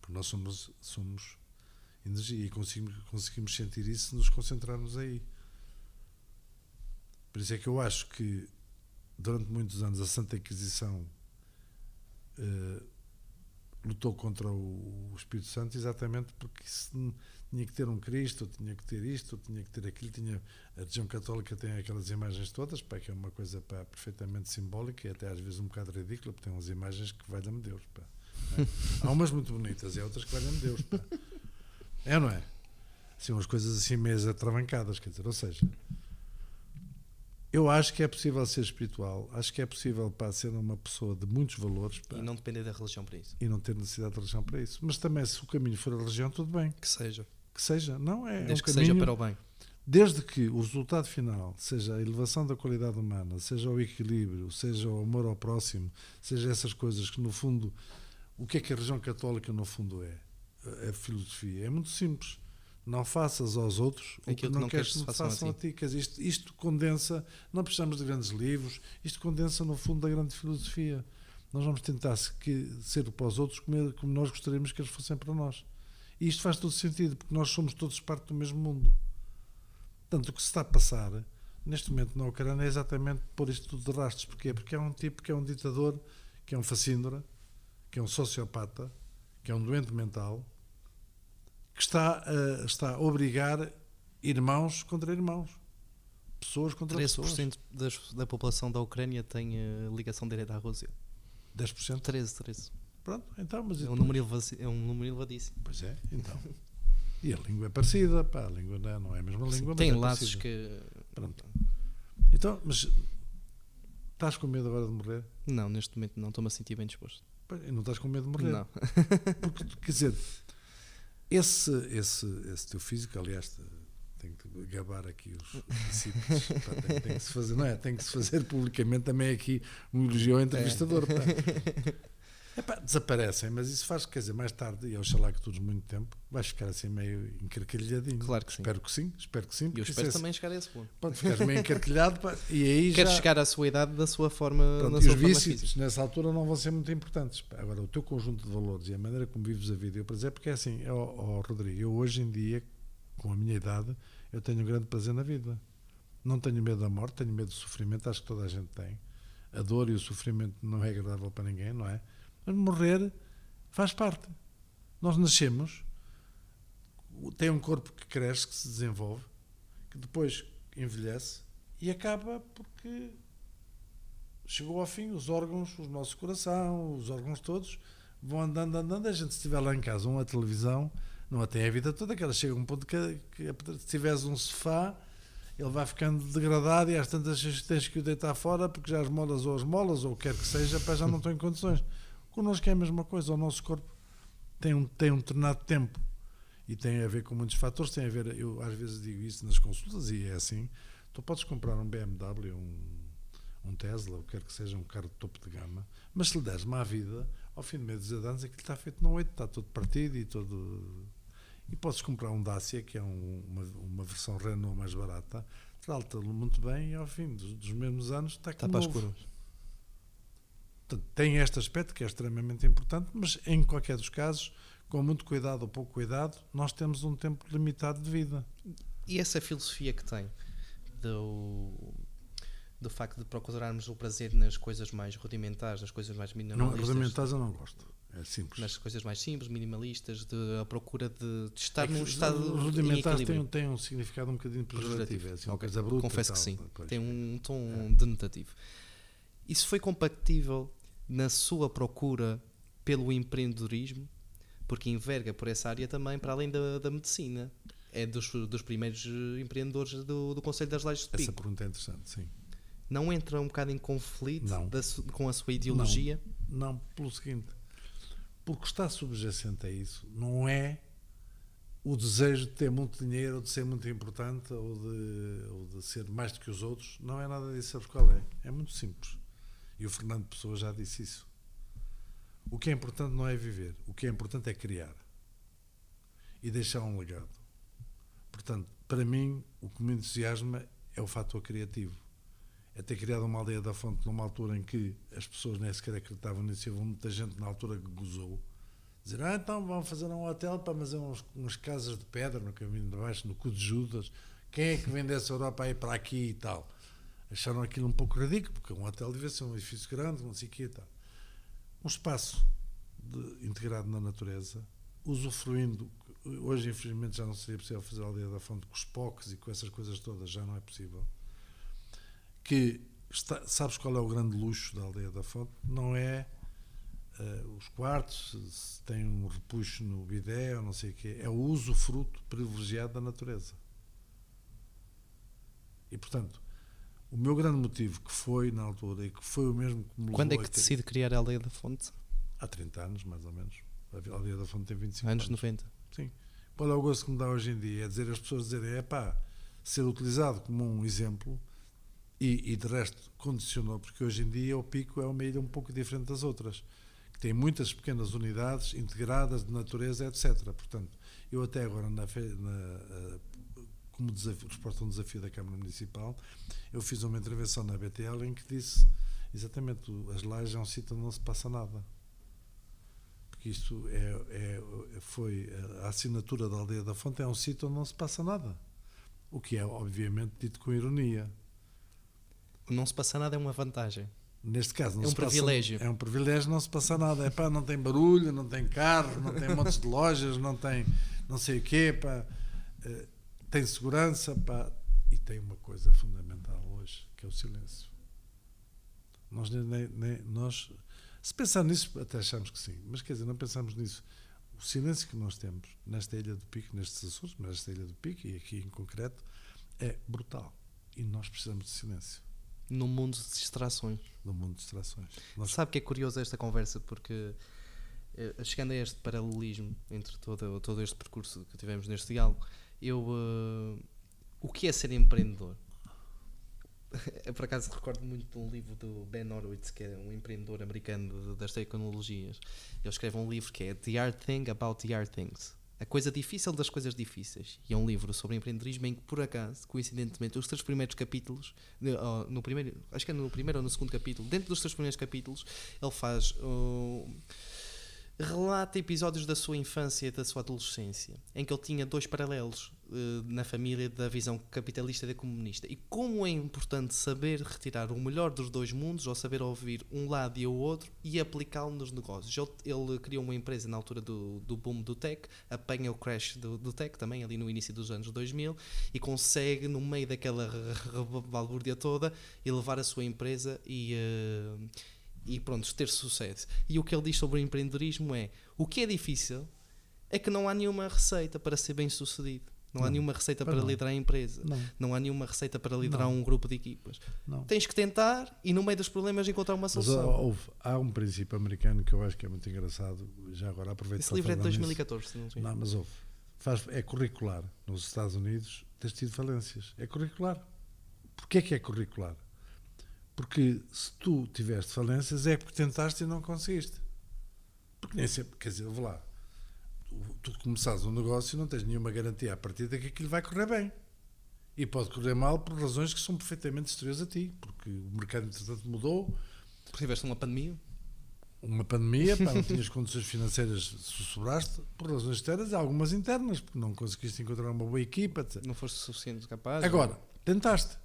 S2: porque nós somos, somos energia e conseguimos, conseguimos sentir isso se nos concentrarmos aí. Por isso é que eu acho que durante muitos anos a Santa Inquisição eh, lutou contra o, o Espírito Santo exatamente porque n- tinha que ter um Cristo, tinha que ter isto, tinha que ter aquilo, tinha a religião católica tem aquelas imagens todas, pá, que é uma coisa pá, perfeitamente simbólica e até às vezes um bocado ridícula, porque tem umas imagens que valha-me Deus. Pá, é? Há umas muito bonitas e outras que valha-me Deus. Pá. É ou não é? Assim, umas coisas assim meio atravancadas, quer dizer, ou seja, eu acho que é possível ser espiritual, acho que é possível pá, ser uma pessoa de muitos valores pá,
S1: E não depender da religião para isso.
S2: e não ter necessidade de religião para isso. Mas também, se o caminho for a religião, tudo bem,
S1: Que seja.
S2: que seja. Não é, é
S1: Desde
S2: um
S1: que
S2: caminho,
S1: seja para o bem.
S2: desde que o resultado final seja a elevação da qualidade humana, seja o equilíbrio, seja o amor ao próximo, seja essas coisas que, no fundo, o que é que a religião católica, no fundo, é? A filosofia. É muito simples. Não faças aos outros o que não,
S1: não
S2: queres que
S1: façam a
S2: façam a ti. Quer dizer, isto, isto condensa, não precisamos de grandes livros, isto condensa, no fundo, a grande filosofia. nós vamos tentar ser para os outros como, como nós gostaríamos que eles fossem para nós. E isto faz todo sentido, porque nós somos todos parte do mesmo mundo. Portanto, o que se está a passar neste momento na Ucrânia é exatamente pôr isto tudo de rastros. Porquê? Porque é um tipo que é um ditador, que é um facíndora, que é um sociopata, que é um doente mental, que está a, está a obrigar irmãos contra irmãos. Pessoas contra pessoas.
S1: 13% das, da população da Ucrânia tem eh, ligação direta à Rússia.
S2: 10%.
S1: 13, 13.
S2: Pronto, então, mas
S1: É um
S2: depois?
S1: número, é um número elevadíssimo.
S2: Pois é, então. E a língua é parecida, pá, a língua não é, é a mesma língua, mas
S1: tem
S2: é
S1: laços
S2: parecida.
S1: que.
S2: Pronto. Então, mas estás com medo agora de morrer?
S1: Não, neste momento não, estou-me a sentir bem disposto.
S2: Não estás com medo de morrer?
S1: Não.
S2: Porque, quer dizer, esse, esse, esse teu físico, aliás, te- tenho que gabar aqui os discípulos, pá, tem, tem que se fazer, não é? Tem que se fazer publicamente também aqui um elogio ao entrevistador. pá. Epá, desaparecem, mas isso faz, quer dizer, mais tarde, e oxalá que tudo muito tempo, vais ficar assim meio encarquilhadinho.
S1: Claro que sim.
S2: Espero que sim, espero que sim.
S1: E eu espero
S2: é-
S1: também chegar a esse ponto.
S2: Pronto, meio encarquilhado pá, e aí
S1: Quero
S2: já...
S1: chegar à sua idade da sua forma,
S2: Pronto,
S1: na
S2: e
S1: sua
S2: os vícios
S1: física.
S2: nessa altura não vão ser muito importantes. Agora, o teu conjunto de valores e a maneira como vives a vida, eu, por exemplo, porque é assim, ó, ó, Rodrigo, eu hoje em dia, com a minha idade, eu tenho um grande prazer na vida. Não tenho medo da morte, tenho medo do sofrimento, acho que toda a gente tem. A dor e o sofrimento não é agradável para ninguém, não é? Mas morrer faz parte. Nós nascemos, tem um corpo que cresce, que se desenvolve, que depois envelhece e acaba porque chegou ao fim, os órgãos, o nosso coração, os órgãos todos vão andando, andando. A gente, se tiver lá em casa uma televisão, não a tem a vida toda, que ela chega a um ponto que, que se tiveres um sofá, ele vai ficando degradado e às tantas tens que o deitar fora porque já as molas ou as molas ou o que quer que seja, pá, já não estão em condições. Connosco é a mesma coisa, o nosso corpo tem um, tem um determinado tempo e tem a ver com muitos fatores, tem a ver, eu às vezes digo isso nas consultas e é assim, tu podes comprar um BMW, um, um Tesla, o que quer que seja, um carro de topo de gama, mas se lhe deres má vida, ao fim de meio dos anos aquilo está feito no 8, está todo partido e todo... E podes comprar um Dacia, que é um- uma, uma versão Renault mais barata, trata-lo muito bem e ao fim dos, dos mesmos anos está
S1: Está
S2: como
S1: para as curvas.
S2: Tem este aspecto que é extremamente importante, mas em qualquer dos casos, com muito cuidado ou pouco cuidado, nós temos um tempo limitado de vida.
S1: E essa filosofia que tem do, do facto de procurarmos o prazer nas coisas mais rudimentares, nas coisas mais
S2: Não,
S1: minimalistas,
S2: rudimentares eu não gosto. É simples.
S1: nas coisas mais simples, minimalistas, de, a procura de, de estar
S2: É
S1: num estado
S2: rudimentares têm, têm um significado um bocadinho pejorativo. É assim, uma
S1: Ok,
S2: coisa bruta. e
S1: Confesso que
S2: tal.
S1: sim. Tem um tom
S2: É.
S1: denotativo. Isso foi compatível na sua procura pelo empreendedorismo, porque enverga por essa área também, para além da, da medicina. É dos, dos primeiros eh, empreendedores do, do Conselho das Lajes de
S2: Essa
S1: Pico.
S2: pergunta é interessante, sim.
S1: Não entra um bocado em conflito
S2: Não.
S1: da com a sua ideologia?
S2: Não, pelo seguinte, porque está subjacente a isso não é o desejo de ter muito dinheiro, ou de ser muito importante, ou de, ou de ser mais do que os outros. Não é nada disso, sabes qual é? É muito simples. E o Fernando Pessoa já disse isso. O que é importante não é viver, o que é importante é criar e deixar um legado. Portanto, para mim, o que me entusiasma é o fator criativo é ter criado uma aldeia da fonte numa altura em que as pessoas nem sequer acreditavam nisso. Houve muita gente na altura que gozou. Dizer, ah, então vão fazer um hotel para fazer uns, umas casas de pedra no caminho de baixo, no cu de Judas. Quem é que vem dessa Europa aí para aqui e tal? Acharam aquilo um pouco ridículo, porque um hotel devia ser um edifício grande, não sei o quê e tal. Um espaço de- integrado na natureza, usufruindo. Hoje, infelizmente, já não seria possível fazer a aldeia da fonte com os POCs e com essas coisas todas, já não é possível que está- sabes qual é o grande luxo da aldeia da fonte? Não é eh, os quartos, se- tem um repuxo no bidé ou não sei o quê, é o uso fruto privilegiado da natureza. E portanto, o meu grande motivo que foi na altura e que foi o mesmo que me
S1: Quando é que
S2: ter-
S1: decide criar a Aldeia da Fonte?
S2: há 30 anos mais ou menos. A aldeia da fonte tem 25
S1: Anos
S2: anos.
S1: 90.
S2: Qual é o gosto que me dá hoje em dia? É dizer as pessoas dizerem, é pá, ser utilizado como um exemplo e, e de resto condicionou, porque hoje em dia o Pico é uma ilha um pouco diferente das outras, que tem muitas pequenas unidades integradas de natureza, etc. Portanto, eu até agora, na, na, eh, como desafio, resposta a um desafio da Câmara Municipal, eu fiz uma intervenção na BTL em que disse, Exatamente, as lajes é um sítio onde não se passa nada. Porque isto é, é- foi a assinatura da aldeia da fonte é um sítio onde não se passa nada. O que é, obviamente, dito com ironia.
S1: Não se passa nada é uma vantagem.
S2: Neste caso, não
S1: É um
S2: se passa-
S1: privilégio.
S2: é um privilégio, não se passa nada. É pá, não tem barulho, não tem carro, não tem montes de lojas, não tem não sei o quê, pá. Tem segurança, pá. E tem uma coisa fundamental hoje, que é o silêncio. Nós, nem, nem- nós se pensar nisso, até achamos que sim, mas quer dizer, não pensamos nisso. O silêncio que nós temos nesta Ilha do Pico, nestes Açores, mas nesta Ilha do Pico e aqui em concreto, é brutal. E nós precisamos de silêncio
S1: No mundo de distrações.
S2: no mundo de distrações. Nós
S1: Sabe que é curioso esta conversa porque eh, chegando a este paralelismo entre todo, todo este percurso que tivemos neste diálogo, eu eh, o que é ser empreendedor? Eu, por acaso recordo muito de um livro do Ben Horowitz, que é um empreendedor americano das tecnologias. Ele escreve um livro que é The Hard Thing About the Hard Things. A coisa difícil das coisas difíceis. E é um livro sobre empreendedorismo em que, por acaso, coincidentemente, os três primeiros capítulos, no primeiro, acho que é no primeiro ou no segundo capítulo, dentro dos três primeiros capítulos, ele faz. oh, relata episódios da sua infância e da sua adolescência, em que ele tinha dois paralelos eh, na família da visão capitalista e da comunista. E como é importante saber retirar o melhor dos dois mundos, ou saber ouvir um lado e o outro, e aplicá-lo nos negócios. Ele, ele criou uma empresa na altura do, do boom do tech, apanha o crash do, do tech também, ali no início dos anos 2000, e consegue, no meio daquela balbúrdia toda, elevar a sua empresa e... eh, e pronto, ter sucesso. E o que ele diz sobre o empreendedorismo é: o que é difícil é que não há nenhuma receita para ser bem sucedido. Não, há
S2: Não.
S1: nenhuma receita para liderar a empresa.
S2: Não,
S1: Não há nenhuma receita para liderar
S2: Não.
S1: um grupo de equipas.
S2: não.
S1: Tens que tentar e no meio dos problemas encontrar uma
S2: Mas
S1: solução.
S2: ó, houve, há um princípio americano que eu acho que é muito engraçado. Já agora aproveito
S1: Esse livro é de
S2: falar nisso.
S1: 2014. se não sei.
S2: Não, mas houve. Faz, é curricular. Nos Estados Unidos tens tido falências. É curricular. Porquê é que é curricular? Porque se tu tiveste falências é porque tentaste e não conseguiste. Porque nem sempre, quer dizer, vou lá. Tu, começares um negócio e não tens nenhuma garantia a partir de que aquilo vai correr bem. E pode correr mal por razões que são perfeitamente exteriores a ti. Porque o mercado, entretanto, mudou,
S1: Porque tiveste uma pandemia.
S2: uma pandemia, pá, não tinhas condições financeiras, sussurraste, por razões externas e algumas internas, porque não conseguiste encontrar uma boa equipa, etc.
S1: Não foste suficiente capaz.
S2: Agora, tentaste.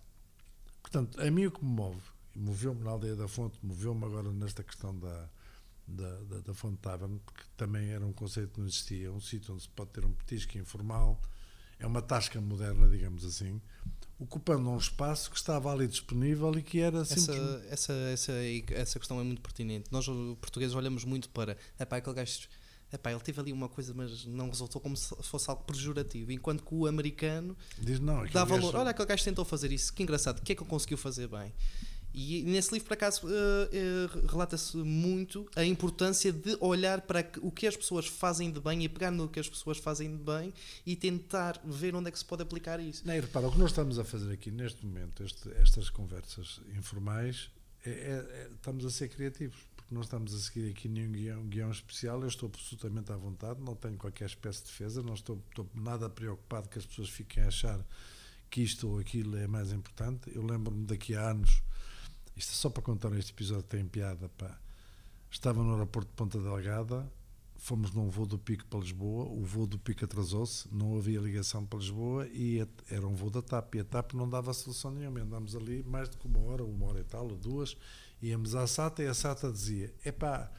S2: Portanto, a mim o que me move, moveu-me na aldeia da fonte, moveu-me agora nesta questão da, da, da, da fonte Tavern, porque também era um conceito que não existia, um sítio onde se pode ter um petisco informal, é uma tasca moderna, digamos assim, ocupando um espaço que estava ali disponível e que era
S1: Essa,
S2: simplesmente...
S1: essa, essa, essa questão é muito pertinente. Nós, portugueses, olhamos muito para. Epá, aquele gajo. Epá, ele teve ali uma coisa, mas não resultou como se fosse algo pejorativo. Enquanto que o americano
S2: Diz, não,
S1: dá
S2: gajo-
S1: valor. Olha, aquele gajo tentou fazer isso, que engraçado, o que é que ele conseguiu fazer bem? E nesse livro, por acaso, eh, eh, relata-se muito a importância de olhar para o que as pessoas fazem de bem e pegar no que as pessoas fazem de bem e tentar ver onde é que se pode aplicar isso.
S2: Não, e repara, o que nós estamos a fazer aqui neste momento, este- estas conversas informais, é, é- é- estamos a ser criativos, porque não estamos a seguir aqui nenhum guião, guião especial. Eu estou absolutamente à vontade, não tenho qualquer espécie de defesa, não estou, estou nada preocupado que as pessoas fiquem a achar que isto ou aquilo é mais importante. Eu lembro-me daqui a anos, isto é só para contar este episódio tem piada, pá. Estava no aeroporto de Ponta Delgada, fomos num voo do Pico para Lisboa, o voo do Pico atrasou-se, não havia ligação para Lisboa e era um voo da TAP e a TAP não dava solução nenhuma. Andámos ali mais que uma hora, uma hora e tal, ou duas, íamos à SATA e a SATA dizia: epá,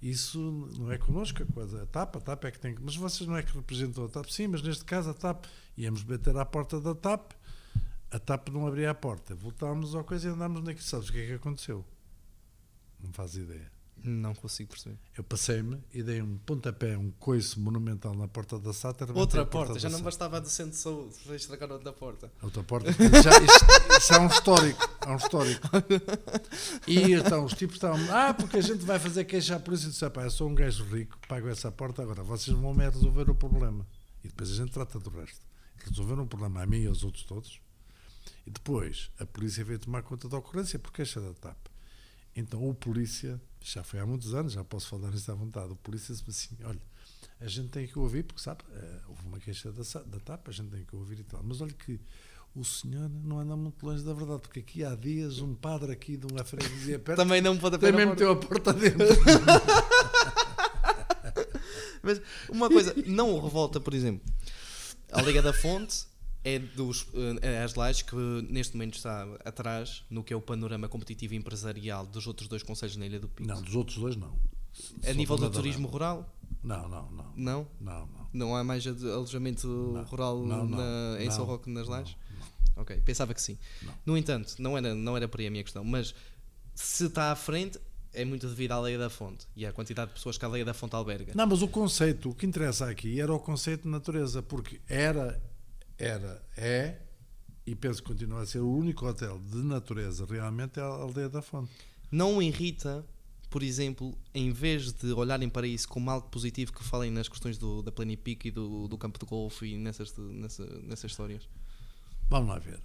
S2: isso não é connosco a coisa, a TAP, a TAP é que tem. Mas vocês não é que representam a TAP? Sim, mas neste caso a TAP, íamos bater à porta da TAP, a TAP não abria a porta, voltámos ao coisa e andámos naquilo. Sabes o que é que aconteceu? Não faz ideia.
S1: Não consigo perceber.
S2: Eu passei-me e dei um pontapé, um coice monumental na porta da SATA.
S1: Outra
S2: a
S1: porta, já não bastava a do centro de saúde para estragar outra porta.
S2: Outra porta. Já, isto, isso é um histórico. É um histórico. E então os tipos estavam. Ah, porque a gente vai fazer queixa à polícia. Eu disse: pá, eu sou um gajo rico, pago essa porta, agora vocês vão me resolver o problema. E depois a gente trata do resto. Resolveram o problema a mim e aos outros todos. E depois a polícia veio tomar conta da ocorrência por queixa da TAP. Então o polícia, já foi há muitos anos, já posso falar nisso à vontade, o polícia disse assim: olha, a gente tem que ouvir, porque sabe, eh, houve uma queixa da, da TAP, a gente tem que ouvir e tal. Mas olha que o senhor não anda muito longe da verdade, porque aqui há dias um padre aqui de uma freguesia perto
S1: Também não pode
S2: também meteu a porta dentro.
S1: Mas uma coisa, não o revolta, por exemplo, a Liga da Fonte é dos eh, é as lajes que neste momento está atrás no que é o panorama competitivo e empresarial dos outros dois conselhos na Ilha do Pico.
S2: Não, dos outros dois não.
S1: a
S2: Só
S1: nível do turismo rural,
S2: Não, não, não.
S1: não?
S2: Não, não.
S1: Não há mais alojamento rural
S2: não, não,
S1: na- em São
S2: não,
S1: Roque nas lajes?
S2: não.
S1: Ok, pensava que sim.
S2: Não.
S1: No entanto, não era, não era por aí a minha questão, mas se está à frente é muito devido à Leia da Fonte e à quantidade de pessoas que a Leia da Fonte alberga.
S2: Não, mas o conceito, o que interessa aqui era o conceito de natureza, porque era, era, é, e penso que continua a ser o único hotel de natureza realmente é a Aldeia da Fonte.
S1: Não irrita, por exemplo, em vez de olharem para isso como algo positivo que falem nas questões do, da Planipic e do, do campo de golfe e nessas, nessa, nessas histórias?
S2: Vamos lá ver.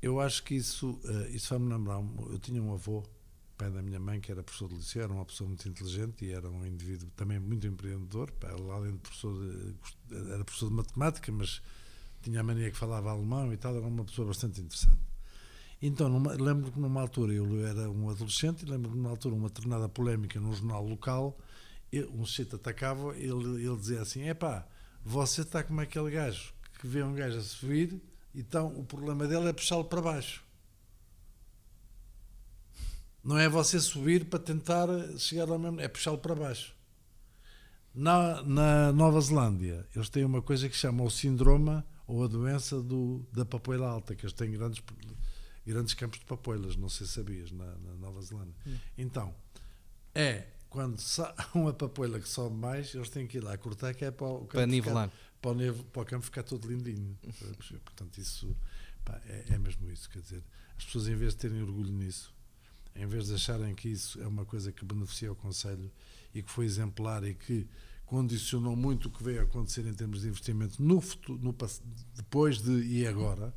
S2: Eu acho que isso, eh, isso vai-me lembrar. Eu tinha um avô, pai da minha mãe, que era professor de liceu, era uma pessoa muito inteligente e era um indivíduo também muito empreendedor. Além de professor de, era professor de matemática, mas tinha a mania que falava alemão e tal, era uma pessoa bastante interessante. Então, numa- lembro que numa altura eu era um adolescente e lembro que numa altura uma determinada polémica num jornal local, eu- um sujeito atacava, ele, ele dizia assim: é pá, você está como aquele gajo que vê um gajo a subir, então o problema dele é puxá-lo para baixo. Não é você subir para tentar chegar ao mesmo, é puxá-lo para baixo. Na, na Nova Zelândia, eles têm uma coisa que se chama o síndrome ou a doença do, da papoila alta, que eles têm grandes, grandes campos de papoilas, não sei se sabias, na, na Nova Zelândia. Então, é quando há uma papoila que sobe mais, eles têm que ir lá cortar, que é para o campo
S1: Para
S2: ficar-
S1: nivelar.
S2: para o, nevo- para o campo ficar todo lindinho. Portanto, isso pá, é, é mesmo isso. Quer dizer, as pessoas, em vez de terem orgulho nisso, em vez de acharem que isso é uma coisa que beneficia o Conselho e que foi exemplar e que condicionou muito o que veio a acontecer em termos de investimento no futuro, no, depois de e agora,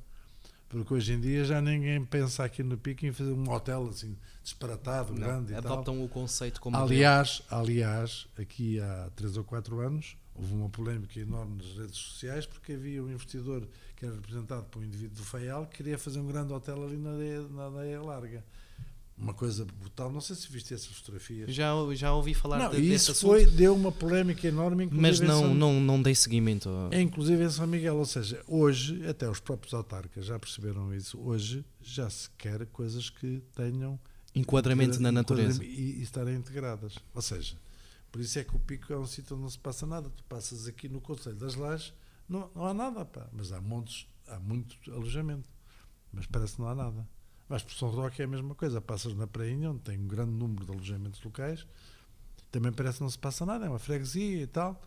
S2: porque hoje em dia já ninguém pensa aqui no Pico em fazer um hotel assim disparatado,
S1: Não,
S2: grande e tal.
S1: adoptam o conceito como
S2: Aliás, aliás, aqui há 3 ou 4 anos houve uma polémica enorme nas redes sociais porque havia um investidor que era representado por um indivíduo do FAIAL que queria fazer um grande hotel ali na areia, na areia larga. Uma coisa brutal, não sei se viste essas fotografias.
S1: Já, já ouvi falar
S2: Não,
S1: de,
S2: isso
S1: assunto,
S2: foi, deu uma polémica enorme,
S1: mas não,
S2: São-
S1: não, não dei seguimento.
S2: é, inclusive em São Miguel, ou seja, hoje, até os próprios autarcas já perceberam isso, hoje já se quer coisas que tenham
S1: Enquadramento na natureza.
S2: E, e estarem integradas. Ou seja, por isso é que o Pico é um sítio onde não se passa nada. Tu passas aqui no Conselho das Lajes, não, não há nada, pá. mas há montes, há muito alojamento, mas parece que não há nada. Mas por São Roque é a mesma coisa, passas na prainha, onde tem um grande número de alojamentos locais, também parece que não se passa nada, é uma freguesia e tal.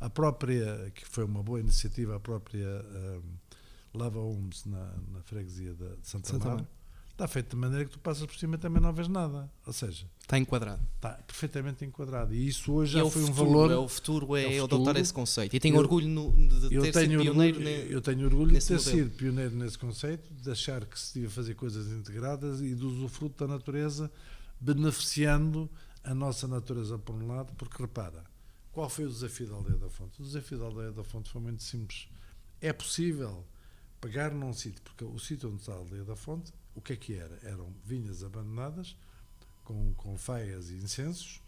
S2: A própria, que foi uma boa iniciativa, a própria um, Lava Homes na, na freguesia de, Santa,
S1: Santa.
S2: Está feito de maneira que tu passas por cima e também não vês nada. Ou seja,
S1: Está enquadrado.
S2: está perfeitamente enquadrado. E isso hoje
S1: E
S2: já
S1: é
S2: foi um
S1: futuro,
S2: valor.
S1: é o futuro, é,
S2: é o
S1: adotar
S2: futuro.
S1: esse conceito. E tenho
S2: Eu-
S1: orgulho no- de
S2: eu
S1: ter
S2: tenho,
S1: sido pioneiro.
S2: orgulho,
S1: ne-
S2: eu tenho orgulho de ter
S1: modelo.
S2: sido pioneiro nesse conceito, de achar que se devia fazer coisas integradas e do usufruto da natureza, beneficiando a nossa natureza por um lado, porque repara, qual foi o desafio da Aldeia da Fonte? O desafio da Aldeia da Fonte foi muito simples. É possível pegar num sítio, porque o sítio onde está a Aldeia da Fonte, o que é que era? Eram vinhas abandonadas, com, com feias e incensos,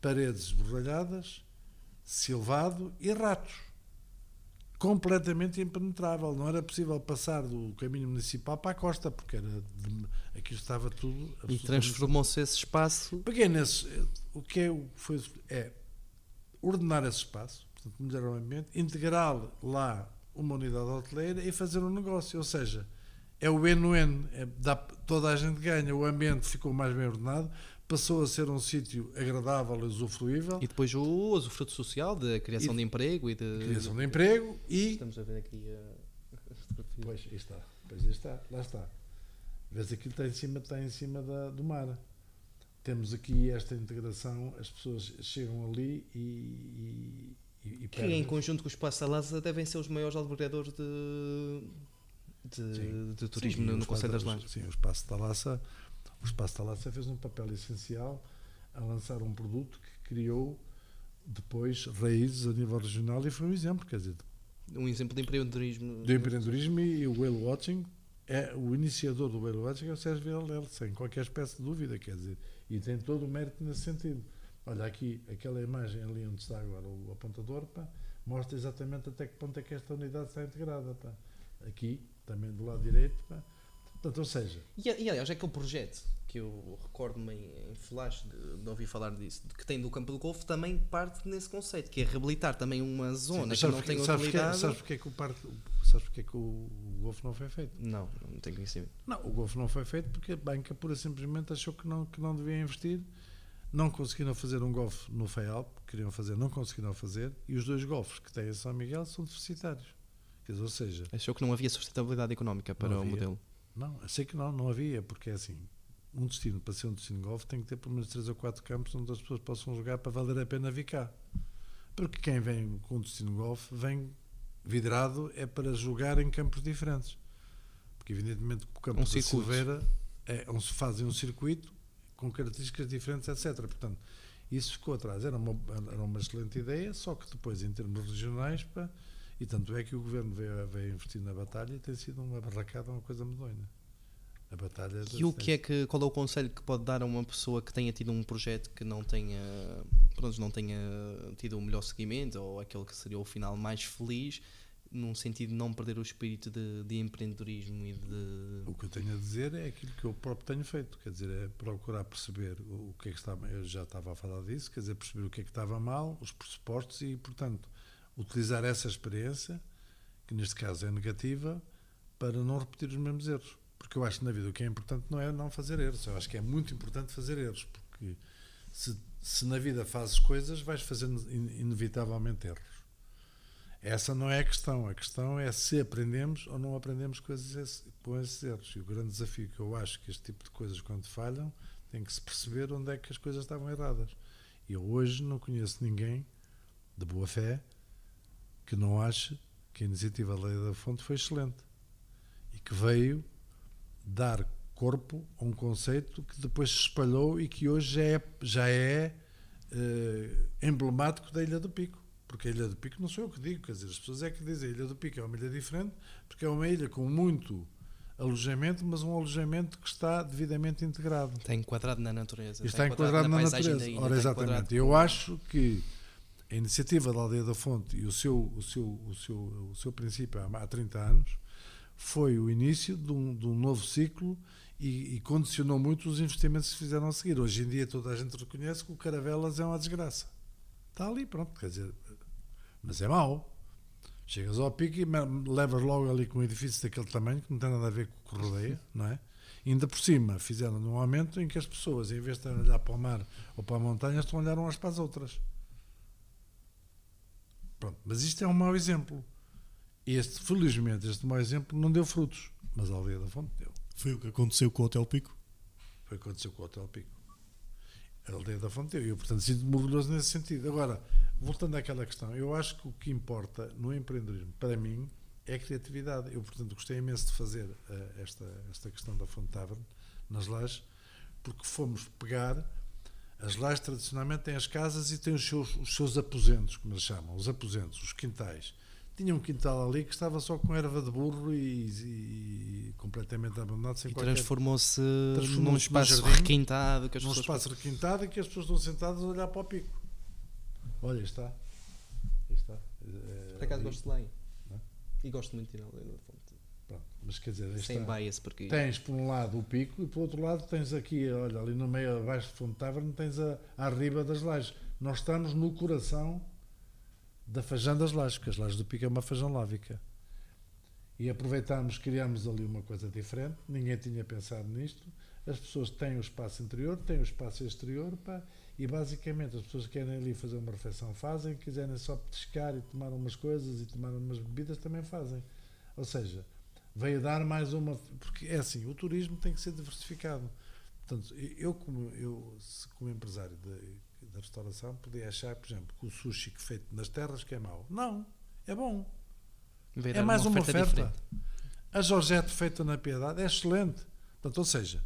S2: paredes esborralhadas, silvado e ratos. Completamente impenetrável. Não era possível passar do caminho municipal para a costa, porque era de, aqui estava tudo.
S1: E transformou-se esse espaço.
S2: Peguei nesse. O que é, o- foi, é ordenar esse espaço, portanto, melhorar o ambiente, integrar lá uma unidade hoteleira e fazer um negócio. Ou seja, é o N-N, é, dá- toda a gente ganha, o ambiente ficou mais bem ordenado, passou a ser um sítio agradável e usufruível,
S1: E depois o usufruto social da criação
S2: E-
S1: de emprego e de.
S2: criação de emprego e.
S1: Estamos a ver aqui a.
S2: Pois, aí está, pois aí está, lá está. Vês aquilo está em cima, está em cima da, do mar. Temos aqui esta integração, as pessoas chegam ali e, e, e
S1: Que
S2: perdem.
S1: em conjunto com o Espaço Salaza devem ser os maiores albergadores de, de,
S2: Sim.
S1: de turismo
S2: Sim,
S1: no, no Conselho das Lajes.
S2: Sim, o Espaço Talaça, o Espaço Talaça fez um papel essencial a lançar um produto que criou depois raízes a nível regional e foi um exemplo, quer dizer,
S1: Um exemplo de empreendedorismo.
S2: do empreendedorismo e o whale watching é o iniciador do Beira Lógico é o Sérgio Vilalel, sem qualquer espécie de dúvida, quer dizer, e tem todo o mérito nesse sentido. Olha aqui, aquela imagem ali onde está agora o apontador, pá, mostra exatamente até que ponto é que esta unidade está integrada. Pá. Aqui, também do lado direito, pá. Portanto, ou seja,
S1: E, e aliás, é aquele projeto que eu recordo-me em, em flash de, de ouvir falar disso, que tem do Campo do Golfo, também parte nesse conceito, que é reabilitar também uma zona
S2: Sim,
S1: que não
S2: sabes
S1: tem
S2: porque- sabes porque,
S1: utilidade.
S2: sabes porque é que o parque, sabes porque é que o, o Golfo não foi feito?
S1: Não, não tenho conhecimento.
S2: Não, o Golfo não foi feito porque a banca pura simplesmente achou que não, que não devia investir. Não conseguiram fazer um golfe no FEAL, queriam fazer, não conseguiram fazer, e os dois golfes que têm em São Miguel são deficitários. Dizer, ou seja,
S1: Achou que não havia sustentabilidade económica para o modelo.
S2: não, sei que não, não havia, porque é assim, um destino, para ser um destino de golfe, tem que ter pelo menos 3 ou 4 campos onde as pessoas possam jogar para valer a pena vir cá. Porque quem vem com um destino de golfe vem vidrado é para jogar em campos diferentes. Porque evidentemente o campo
S1: Um
S2: da. Silveira é, um, fazem um circuito com características diferentes, etc. Portanto, isso ficou atrás. Era uma, era uma excelente ideia, só que depois, em termos regionais, pá, e tanto é que o governo veio, veio investir na batalha e tem sido uma barracada, uma coisa medonha. A batalha
S1: E o que é que, qual é o conselho que pode dar a uma pessoa que tenha tido um projeto que não tenha, pronto, não tenha tido o melhor seguimento ou aquele que seria o final mais feliz, num sentido de não perder o espírito de, de empreendedorismo e de.
S2: O que eu tenho a dizer é aquilo que eu próprio tenho feito, quer dizer, é procurar perceber o o que é que estava, eu já estava a falar disso, quer dizer, perceber o que é que estava mal, os pressupostos e, portanto, utilizar essa experiência, que neste caso é negativa, para não repetir os mesmos erros. Porque eu acho que na vida o que é importante não é não fazer erros, eu acho que é muito importante fazer erros, porque se, se na vida fazes coisas, vais fazendo in- inevitavelmente erros. Essa não é a questão. A questão é se aprendemos ou não aprendemos com esses, com esses erros. E o grande desafio que eu acho que este tipo de coisas, quando falham, tem que se perceber onde é que as coisas estavam erradas. Eu hoje não conheço ninguém de boa fé que não ache que a iniciativa da Lei da Fonte foi excelente e que veio dar corpo a um conceito que depois se espalhou e que hoje já é, já é eh, emblemático da Ilha do Pico. Porque a Ilha do Pico não sou eu que digo, quer dizer, as pessoas é que dizem a Ilha do Pico é uma ilha diferente, porque é uma ilha com muito alojamento, mas um alojamento que está devidamente integrado.
S1: Está enquadrado na natureza.
S2: E está enquadrado na
S1: paisagem
S2: natureza. Ora,
S1: está
S2: exatamente.
S1: enquadrado
S2: Eu acho que a iniciativa da Aldeia da Fonte e o seu, o seu, o seu, o seu princípio há há 30 anos foi o início de um, de um novo ciclo e, e condicionou muito os investimentos que se fizeram a seguir. Hoje em dia toda a gente reconhece que o Caravelas é uma desgraça. Está ali, pronto, quer dizer, mas é mau. Chegas ao pico e levas logo ali com um edifício daquele tamanho que não tem nada a ver com o que rodeia, não é? E ainda por cima fizeram um aumento em que as pessoas, em vez de olhar para o mar ou para a montanha, estão a olhar umas para as outras. Pronto, mas isto é um mau exemplo. Este, felizmente, este mau exemplo não deu frutos, mas a aldeia da fonte deu.
S3: Foi o que aconteceu com o Hotel Pico.
S2: Foi o que aconteceu com o Hotel Pico. A aldeia da fonte deu. E eu, portanto, sinto-me orgulhoso nesse sentido. Agora, voltando àquela questão, eu acho que o que importa no empreendedorismo, para mim, é a criatividade. Eu, portanto, gostei imenso de fazer eh, esta, esta questão da Fonte Tavern nas lajes, porque fomos pegar. As lajes tradicionalmente têm as casas e têm os seus, os seus aposentos, como eles chamam, os aposentos, os quintais. Tinha um quintal ali que estava só com erva de burro e, e completamente abandonado, sem
S1: E
S2: qualquer
S1: transformou-se
S2: Transformou-se
S1: num espaço
S2: jardim,
S1: requintado que as
S2: num
S1: pessoas
S2: espaço requintado e que as pessoas estão sentadas a olhar para o pico. Olha, está. Está. É,
S1: Por acaso
S2: ali.
S1: gosto de lei.
S2: Não?
S1: E gosto muito de ir na Aldeia da Fonte.
S2: Pronto, Mas quer dizer,
S1: Sem
S2: está.
S1: bias, porque.
S2: Tens por um lado o pico e por outro lado tens aqui, olha, ali no meio abaixo de Fonte Tavern tens a, a riba das lajes. Nós estamos no coração da Fajã das Lajes, porque as Lajes do Pico é uma fajã lávica. E aproveitámos, criámos ali uma coisa diferente, ninguém tinha pensado nisto. As pessoas têm o espaço interior, têm o espaço exterior, pá, e basicamente as pessoas que querem ali fazer uma refeição fazem, quiserem só petiscar e tomar umas coisas e tomar umas bebidas também fazem. Ou seja, veio dar mais uma. Porque é assim, o turismo tem que ser diversificado. Portanto, eu, como, eu, como empresário de- da restauração, podia achar, por exemplo, que o sushi que feito nas terras que é mau. Não, é bom.
S1: Veio
S2: É mais uma oferta.
S1: diferente.
S2: A Jorgette feita na Piedade é excelente. Portanto, ou seja,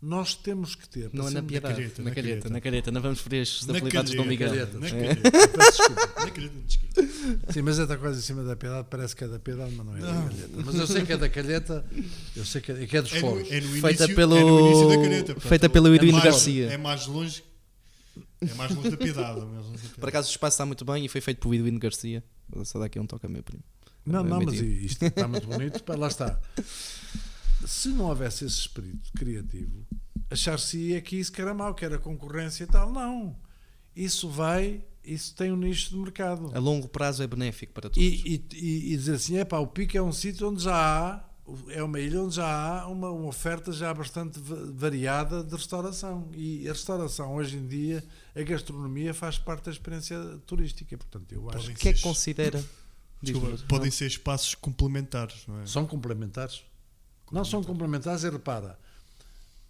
S2: nós temos que ter.
S1: Não é na piedade,
S3: calheta,
S1: na
S3: na
S1: calheta,
S3: calheta.
S1: na calheta. Não vamos ferir as
S3: Na
S1: habilidades de Dom Miguel.
S3: na
S1: É.
S3: calheta.
S2: Peço desculpa.
S3: Na calheta de esquerda.
S2: Sim, mas está quase em cima da piedade, parece que é da piedade, mas não é
S3: Não.
S2: da calheta. Mas eu sei que é da calheta, eu sei que é, que é dos
S3: É no,
S2: foros.
S3: é no
S1: Feita pelo-
S3: é no início da calheta. portanto,
S1: feita pelo
S3: é
S1: Eduino
S3: mais-
S1: Garcia.
S3: É mais longe. É mais longe da piedade. é.
S1: Por acaso o espaço está muito bem e foi feito por Edwin Garcia. Vou só dar aqui um toque a meu primo.
S2: Não,
S1: É
S2: não, mas
S1: mentira.
S2: isto está muito bonito. Lá está. Se não houvesse esse espírito criativo, achar-se-ia que isso que era mau, que era concorrência e tal. Não. Isso vai, isso tem um nicho de mercado.
S1: A longo prazo é benéfico para todos.
S2: E, e, e- dizer assim, é pá, o Pico é um sítio onde já há, é uma ilha onde já há uma, uma oferta já bastante va- variada de restauração. E a restauração, hoje em dia, a gastronomia faz parte da experiência turística. Portanto, eu acho
S1: O que é que considera?
S3: Desculpa, podem ser espaços complementares, não é?
S2: são complementares. Não são complementares, e repara,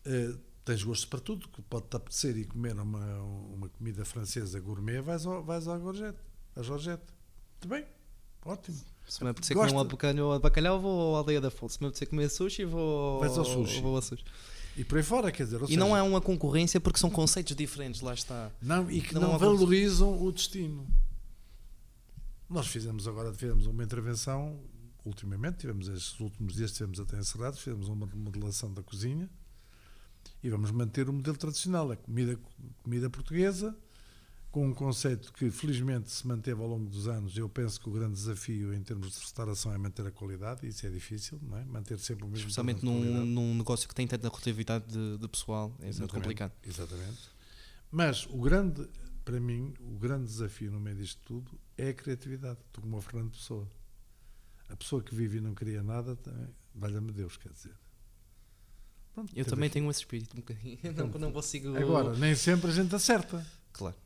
S2: eh, tens gosto para tudo, que pode-te apetecer e comer uma, uma comida francesa gourmet, vais ao, vais ao Gorjete, a Jorgette. Muito bem, ótimo.
S1: Se me apetecer
S2: Gosta-
S1: comer um bacalhau, bacalhau, vou à aldeia da Fonte. Se me apetecer comer sushi, vou,
S2: Vais ao sushi.
S1: Vou ao sushi.
S2: E por aí fora, quer dizer,
S1: E não
S2: seja,
S1: é uma concorrência porque são conceitos diferentes, lá está.
S2: Não, e que
S1: Não
S2: não, valorizam o destino. Nós fizemos agora fizemos uma intervenção, ultimamente, tivemos estes últimos dias, tivemos até encerrados, fizemos uma remodelação da cozinha e vamos manter o modelo tradicional, a comida, comida portuguesa, com um conceito que felizmente se manteve ao longo dos anos. Eu penso que o grande desafio em termos de restauração é manter a qualidade, isso é difícil, não é? Manter sempre o mesmo
S1: Especialmente num, num negócio que tem tanta rotatividade de, de pessoal. É muito complicado.
S2: Exatamente. Mas o grande, para mim, o grande desafio no meio disto tudo é a criatividade. Tu como o Fernando Pessoa. A pessoa que vive e não cria nada, valha-me Deus, quer dizer. Pronto,
S1: Eu também tenho esse espírito um bocadinho. Não, não consigo.
S2: Agora, nem sempre a gente acerta.
S1: Claro.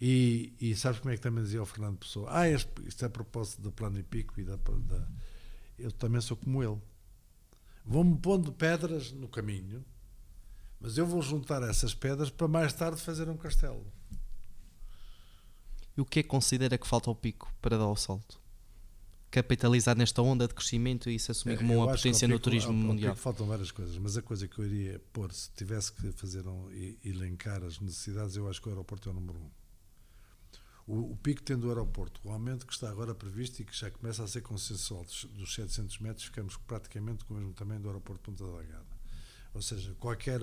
S2: E, e sabes como é que também dizia o Fernando Pessoa? Ah, este- isto é a propósito do plano e pico e da, da- Eu também sou como ele. Vou-me pondo pedras no caminho, mas eu vou juntar essas pedras para mais tarde fazer um castelo.
S1: E o que é que considera que falta ao pico para dar o salto? Capitalizar nesta onda de crescimento e isso assumir como
S2: É, Eu
S1: uma potência
S2: ao
S1: no turismo mundial.
S2: pico faltam várias coisas, mas a coisa que eu iria pôr, se tivesse que fazer um, e- elencar as necessidades, eu acho que o aeroporto é o número um. O, o pico tendo o aeroporto, o aumento que está agora previsto e que já começa a ser consensual dos, dos 700 metros, ficamos praticamente com o mesmo tamanho do aeroporto de Ponta Delgada. Ou seja, qualquer,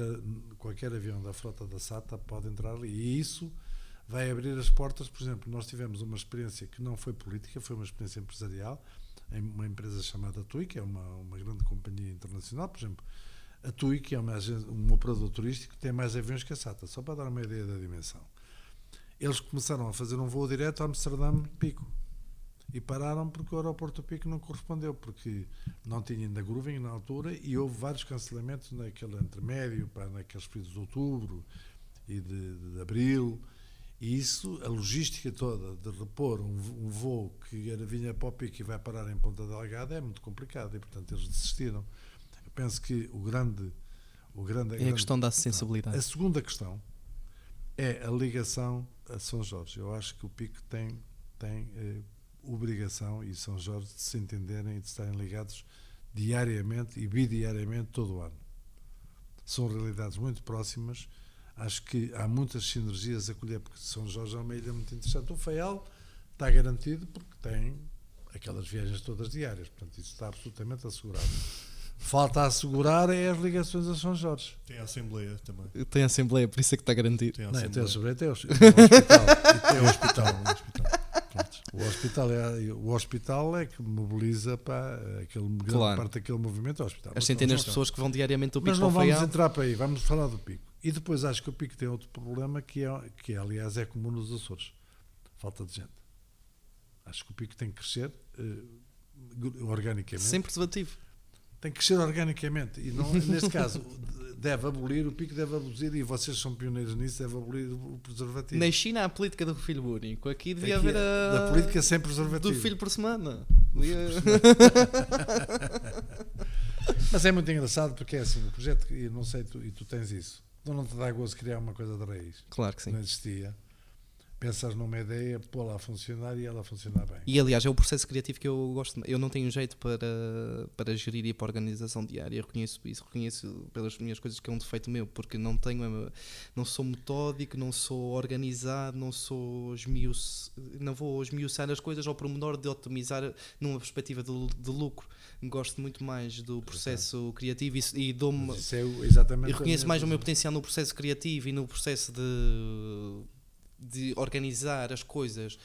S2: qualquer avião da frota da SATA pode entrar ali. E isso vai abrir as portas. Por exemplo, nós tivemos uma experiência que não foi política, foi uma experiência empresarial, em uma empresa chamada TUI, que é uma, uma grande companhia internacional. Por exemplo, a TUI, que é uma, um operador turístico, tem mais aviões que a SATA, só para dar uma ideia da dimensão. Eles começaram a fazer um voo direto a Amsterdã Pico. E pararam porque o aeroporto Pico não correspondeu, porque não tinha ainda grooving na altura e houve vários cancelamentos naquele intermédio, para naqueles períodos de outubro e de, de abril. E isso, a logística toda de repor um, um voo que era, vinha para o Pico e vai parar em Ponta Delgada é muito complicado e, portanto, eles desistiram. Eu penso que o grande. O grande,
S1: É a
S2: grande-
S1: questão da sensibilidade.
S2: a segunda questão é a ligação a São Jorge. Eu acho que o Pico tem, tem eh, obrigação e São Jorge de se entenderem e de estarem ligados diariamente e bidiariamente todo o ano. São realidades muito próximas. Acho que há muitas sinergias a colher, porque São Jorge é uma ilha muito interessante. O Faial está garantido porque tem aquelas viagens todas diárias, portanto, isso está absolutamente assegurado. Falta assegurar é as ligações a São Jorge.
S3: Tem a Assembleia também.
S1: Tem Assembleia, por isso é que está garantido.
S3: Tem a
S2: Não, tem
S3: Assembleia.
S2: o sobre tem o hospital. Tem o hospital. o hospital. O hospital, é, o hospital é que mobiliza para aquele, grande
S1: Claro.
S2: parte daquele movimento é o hospital.
S1: As centenas de pessoas que vão diariamente do pico
S2: Mas não vamos
S1: Faial.
S2: entrar para aí, vamos falar do pico. E depois acho que o pico tem outro problema que, é, que aliás é comum nos Açores. Falta de gente. Acho que o pico tem que crescer eh, organicamente.
S1: Sem preservativo.
S2: Tem que crescer organicamente. E não, neste caso, deve abolir, o pico deve abolir, e vocês são pioneiros nisso, deve abolir o preservativo.
S1: Na China há a política do filho único. Aqui devia
S2: Aqui
S1: haver
S2: é
S1: a.
S2: da política sem preservativo.
S1: Do filho por semana.
S2: Mas é muito engraçado porque é assim, o projeto, e não sei, tu, e tu tens isso, então não te dá gozo criar uma coisa de raiz,
S1: Claro que sim.
S2: não existia. Pensas numa ideia, pô-la a funcionar e ela funcionar bem.
S1: E aliás, é o processo criativo que eu gosto. Eu não tenho jeito para, para gerir e para organização diária. Eu reconheço isso, reconheço pelas minhas coisas que é um defeito meu, porque não tenho, não sou metódico, não sou organizado, não sou esmiuço, não vou esmiuçar as coisas ao pormenor de otimizar numa perspectiva de, de lucro. Gosto muito mais do processo criativo e, e dou-me.
S2: É exatamente.
S1: E reconheço mais o meu potencial no processo criativo e no processo de de organizar as coisas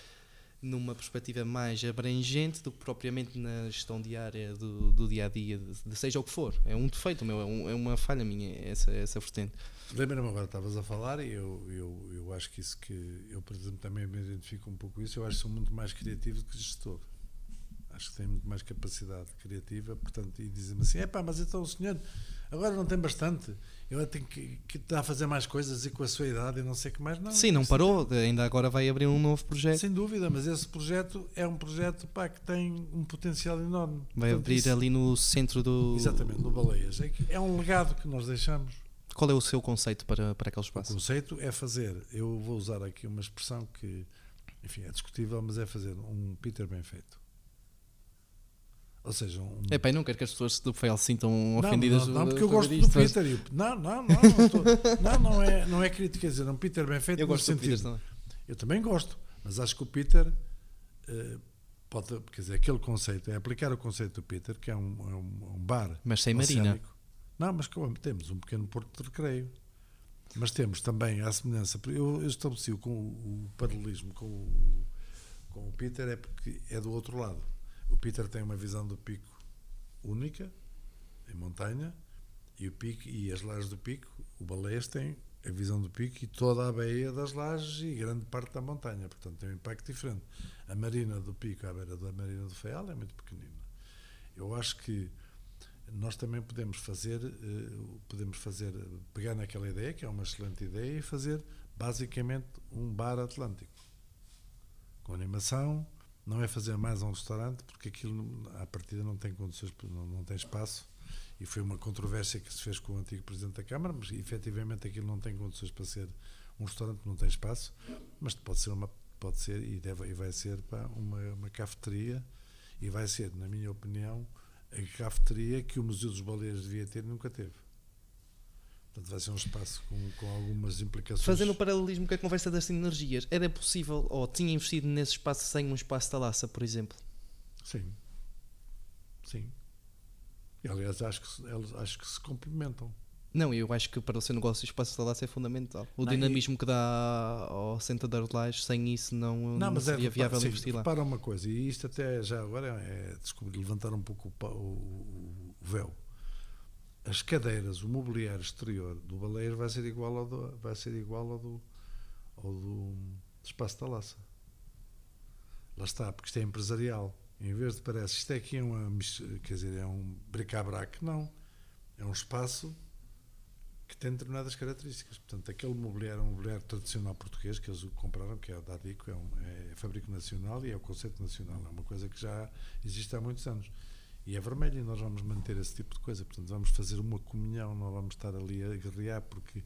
S1: numa perspectiva mais abrangente do que propriamente na gestão diária do, do dia a dia, de, de, seja o que for. É um defeito meu, é, um, é uma falha minha, essa, essa vertente.
S2: Lembra-me agora, estavas a falar, e eu, eu, eu acho que isso que eu, por exemplo, também me identifico um pouco isso. Eu acho que sou muito mais criativo do que gestor. Acho que tenho muito mais capacidade criativa, portanto, e dizem-me assim: é pá, mas então o senhor agora não tem bastante eu tenho que, que estar a fazer mais coisas e com a sua idade e não sei o que mais. Não,
S1: Sim, não parou, ainda agora vai abrir um novo projeto.
S2: Sem dúvida, mas esse projeto é um projeto pá, que tem um potencial enorme.
S1: Vai Portanto, abrir isso, ali no centro do.
S2: Exatamente, no Baleias. É, é um legado que nós deixamos.
S1: Qual é o seu conceito para, para aquele espaço?
S2: O conceito é fazer, eu vou usar aqui uma expressão que, enfim, é discutível, mas é fazer um Peter bem feito. Ou seja, um...
S1: É pá, não quero que as pessoas do Fael se sintam ofendidas.
S2: Não, não, porque eu gosto do Peter. Eu, não, não, não, não, não, não, é, não é crítica, quer dizer, um Peter bem feito.
S1: Eu gosto
S2: sentido.
S1: Peter também.
S2: Eu também gosto, mas acho que o Peter uh, pode, quer dizer, aquele conceito, é aplicar o conceito do Peter, que é um, é um, um bar.
S1: Mas sem marina.
S2: Não, mas temos um pequeno porto de recreio. Mas temos também, à semelhança, eu, eu estabeleci o, o paralelismo com o, com o Peter, é porque é do outro lado o Peter tem uma visão do pico única, em montanha, e o pico e as lajes do pico, o Baleias tem a visão do pico e toda a baía das lajes e grande parte da montanha, portanto tem um impacto diferente. A marina do pico à beira da marina do Feial é muito pequenina. Eu acho que nós também podemos fazer, eh, podemos fazer, pegar naquela ideia, que é uma excelente ideia, e fazer basicamente um bar atlântico. Com animação, não é fazer mais um restaurante, porque aquilo, à partida, não tem condições, não, não tem espaço. E foi uma controvérsia que se fez com o antigo Presidente da Câmara, mas efetivamente aquilo não tem condições para ser um restaurante, não tem espaço, mas pode ser uma pode ser e deve e vai ser pá, uma, uma cafeteria e vai ser, na minha opinião, a cafeteria que o Museu dos Baleias devia ter e nunca teve. Portanto, vai ser um espaço com, com algumas implicações.
S1: Fazendo o paralelismo com a conversa das sinergias, era possível, ou tinha investido nesse espaço sem um espaço da laça, por exemplo?
S2: Sim. Sim. E, aliás, acho que, eles, acho que se complementam.
S1: Não, eu acho que para o seu negócio o espaço da laça é fundamental. O não, dinamismo e... que dá ao centro da Artelage, sem isso não, não, não mas é seria é, viável sim, investir lá.
S2: Repara uma coisa, e isto até já agora é, desculpe, levantar um pouco o, o, o véu as cadeiras, o mobiliário exterior do baleiro vai ser igual ao do, vai ser igual ao do, ao do espaço da laça. Lá está, porque isto é empresarial. Em vez de parece, isto é aqui é uma, quer dizer, é um bric-a-brac, não. É um espaço que tem determinadas características. Portanto, aquele mobiliário é um mobiliário tradicional português que eles compraram, que é o Dadico, é, um, é fabrico nacional e é o conceito nacional. É uma coisa que já existe há muitos anos e é vermelho e nós vamos manter esse tipo de coisa. Portanto, vamos fazer uma comunhão, não vamos estar ali a guerrear porque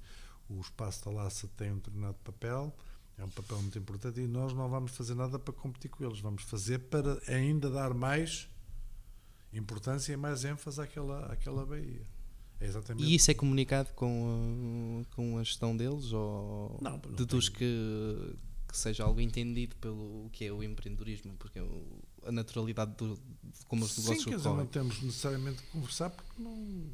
S2: o espaço da laça tem um determinado papel, é um papel muito importante e nós não vamos fazer nada para competir com eles. Vamos fazer para ainda dar mais importância e mais ênfase àquela, àquela baía. É exatamente.
S1: E isso é comunicado com, com a gestão deles? Ou não, não deduz que, que seja algo entendido pelo que é o empreendedorismo? Porque o, a naturalidade do, de como os negócios
S2: Sim, quer dizer, não temos necessariamente que conversar porque não.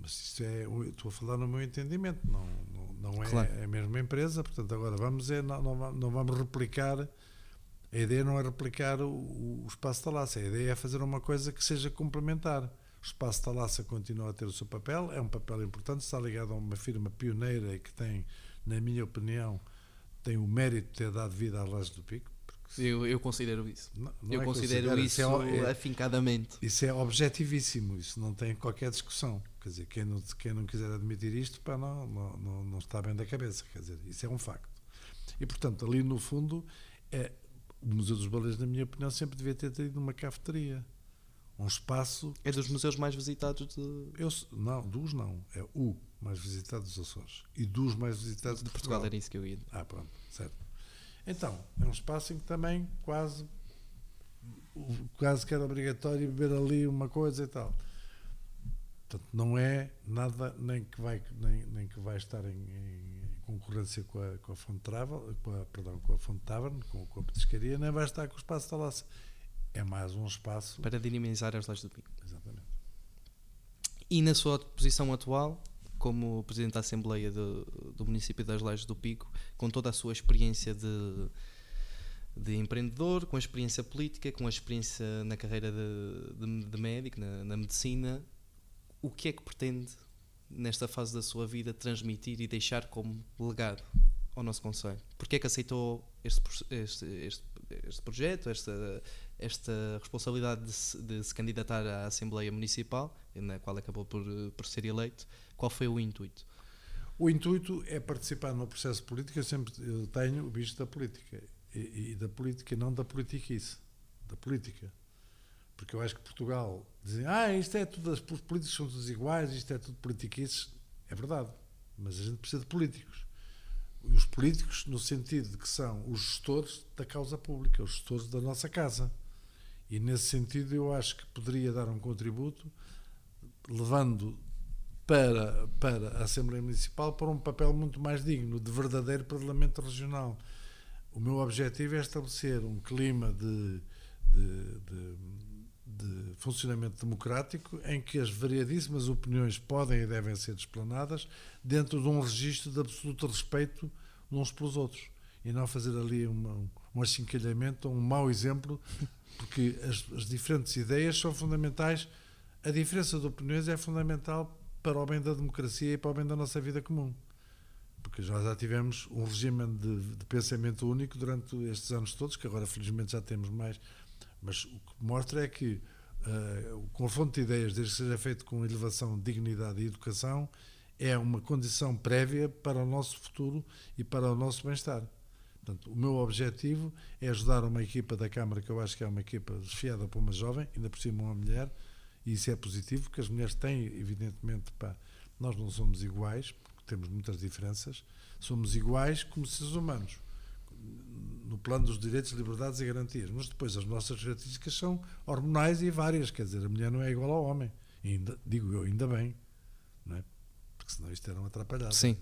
S2: Mas isso é. Estou a falar no meu entendimento, não, não, não é, claro. a mesma empresa, portanto, agora vamos é, não, não, não vamos replicar. A ideia não é replicar o, o espaço da laça, a ideia é fazer uma coisa que seja complementar. O espaço da laça continua a ter o seu papel, é um papel importante, está ligado a uma firma pioneira e que tem, na minha opinião, tem o mérito de ter dado vida às lajes do Pico
S1: eu, eu considero isso. Não, não eu é considero isso é, é, afincadamente.
S2: Isso é objetivíssimo, isso não tem qualquer discussão. Quer dizer, quem não, quem não quiser admitir isto, pá, não, não, não, não está bem da cabeça. Quer dizer, isso é um facto. E, portanto, ali no fundo, é, o Museu dos Baleias, na minha opinião, sempre devia ter tido uma cafeteria. Um espaço.
S1: É dos museus mais visitados de.
S2: Eu, não, dos não. É o mais visitado dos Açores. E dos mais visitados de,
S1: de Portugal. Portugal. era isso que eu ia.
S2: Ah, pronto, certo. Então, é um espaço em que também quase, quase que era obrigatório beber ali uma coisa e tal. Portanto, não é nada nem que vai, nem, nem que vai estar em, em concorrência com a, com a Fonte Travel, com a, perdão, com a Fonte Tavern, com, com a petiscaria, nem vai estar com o espaço da Laça. É mais um espaço.
S1: Para dinamizar as leis do Pico.
S2: Exatamente.
S1: E na sua posição atual, como Presidente da Assembleia do, do município das Lajes do Pico, com toda a sua experiência de, de empreendedor, com a experiência política, com a experiência na carreira de, de, de médico, na, na medicina, o que é que pretende, nesta fase da sua vida, transmitir e deixar como legado ao nosso Conselho? Porquê é que aceitou este, este, este, este projeto, esta, esta responsabilidade de se, de se, candidatar à Assembleia Municipal, na qual acabou por, por ser eleito? Qual foi o intuito?
S2: O intuito é participar no processo político. Eu sempre tenho o bicho da política. E, e da política, não da politiquice. Da política. Porque eu acho que Portugal dizem, ah, isto é tudo, os políticos são todos iguais, isto é tudo politiquices. É verdade, mas a gente precisa de políticos. Os políticos, no sentido de que são os gestores da causa pública, os gestores da nossa casa. E nesse sentido, eu acho que poderia dar um contributo, levando para, para a Assembleia Municipal para um papel muito mais digno, de verdadeiro Parlamento Regional. O meu objetivo é estabelecer um clima de, de, de de funcionamento democrático em que as variadíssimas opiniões podem e devem ser explanadas dentro de um registro de absoluto respeito uns pelos outros e não fazer ali uma, um achincalhamento ou um mau exemplo porque as, as, diferentes ideias são fundamentais. A diferença de opiniões é fundamental para o bem da democracia e para o bem da nossa vida comum. Porque nós já tivemos um regime de, de pensamento único durante estes anos todos que agora felizmente já temos mais. Mas o que mostra é que uh, o confronto de ideias, desde que seja feito com elevação, dignidade e educação, é uma condição prévia para o nosso futuro e para o nosso bem-estar. Portanto, o meu objetivo é ajudar uma equipa da Câmara, que eu acho que é uma equipa desfiada por uma jovem, ainda por cima uma mulher, e isso é positivo, porque as mulheres têm, evidentemente, pá, nós não somos iguais, porque temos muitas diferenças, somos iguais como seres humanos no plano dos direitos, liberdades e garantias. Mas depois as nossas características são hormonais e várias, quer dizer, a mulher não é igual ao homem. Ainda, digo eu, ainda bem, não é? Porque senão isto era uma atrapalhada.
S1: Sim.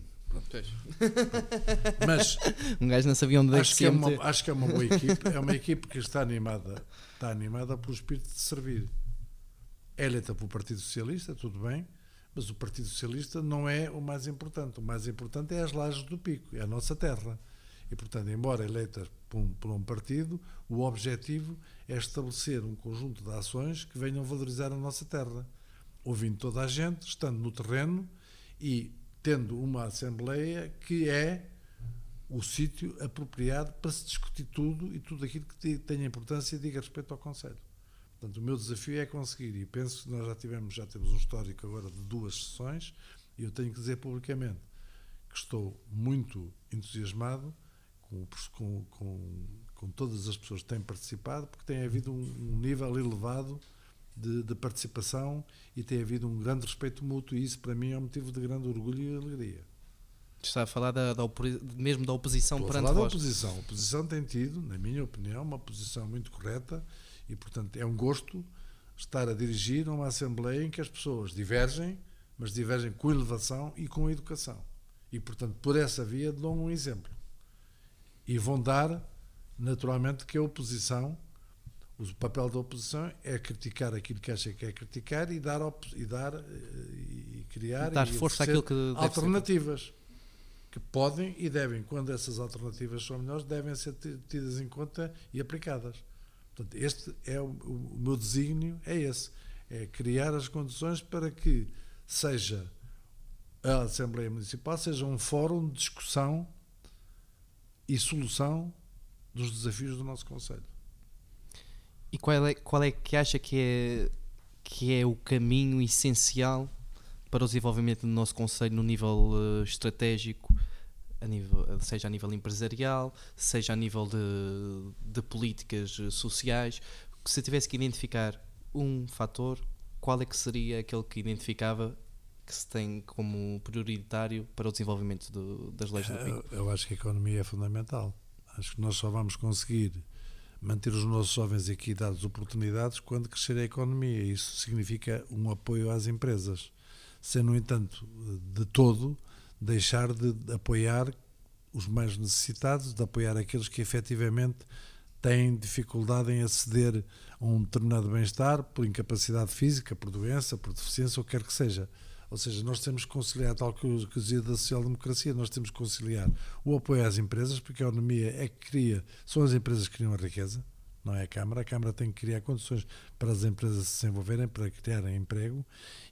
S2: Mas
S1: um gajo não sabia onde
S2: acho que, é uma, acho que é uma boa equipe, é uma equipe que está animada, está animada pelo espírito de servir. É eleita pelo Partido Socialista, tudo bem, mas o Partido Socialista não é o mais importante. O mais importante é as lajes do pico, é a nossa terra. E, portanto, embora eleitas por um, por um, partido, o objetivo é estabelecer um conjunto de ações que venham valorizar a nossa terra, ouvindo toda a gente, estando no terreno e tendo uma Assembleia que é o sítio apropriado para se discutir tudo e tudo aquilo que tenha importância e diga respeito ao Conselho. Portanto, o meu desafio é conseguir, e penso que nós já tivemos, já temos um histórico agora de duas sessões, e eu tenho que dizer publicamente que estou muito entusiasmado com, com, com, com, todas as pessoas que têm participado, porque tem havido um, um nível elevado de, de, participação e tem havido um grande respeito mútuo, e isso para mim é um motivo de grande orgulho e alegria.
S1: Está a falar da, da mesmo da oposição
S2: Estou
S1: perante
S2: a falar da oposição. A oposição tem tido, na minha opinião, uma posição muito correta e, portanto, é um gosto estar a dirigir uma Assembleia em que as pessoas divergem, mas divergem com elevação e com educação. E, portanto, por essa via dão um exemplo e vão dar, naturalmente, que a oposição, o papel da oposição é criticar aquilo que acha que é criticar e dar, e, dar, eh, e criar
S1: dar e força àquilo que
S2: alternativas que podem e devem, quando essas alternativas são melhores, devem ser tidas em conta e aplicadas. Portanto, este é o, o meu desígnio, é esse, é criar as condições para que seja a Assembleia Municipal seja um fórum de discussão e solução dos desafios do nosso Conselho.
S1: E qual é, qual é que acha que é, que é o caminho essencial para o desenvolvimento do nosso Conselho no nível uh, estratégico, a nível, seja a nível empresarial, seja a nível de, de políticas eh, sociais? Se tivesse que identificar um fator, qual é que seria aquele que identificava que se tem como prioritário para o desenvolvimento do, das leis do PIN?
S2: Eu, eu, acho que a economia é fundamental. Acho que nós só vamos conseguir manter os nossos jovens aqui dados oportunidades quando crescer a economia. Isso significa um apoio às empresas, sem, no entanto, de todo deixar de apoiar os mais necessitados, de apoiar aqueles que efetivamente têm dificuldade em aceder a um determinado bem-estar por incapacidade física, por doença, por deficiência, ou quer que seja. Ou seja, nós temos que conciliar, tal que eu dizia da social-democracia, nós temos que conciliar o apoio às empresas, porque a economia é que cria, são as empresas que criam a riqueza, não é a Câmara. A Câmara tem que criar condições para as empresas se desenvolverem, para criarem emprego,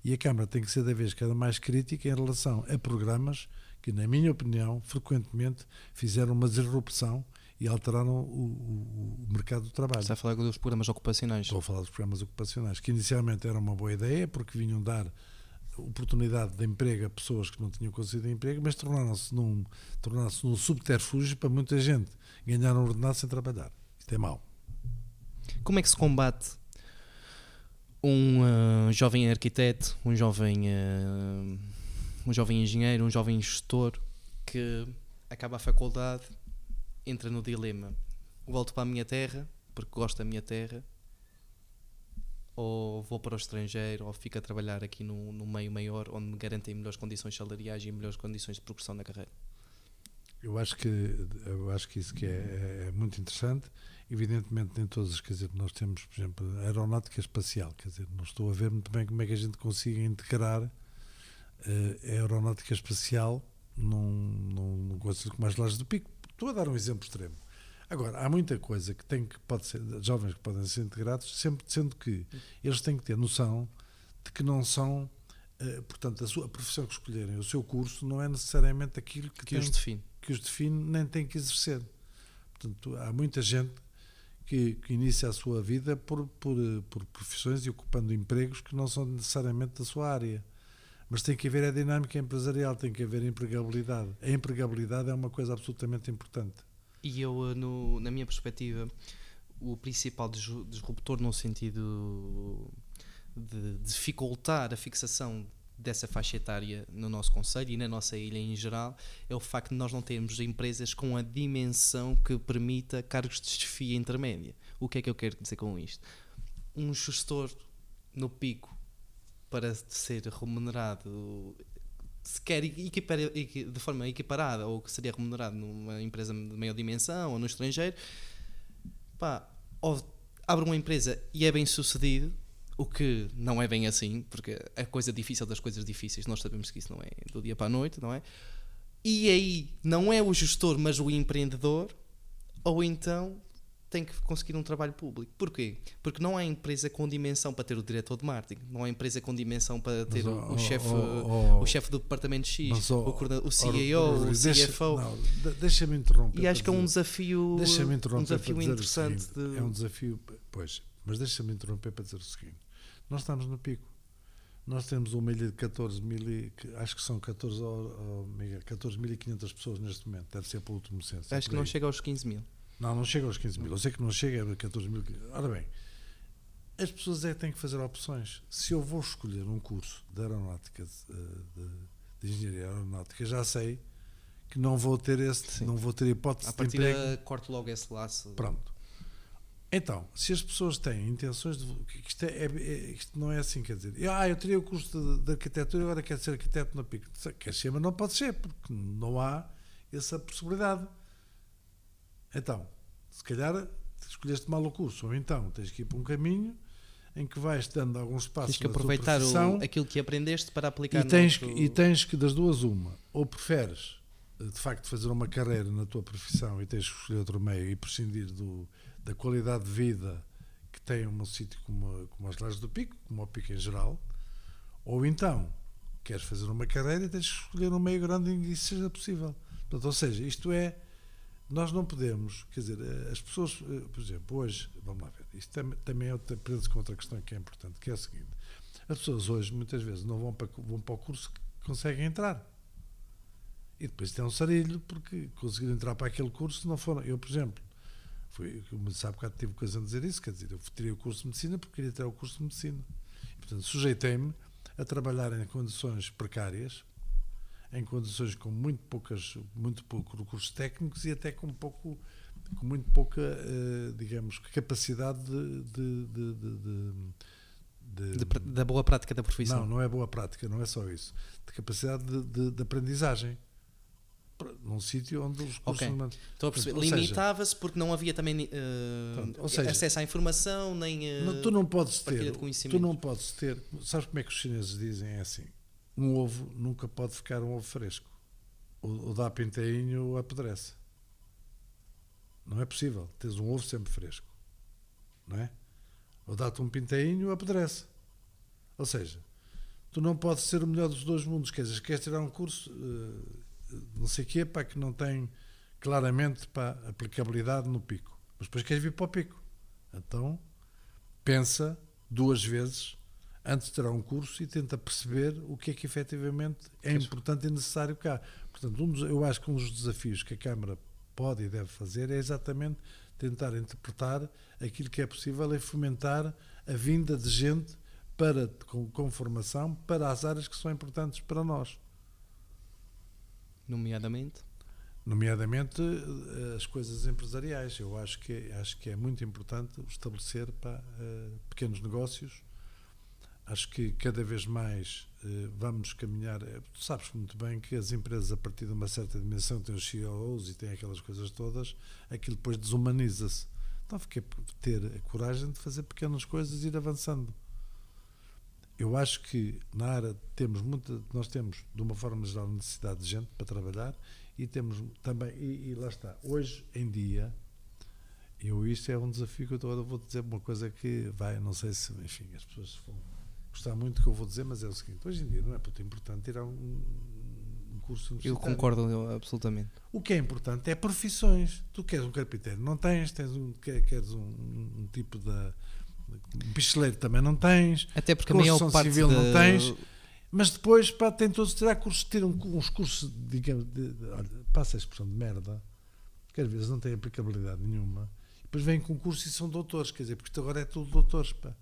S2: e a Câmara tem que ser da vez cada mais crítica em relação a programas que, na minha opinião, frequentemente fizeram uma disrupção e alteraram o, o, o, mercado do trabalho.
S1: Está a falar dos programas ocupacionais?
S2: Estou a falar dos programas ocupacionais, que inicialmente era uma boa ideia, porque vinham dar oportunidade de emprego a pessoas que não tinham conseguido emprego, mas tornaram-se num, tornaram num subterfúgio para muita gente ganhar um ordenado sem trabalhar. Isto é mau.
S1: Como é que se combate um uh, jovem arquiteto, um jovem, uh, um jovem engenheiro, um jovem gestor que acaba a faculdade, entra no dilema: volto para a minha terra porque gosto da minha terra ou vou para o estrangeiro, ou fico a trabalhar aqui no, no meio maior, onde me garantem melhores condições salariais e melhores condições de progressão na carreira.
S2: Eu acho que, eu acho que isso que é, é muito interessante. Evidentemente, nem todas, quer dizer, nós temos, por exemplo, aeronáutica espacial, quer dizer, não estou a ver muito bem como é que a gente consiga integrar uh, a aeronáutica espacial num, num, num conselho como Lajes do Pico. Estou a dar um exemplo extremo. Agora, há muita coisa que tem que pode ser, jovens que podem ser integrados, sempre sendo que eles têm que ter noção de que não são, uh, portanto, a sua profissão que escolherem, o seu curso, não é necessariamente aquilo que,
S1: que
S2: tem,
S1: os define.
S2: Que os define, nem tem que exercer. Portanto, há muita gente que, que inicia a sua vida por, por, por profissões e ocupando empregos que não são necessariamente da sua área. Mas tem que haver a dinâmica empresarial, tem que haver a empregabilidade. A empregabilidade é uma coisa absolutamente importante.
S1: E eu, eh, no, na minha perspectiva, o principal disruptor no sentido de dificultar a fixação dessa faixa etária no nosso Conselho e na nossa ilha em geral é o facto de nós não termos empresas com a dimensão que permita cargos de chefia intermédia. O que é que eu quero dizer com isto? Um gestor no pico para ser remunerado sequer de forma equiparada ou que seria remunerado numa empresa de maior dimensão ou no estrangeiro, pá, ou abre uma empresa e é bem sucedido, o que não é bem assim, porque a coisa difícil das coisas difíceis, nós sabemos que isso não é do dia para a noite, não é? E aí não é o gestor, mas o empreendedor, ou então tem que conseguir um trabalho público. Porquê? Porque não há empresa com dimensão para ter o diretor de marketing, não há empresa com dimensão para ter mas, o, o chefe oh, oh, o chefe do departamento X, mas, o, o CEO, o CFO.
S2: Deixa-me interromper.
S1: E acho que é um desafio, um desafio interessante.
S2: Seguinte, de... É um desafio, pois, mas deixa-me interromper para dizer o seguinte: nós estamos no pico. Nós temos uma ilha de 14 mil, e, acho que são 14 oh, 14.500 pessoas neste momento, deve ser pelo último censo.
S1: Acho que não chega aos 15 mil.
S2: Não, não chega aos 15 mil. Eu sei que não chega a 14 mil. Ora bem, as pessoas é que têm que fazer opções. Se eu vou escolher um curso de aeronáutica, de, de, de engenharia aeronáutica, já sei que não vou ter esse, não vou ter hipótese
S1: a de emprego. corto logo esse laço.
S2: Pronto. Então, se as pessoas têm intenções de. Isto, é, é, isto não é assim, quer dizer, eu, ah, eu teria o curso de, de arquitetura e agora quero ser arquiteto na PIC. Quer ser, mas não pode ser, porque não há essa possibilidade. Então, se calhar escolheste mal o curso, ou então tens que ir para um caminho em que vais dando alguns passos
S1: Tens que aproveitar o, aquilo que aprendeste para aplicar
S2: e tens, que, e tens que, das duas, uma, ou preferes de facto fazer uma carreira na tua profissão e tens que escolher outro meio e prescindir do, da qualidade de vida que tem um sítio como, como as Lajes do Pico, como o Pico em geral, ou então queres fazer uma carreira e tens que escolher um meio grande em que isso seja possível. Portanto, ou seja, isto é nós não podemos, quer dizer, eh, as pessoas, eh, por exemplo, hoje, vamos lá ver, isto também é prende-se com outra questão que é importante, que é a seguinte: as pessoas hoje muitas vezes não vão para, vão para o curso que conseguem entrar. E depois tem um sarilho, porque conseguiram entrar para aquele curso não foram. Eu, por exemplo, fui, como sabe, bocado tive ocasião de dizer isso, quer dizer, eu tirei o curso de medicina porque queria ter o curso de medicina. E, portanto, sujeitei-me a trabalhar em condições precárias, em condições com muito poucas, muito pouco recursos técnicos e até com pouco com muito pouca, eh, digamos, capacidade de, de, de, de-
S1: da boa prática da profissão.
S2: não, não é boa prática, não é só isso. De capacidade de, aprendizagem. Num sítio onde os cursos
S1: Ok.
S2: humanos-
S1: Estou a perceber. Limitava-se porque não havia também
S2: Pronto, ou seja-
S1: acesso à informação, nem. eh,
S2: Não, tu não podes ter. Tu não podes ter. Sabes como é que os chineses dizem? É assim: um ovo nunca pode ficar um ovo fresco. Ou dá pintainho ou apodrece. Não é possível. Tens um ovo sempre fresco. Não é? Ou dá-te um pintainho ou apodrece. Ou seja, tu não podes ser o melhor dos dois mundos. Quer dizer, queres tirar um curso, eh, não sei o quê, para que não tem claramente para aplicabilidade no pico. Mas depois queres vir para o pico. Então, pensa duas vezes antes tirar um curso e tenta perceber o que é que efetivamente é
S1: Pois.
S2: importante e necessário cá. Portanto, um dos- eu acho que um dos desafios que a Câmara pode e deve fazer é exatamente tentar interpretar aquilo que é possível e fomentar a vinda de gente para, com, com formação para as áreas que são importantes para nós.
S1: Nomeadamente.
S2: nomeadamente eh, as coisas empresariais. Eu acho que, acho que é muito importante estabelecer pá, eh, pequenos negócios. Acho que cada vez mais eh, vamos caminhar. eh, Tu sabes muito bem que as empresas, a partir de uma certa dimensão, têm os CEOs e têm aquelas coisas todas, aquilo depois desumaniza-se. Então, fiquei ter a coragem de fazer pequenas coisas e ir avançando. Eu acho que na área temos muita, nós temos, de uma forma geral, necessidade de gente para trabalhar e temos também, e, e lá está, hoje em dia, eu isto é um desafio que eu agora vou dizer uma coisa que vai, não sei se, enfim, as pessoas vão gostar muito do que eu vou dizer, mas é o seguinte, hoje em dia não é muito importante tirar um, um curso
S1: Eu concordo absolutamente.
S2: O que é importante é profissões. Tu queres um carpinteiro, não tens, tens um, quer- queres um, um tipo de picheleiro também não tens,
S1: Até porque a maior parte
S2: civil não
S1: da-
S2: tens. mas depois pá, tem todos de tirar cursos, tiram uns cursos, digamos, de, de, olha, passa a expressão de merda, que às vezes não tem aplicabilidade nenhuma, depois vêm com cursos e são doutores, quer dizer, porque isto agora é tudo doutores. Pá.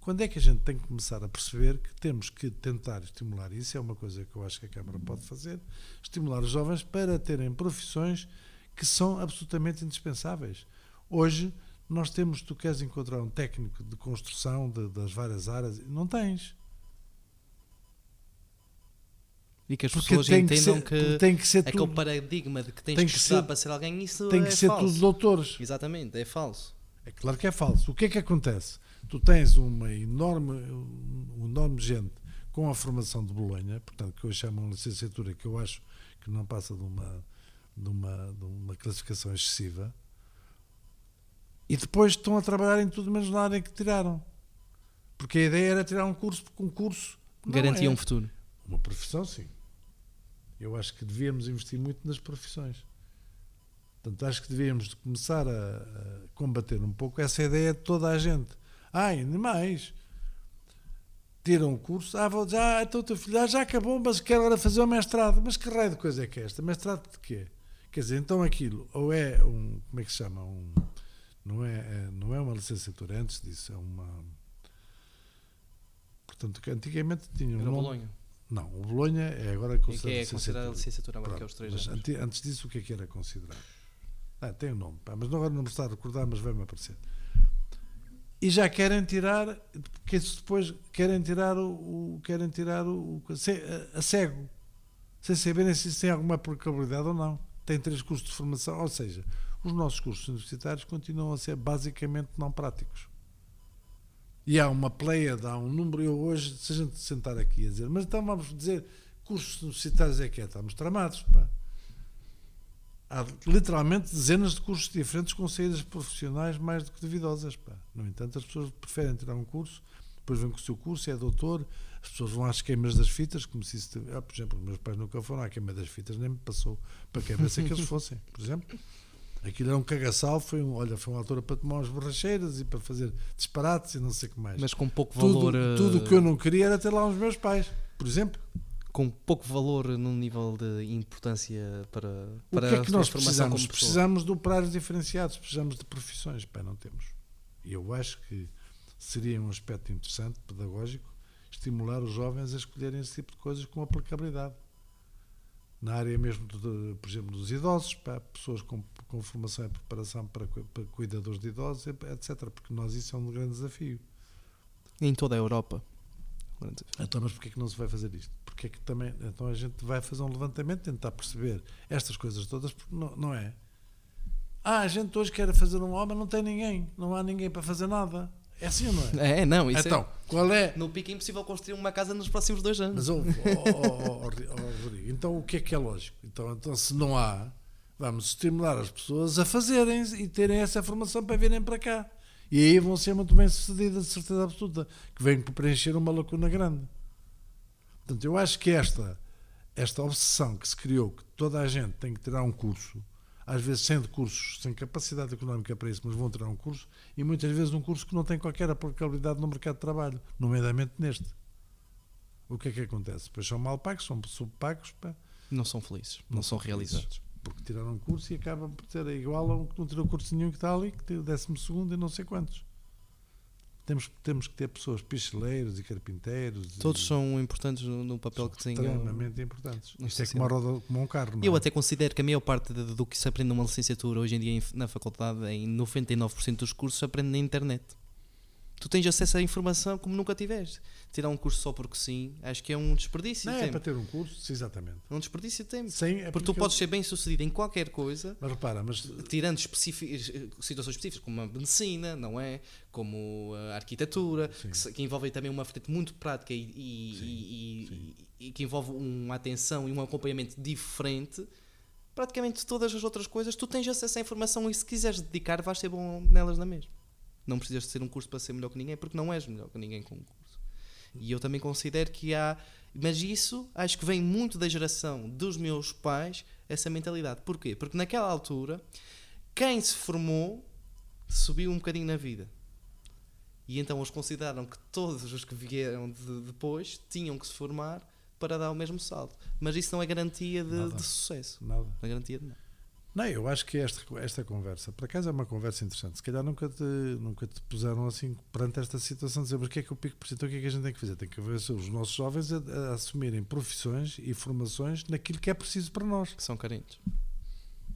S2: Quando é que a gente tem que começar a perceber que temos que tentar estimular isso? É uma coisa que eu acho que a Câmara pode fazer: estimular os jovens para terem profissões que são absolutamente indispensáveis. Hoje, nós temos, tu queres encontrar um técnico de construção de- das várias áreas, não tens.
S1: E que as
S2: Porque
S1: pessoas
S2: tem que,
S1: entendam
S2: ser,
S1: que,
S2: tem que ser
S1: aquele
S2: tudo,
S1: paradigma de que tens
S2: tem
S1: que,
S2: que
S1: estudar
S2: ser-
S1: para ser alguém, isso
S2: tem
S1: é
S2: que ser
S1: falso.
S2: tudo doutores.
S1: Exatamente, é falso.
S2: É claro que é falso. O que é que acontece? Tu tens uma enorme, um enorme gente com a formação de Bolonha, portanto, que hoje chamam licenciatura, que eu acho que não passa de uma, de uma, de uma classificação excessiva, e depois estão a trabalhar em tudo menos na área que tiraram. Porque a ideia era tirar um curso, porque um curso
S1: Garantia
S2: é.
S1: um futuro.
S2: Uma profissão, sim. Eu acho que devíamos investir muito nas profissões. Portanto, acho que devíamos de começar a, a combater um pouco essa ideia de toda a gente. Ah, ainda mais. Tiram um curso, ah, vou, já, então o teu filho ah, já acabou, mas quer agora fazer o mestrado. Mas que raio de coisa é que é esta? Mestrado de quê? Quer dizer, então aquilo, ou é um, como é que se chama? Um, não, é, é- não é uma licenciatura, é antes disso, é uma. Portanto, antigamente tinha um
S1: Era o
S2: nome-
S1: Bolonha.
S2: não, o Bolonha é agora
S1: que
S2: considerado
S1: é considerada licenciatura agora, que é os três
S2: mas
S1: anos.
S2: ante- antes disso, o que é que era considerado? Ah, tem um nome, pá, mas agora não me está a recordar, mas vai-me aparecer. E já querem tirar, isso depois querem tirar o, o- querem tirar o, a, a cego, sem saberem se isso tem alguma aplicabilidade ou não. Tem três cursos de formação, ou seja, os nossos cursos universitários continuam a ser basicamente não práticos. E há uma pleia, há um número, eu hoje, se a gente sentar aqui a dizer, mas então vamos dizer, cursos universitários é que é, estamos tramados, pá. Há literalmente dezenas de cursos diferentes com saídas profissionais mais do que duvidosas, pá. No entanto, as pessoas preferem tirar um curso, depois vêm com o seu curso, é doutor, as pessoas vão às queimas das fitas, como se isso... Ah, por exemplo, meus pais nunca foram à queima das fitas, nem me passou para que cabeça que eles fossem, por exemplo. Aquilo era um cagaçal, foi um, olha, foi uma altura para tomar umas borracheiras e para fazer disparates e não sei o que mais.
S1: Mas com pouco
S2: tudo,
S1: valor. eh,
S2: tudo o que eu não queria era ter lá os meus pais, por exemplo.
S1: Com pouco valor num nível de importância para,
S2: O
S1: para
S2: que é que
S1: a
S2: nós precisamos? Precisamos de operários diferenciados, precisamos de profissões. Pá, não temos. E eu acho que seria um aspecto interessante, pedagógico, estimular os jovens a escolherem esse tipo de coisas com aplicabilidade. Na área mesmo, de, por exemplo, dos idosos, pá, pessoas com, com formação e preparação para, para cuidadores de idosos, etc. Porque nós isso é um grande desafio.
S1: Em toda a Europa.
S2: Então, mas porquê é que não se vai fazer isto? Porque é que também, então a gente vai fazer um levantamento, tentar perceber estas coisas todas, porque não, não é? Ah, a gente hoje quer fazer um homem, não tem ninguém, não há ninguém para fazer nada. É assim ou não é?
S1: É, não, isso
S2: então, qual é?
S1: é. No pico é impossível construir uma casa nos próximos dois anos.
S2: Mas, oh, oh, oh, oh, oh, Rodrigo, então o que é que é lógico? Então, então, se não há, vamos estimular as pessoas a fazerem e terem essa formação para virem para cá. E aí vão ser muito bem sucedidas, de certeza absoluta, que vêm para preencher uma lacuna grande. Portanto, eu acho que esta, esta obsessão que se criou, que toda a gente tem que tirar um curso, às vezes sem recursos, sem capacidade económica para isso, mas vão tirar um curso, e muitas vezes um curso que não tem qualquer aplicabilidade no mercado de trabalho, nomeadamente neste. O que é que acontece? Depois são mal pagos, são subpagos, pá,
S1: Não são felizes, não, são
S2: felizes.
S1: realizados.
S2: porque tiraram um curso e acabam por ser igual a um que não tirou curso nenhum que está ali, que tem o décimo segundo e não sei quantos. Temos, temos que ter pessoas picheleiros e carpinteiros.
S1: Todos
S2: e,
S1: são importantes no, no papel que têm.
S2: extremamente importantes. Isto é como, a roda, como um carro. não
S1: Eu
S2: é?
S1: até considero que a maior parte do que se aprende numa licenciatura hoje em dia na faculdade, em 99% dos cursos, se aprende na internet. Tu tens acesso à informação como nunca tiveste. Tirar um curso só porque sim, acho que é um desperdício
S2: Não
S1: de
S2: é
S1: tempo.
S2: para ter um curso, sim, exatamente.
S1: É um desperdício de tempo.
S2: Sem, é
S1: Porque tu
S2: eu-
S1: podes ser bem sucedido em qualquer coisa,
S2: Mas repara, mas
S1: tirando especifi- eh, situações específicas, como a medicina, não é? Como a arquitetura,
S2: Sim.
S1: que, que envolve também uma vertente muito prática e, e-
S2: Sim,
S1: e-
S2: sim.
S1: e que envolve uma atenção e um acompanhamento diferente. Praticamente todas as outras coisas, tu tens acesso à informação e se quiseres dedicar, vais ser bom nelas na mesma. Não precisas de ser um curso para ser melhor que ninguém, porque não és melhor que ninguém com um curso. E eu também considero que há. Mas isso acho que vem muito da geração dos meus pais, essa mentalidade. Porquê? Porque naquela altura, quem se formou subiu um bocadinho na vida. E então eles consideraram que todos os que vieram de- depois tinham que se formar para dar o mesmo salto. Mas isso não é garantia de, de sucesso.
S2: nada.
S1: Não é garantia de nada.
S2: Não, eu acho que esta, esta conversa, por acaso é uma conversa interessante. Se calhar nunca te, nunca te puseram assim perante esta situação, dizer, mas o que é que o Pico precisa? Então o que é que a gente tem que fazer? Tem que ver os nossos jovens a, a assumirem profissões e formações naquilo que é preciso para nós.
S1: Que são carentes.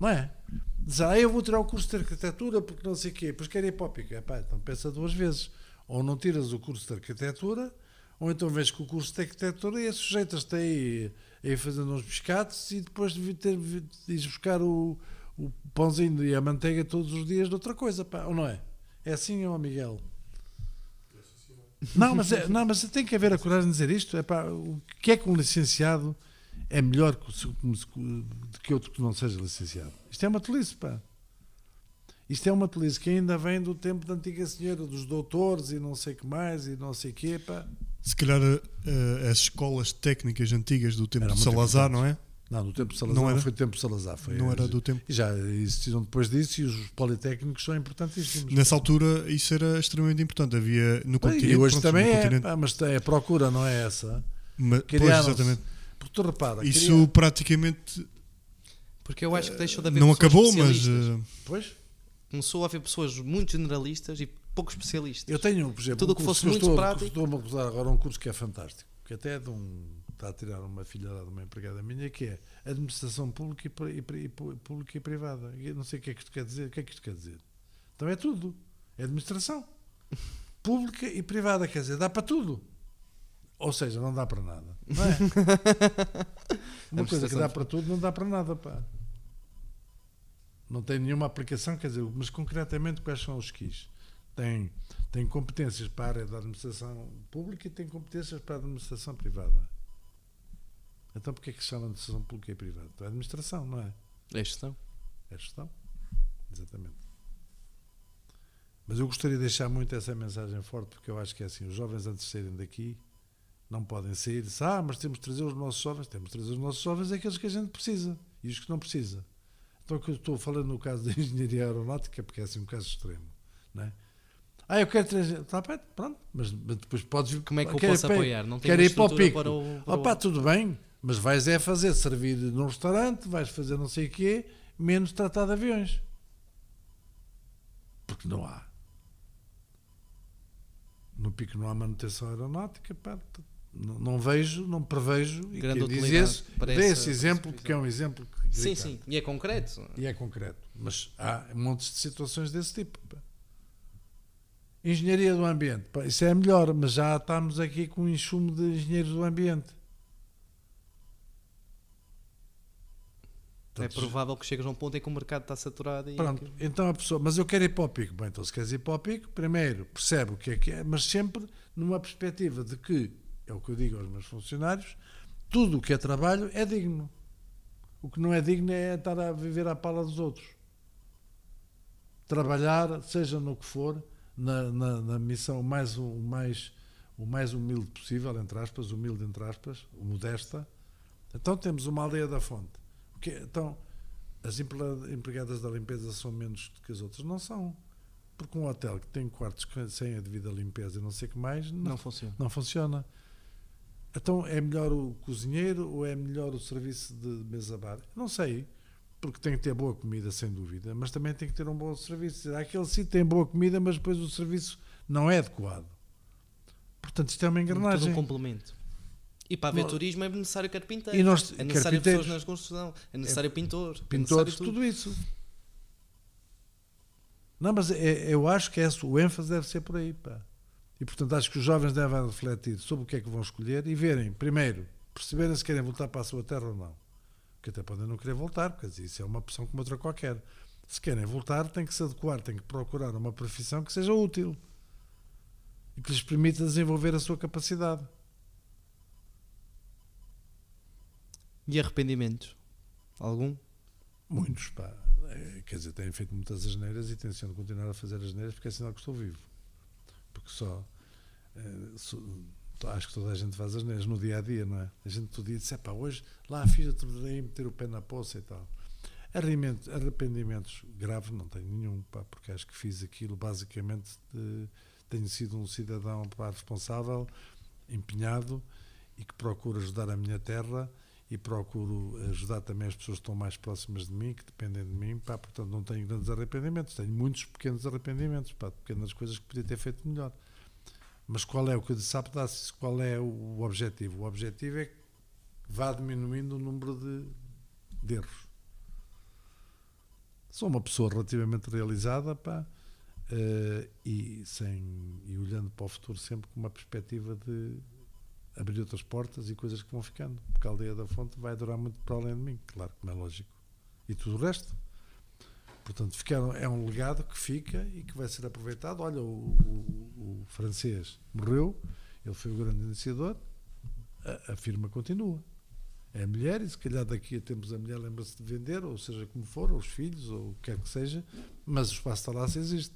S2: Não é? Dizer, ah, eu vou tirar o curso de arquitetura porque não sei o quê, depois quero ir para o Pico. Epá, então pensa duas vezes. Ou não tiras o curso de arquitetura, ou então vês que o curso de arquitetura e sujeitas-te aí a ir fazendo uns pescados e depois de ter de ires buscar o, o pãozinho e a manteiga todos os dias de outra coisa, pá, ou não é? É assim, ó Miguel? Não, mas, é, não, mas tem que haver a coragem de dizer isto. É pá, o que é que um licenciado é melhor que, do que outro que não seja licenciado? Isto é uma tolice, pá. Isto é uma tolice que ainda vem do tempo da antiga senhora, dos doutores e não sei que mais e não sei quê, pá.
S3: Se calhar eh, as escolas técnicas antigas do tempo
S2: Era
S3: de Salazar, não é?
S2: Não, do tempo de Salazar
S3: Não
S2: não, foi do tempo de Salazar. Foi,
S3: Não era do tempo.
S2: E já existiram depois disso e os politécnicos são importantíssimos.
S3: Nessa altura isso era extremamente importante. Havia no continente.
S2: e hoje
S3: pronto,
S2: também é,
S3: continente,
S2: pá, mas é a procura, não é essa?
S3: ma- pois, exatamente.
S2: Porque tu repara,
S3: Isso
S2: cria-
S3: praticamente
S1: Porque eu acho que deixou de haver
S3: não acabou, mas eh,
S2: Pois,
S1: Começou a haver pessoas muito generalistas e pouco especialistas.
S2: eu tenho, por exemplo,
S1: Tudo
S2: um
S1: que fosse muito
S2: estou,
S1: prático.
S2: Estou-me a acusar agora um curso que é fantástico, que até é de um. Está a tirar uma filha de uma empregada minha, que é Administração Pública e, e e Pública e Privada. Eu não sei o que é que isto quer dizer. O que é que isto quer dizer? Então é tudo. É administração. Pública e privada, quer dizer, dá para tudo. Ou seja, não dá para nada. Não é? Uma coisa que dá para tudo não dá para nada, pá. Não tem nenhuma aplicação, quer dizer, mas concretamente quais são os skis? Tem, tem competências para a área da administração pública e tem competências para a administração privada. Então porquê é que se chama administração pública e privada? É administração, não é?
S1: É gestão.
S2: É gestão. Exatamente. Mas eu gostaria de deixar muito essa mensagem forte, porque eu acho que é assim, os jovens antes de saírem daqui não podem sair ah, mas temos de trazer os nossos jovens, temos de trazer os nossos jovens é aqueles que a gente precisa e os que não precisa. Então que eu estou falando no caso da engenharia aeronáutica, porque é assim um caso extremo, não é? Ah, eu quero trazer, tá, pronto, mas, mas depois podes vir.
S1: Como é que eu
S2: quero
S1: posso apoiar? Não
S2: Quero ir para o pico.
S1: para o- para o-
S2: Opa, tudo bem, mas vais é fazer servir num restaurante, vais fazer não sei o quê, menos tratar de aviões. Porque não há. No pico não há manutenção aeronáutica, pá, não, não vejo, não prevejo. E
S1: Grande
S2: quem diz esse, dê esse exemplo, porque é um exemplo que
S1: Sim, sim. E é concreto.
S2: E é concreto. Mas há montes de situações desse tipo. pá. Engenharia do ambiente. isso é melhor, mas já estamos aqui com um enxume de engenheiros do ambiente.
S1: É
S2: Portanto,
S1: provável que chegas a um ponto em que o mercado está saturado e
S2: Pronto, então a pessoa, mas eu quero ir para o pico. Bem, então se queres ir para o pico, primeiro percebe o que é que é, mas sempre numa perspectiva de que, é o que eu digo aos meus funcionários, tudo o que é trabalho é digno. O que não é digno é estar a viver à pala dos outros. Trabalhar, seja no que for, na, na, na missão mais, o, mais, o mais humilde possível, entre aspas, humilde entre aspas, modesta. Então temos uma aldeia da fonte. O que, então, as empregada- empregadas da limpeza são menos do que as outras? Não são. Porque um hotel que tem quartos sem a devida limpeza e não sei o que mais, não,
S1: não funciona.
S2: não funciona. Então é melhor o cozinheiro ou é melhor o serviço de mesa bar? Não sei, porque tem que ter boa comida, sem dúvida, mas também tem que ter um bom serviço. Aquele sítio tem boa comida, mas depois o serviço não é adequado. Portanto, isto é uma
S1: Todo
S2: engrenagem.
S1: um complemento. E para haver turismo é necessário carpinteiros.
S2: E nós-
S1: é necessário pessoas na construção. É necessário pintor. é
S2: Pintores,
S1: necessário
S2: tudo isso. Não, mas é- eu acho que esse, o ênfase deve ser por aí. Pá. E portanto acho que os jovens devem refletir sobre o que é que vão escolher e verem, primeiro, perceberem se querem voltar para a sua terra ou não. Porque até podem não querer voltar, porque isso é uma opção como outra qualquer. Se querem voltar, têm que se adequar, têm que procurar uma profissão que seja útil e que lhes permita desenvolver a sua capacidade.
S1: E arrependimentos? Algum?
S2: Muitos, pá. É, quer dizer, têm feito muitas asneiras e tenciono continuar a fazer asneiras porque é sinal que estou vivo. Porque só. eh, só- acho que toda a gente faz asneiras no dia a dia, não é? A gente todo dia diz, é pá, hoje lá fiz a tornei meter o pé na poça e tal. Arrependimentos, arrependimentos graves não tenho nenhum, pá, porque acho que fiz aquilo basicamente. de- tenho sido um cidadão pá, responsável, empenhado e que procuro ajudar a minha terra e procuro ajudar também as pessoas que estão mais próximas de mim, que dependem de mim, pá, portanto não tenho grandes arrependimentos, tenho muitos pequenos arrependimentos, pá, pequenas coisas que podia ter feito melhor. Mas qual é o que eu disse? Qual é o objetivo? O objetivo é que vá diminuindo o número de, de erros. Sou uma pessoa relativamente realizada, pá, eh, e, sem, e olhando para o futuro sempre com uma perspectiva de abrir outras portas e coisas que vão ficando. Porque a aldeia da fonte vai durar muito para além de mim, claro, como é lógico. E tudo o resto. Portanto, ficaram, é um legado que fica e que vai ser aproveitado. Olha, o, o- o francês morreu, ele foi o grande iniciador, a, a firma continua. É a mulher, e se calhar daqui a tempos a mulher lembra-se de vender, ou seja como for, ou os filhos, ou o que quer que seja, mas o espaço se existe.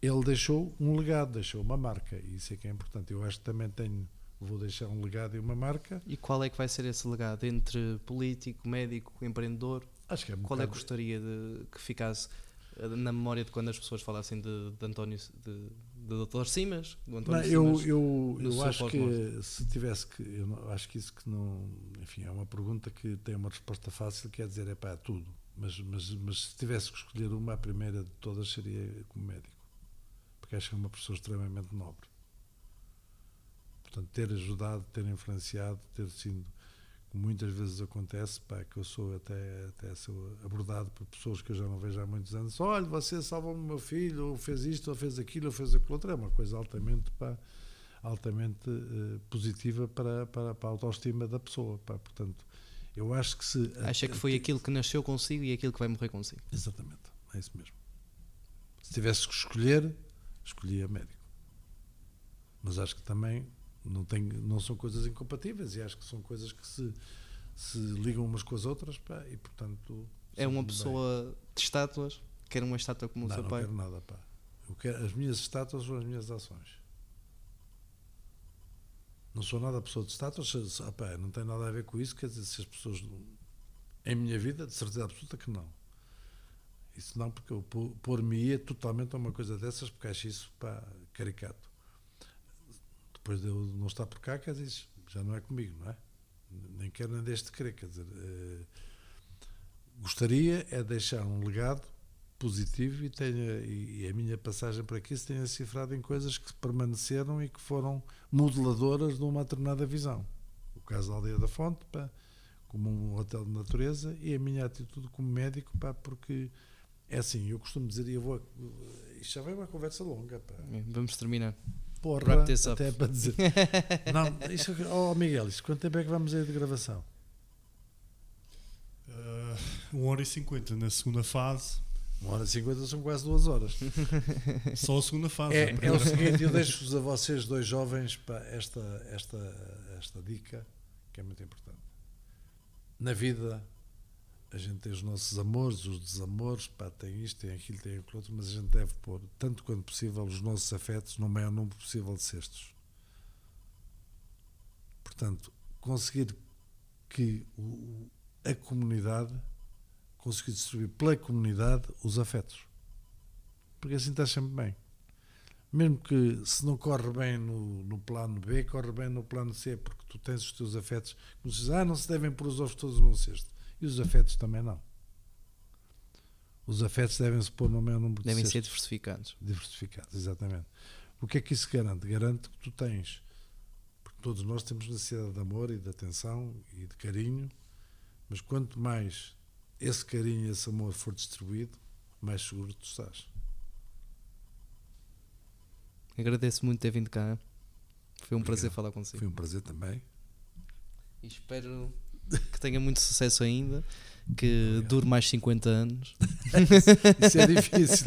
S2: Ele deixou um legado, deixou uma marca, e isso é que é importante. Eu acho que também tenho, vou deixar um legado e uma marca.
S1: E qual é que vai ser esse legado entre político, médico, empreendedor?
S2: Acho que é um
S1: Qual é que gostaria de que ficasse eh, na memória de quando as pessoas falassem de, de António, de, de Dr. Simas? Do António
S2: Não, eu,
S1: Simas?
S2: eu, eu
S1: seu
S2: acho que se tivesse que, eu acho que isso que não, enfim, é uma pergunta que tem uma resposta fácil, quer dizer, é para tudo. Mas, mas, mas se tivesse que escolher uma, a primeira de todas seria como médico, porque acho que é uma pessoa extremamente nobre. Portanto, ter ajudado, ter influenciado, ter sido, muitas vezes acontece, pá, que eu sou até, até sou abordado por pessoas que eu já não vejo há muitos anos. Olha, você salvou-me o meu filho, ou fez isto, ou fez aquilo, ou fez aquilo outro. É uma coisa altamente, pá, altamente eh, positiva para, para, para a autoestima da pessoa. Pá. Portanto, eu acho que se.
S1: Acha que foi aquilo que nasceu consigo e aquilo que vai morrer consigo?
S2: Exatamente, é isso mesmo. Se tivesse que escolher, escolhia médico. Mas acho que também não, tem, não são coisas incompatíveis e acho que são coisas que se, se ligam umas com as outras pá, e, portanto.
S1: É uma
S2: sinto-me bem.
S1: pessoa de estátuas? Quer uma estátua como o
S2: Não,
S1: seu
S2: não
S1: pai?
S2: quero nada, pá. Eu quero, as minhas estátuas são as minhas ações. Não sou nada pessoa de estátuas, pá, não tem nada a ver com isso, quer dizer, se as pessoas. Em minha vida, de certeza absoluta que não. Isso não, porque eu pô- pôr-me-ia totalmente a uma coisa dessas, porque acho isso pá, caricato. Depois de eu não estar por cá, quer dizer, já não é comigo, não é? Nem quero nem deixo de querer, quer dizer. eh, gostaria é deixar um legado positivo e, tenha, e, a minha passagem por aqui se tenha cifrado em coisas que permaneceram e que foram modeladoras de uma determinada visão. O caso da Aldeia da Fonte, pá, como um hotel de natureza, e a minha atitude como médico, pá, porque é assim, eu costumo dizer, e eu vou. Isto já vai uma conversa longa, pá.
S1: Vamos terminar.
S2: Porra, até para dizer. Não, isto, oh Miguel, isto quanto tempo é que vamos aí de gravação?
S3: Uh, 1 hora e 50 na segunda fase.
S2: Uma hora e cinquenta são quase duas horas.
S3: Só a segunda fase.
S2: É, é o seguinte, eu deixo-vos a vocês dois jovens pá, esta, esta, esta dica que é muito importante. Na vida a gente tem os nossos amores, os desamores, pá, tem isto, tem aquilo, tem aquilo outro, mas a gente deve pôr, tanto quanto possível, os nossos afetos no maior número possível de cestos. Portanto, conseguir que o- a comunidade conseguir distribuir pela comunidade os afetos. Porque assim está sempre bem. Mesmo que se não corre bem no, no plano B, corre bem no plano C, porque tu tens os teus afetos. Como se diz, ah, não se devem pôr os ovos todos num cesto. E os afetos também não. Os afetos devem-se pôr no maior número de
S1: Devem ser diversificados.
S2: diversificados, exatamente. O que é que isso garante? Garante que tu tens, porque todos nós temos necessidade de amor e de atenção e de carinho, mas quanto mais esse carinho e esse amor for distribuído, mais seguro tu estás.
S1: Agradeço muito ter vindo cá. Foi um
S2: Obrigado.
S1: prazer falar consigo.
S2: Foi um prazer também.
S1: E espero que tenha muito sucesso ainda, que
S2: Obrigado.
S1: dure mais 50 anos
S2: Isso é difícil.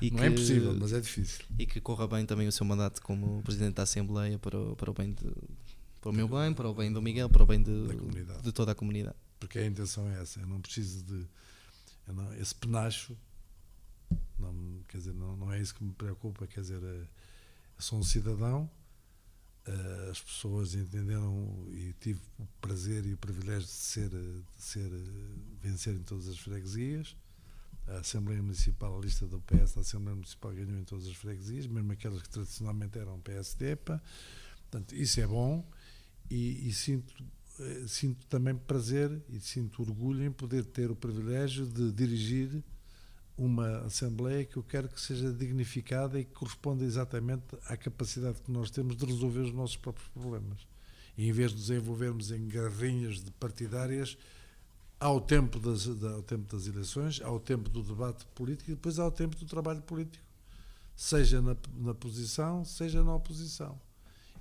S1: e
S2: não
S1: que,
S2: é impossível, mas é difícil.
S1: e que corra bem também o seu mandato como Presidente da Assembleia para o, para o bem de, para o meu bem, para o bem do Miguel, para o bem de, de toda a comunidade.
S2: Porque a intenção é essa. Eu não preciso de. não- esse penacho. Não, quer dizer, não, não é isso que me preocupa. Quer dizer, eh, eu sou um cidadão. Eh, As pessoas entenderam e tive o prazer e o privilégio de ser, eh, de ser eh, vencer em todas as freguesias. A Assembleia Municipal, a lista do PS da Assembleia Municipal ganhou em todas as freguesias, mesmo aquelas que tradicionalmente eram PSD. pá. Portanto, isso é bom e, e sinto sinto também prazer e sinto orgulho em poder ter o privilégio de dirigir uma Assembleia que eu quero que seja dignificada e que corresponda exatamente à capacidade que nós temos de resolver os nossos próprios problemas. E em vez de nos envolvermos em garrinhas partidárias, há o tempo das, da- ao tempo das eleições, há o tempo do debate político e depois há o tempo do trabalho político, seja na, na posição, seja na oposição.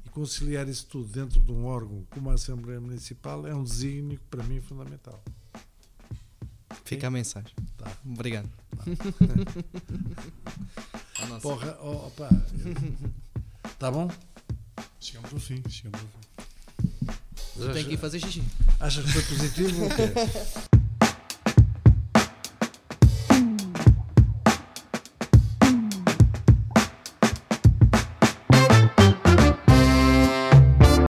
S2: E conciliar isso tudo dentro de um órgão como a Assembleia Municipal é um desígnio para mim é fundamental.
S1: Fica a mensagem.
S2: Tá.
S1: Obrigado. À nossa.
S2: Porra, oh, opa, tá bom?
S3: Chegamos ao fim. Chegamos ao fim.
S1: Tenho que ir fazer xixi.
S2: Achas que foi positivo ou quê?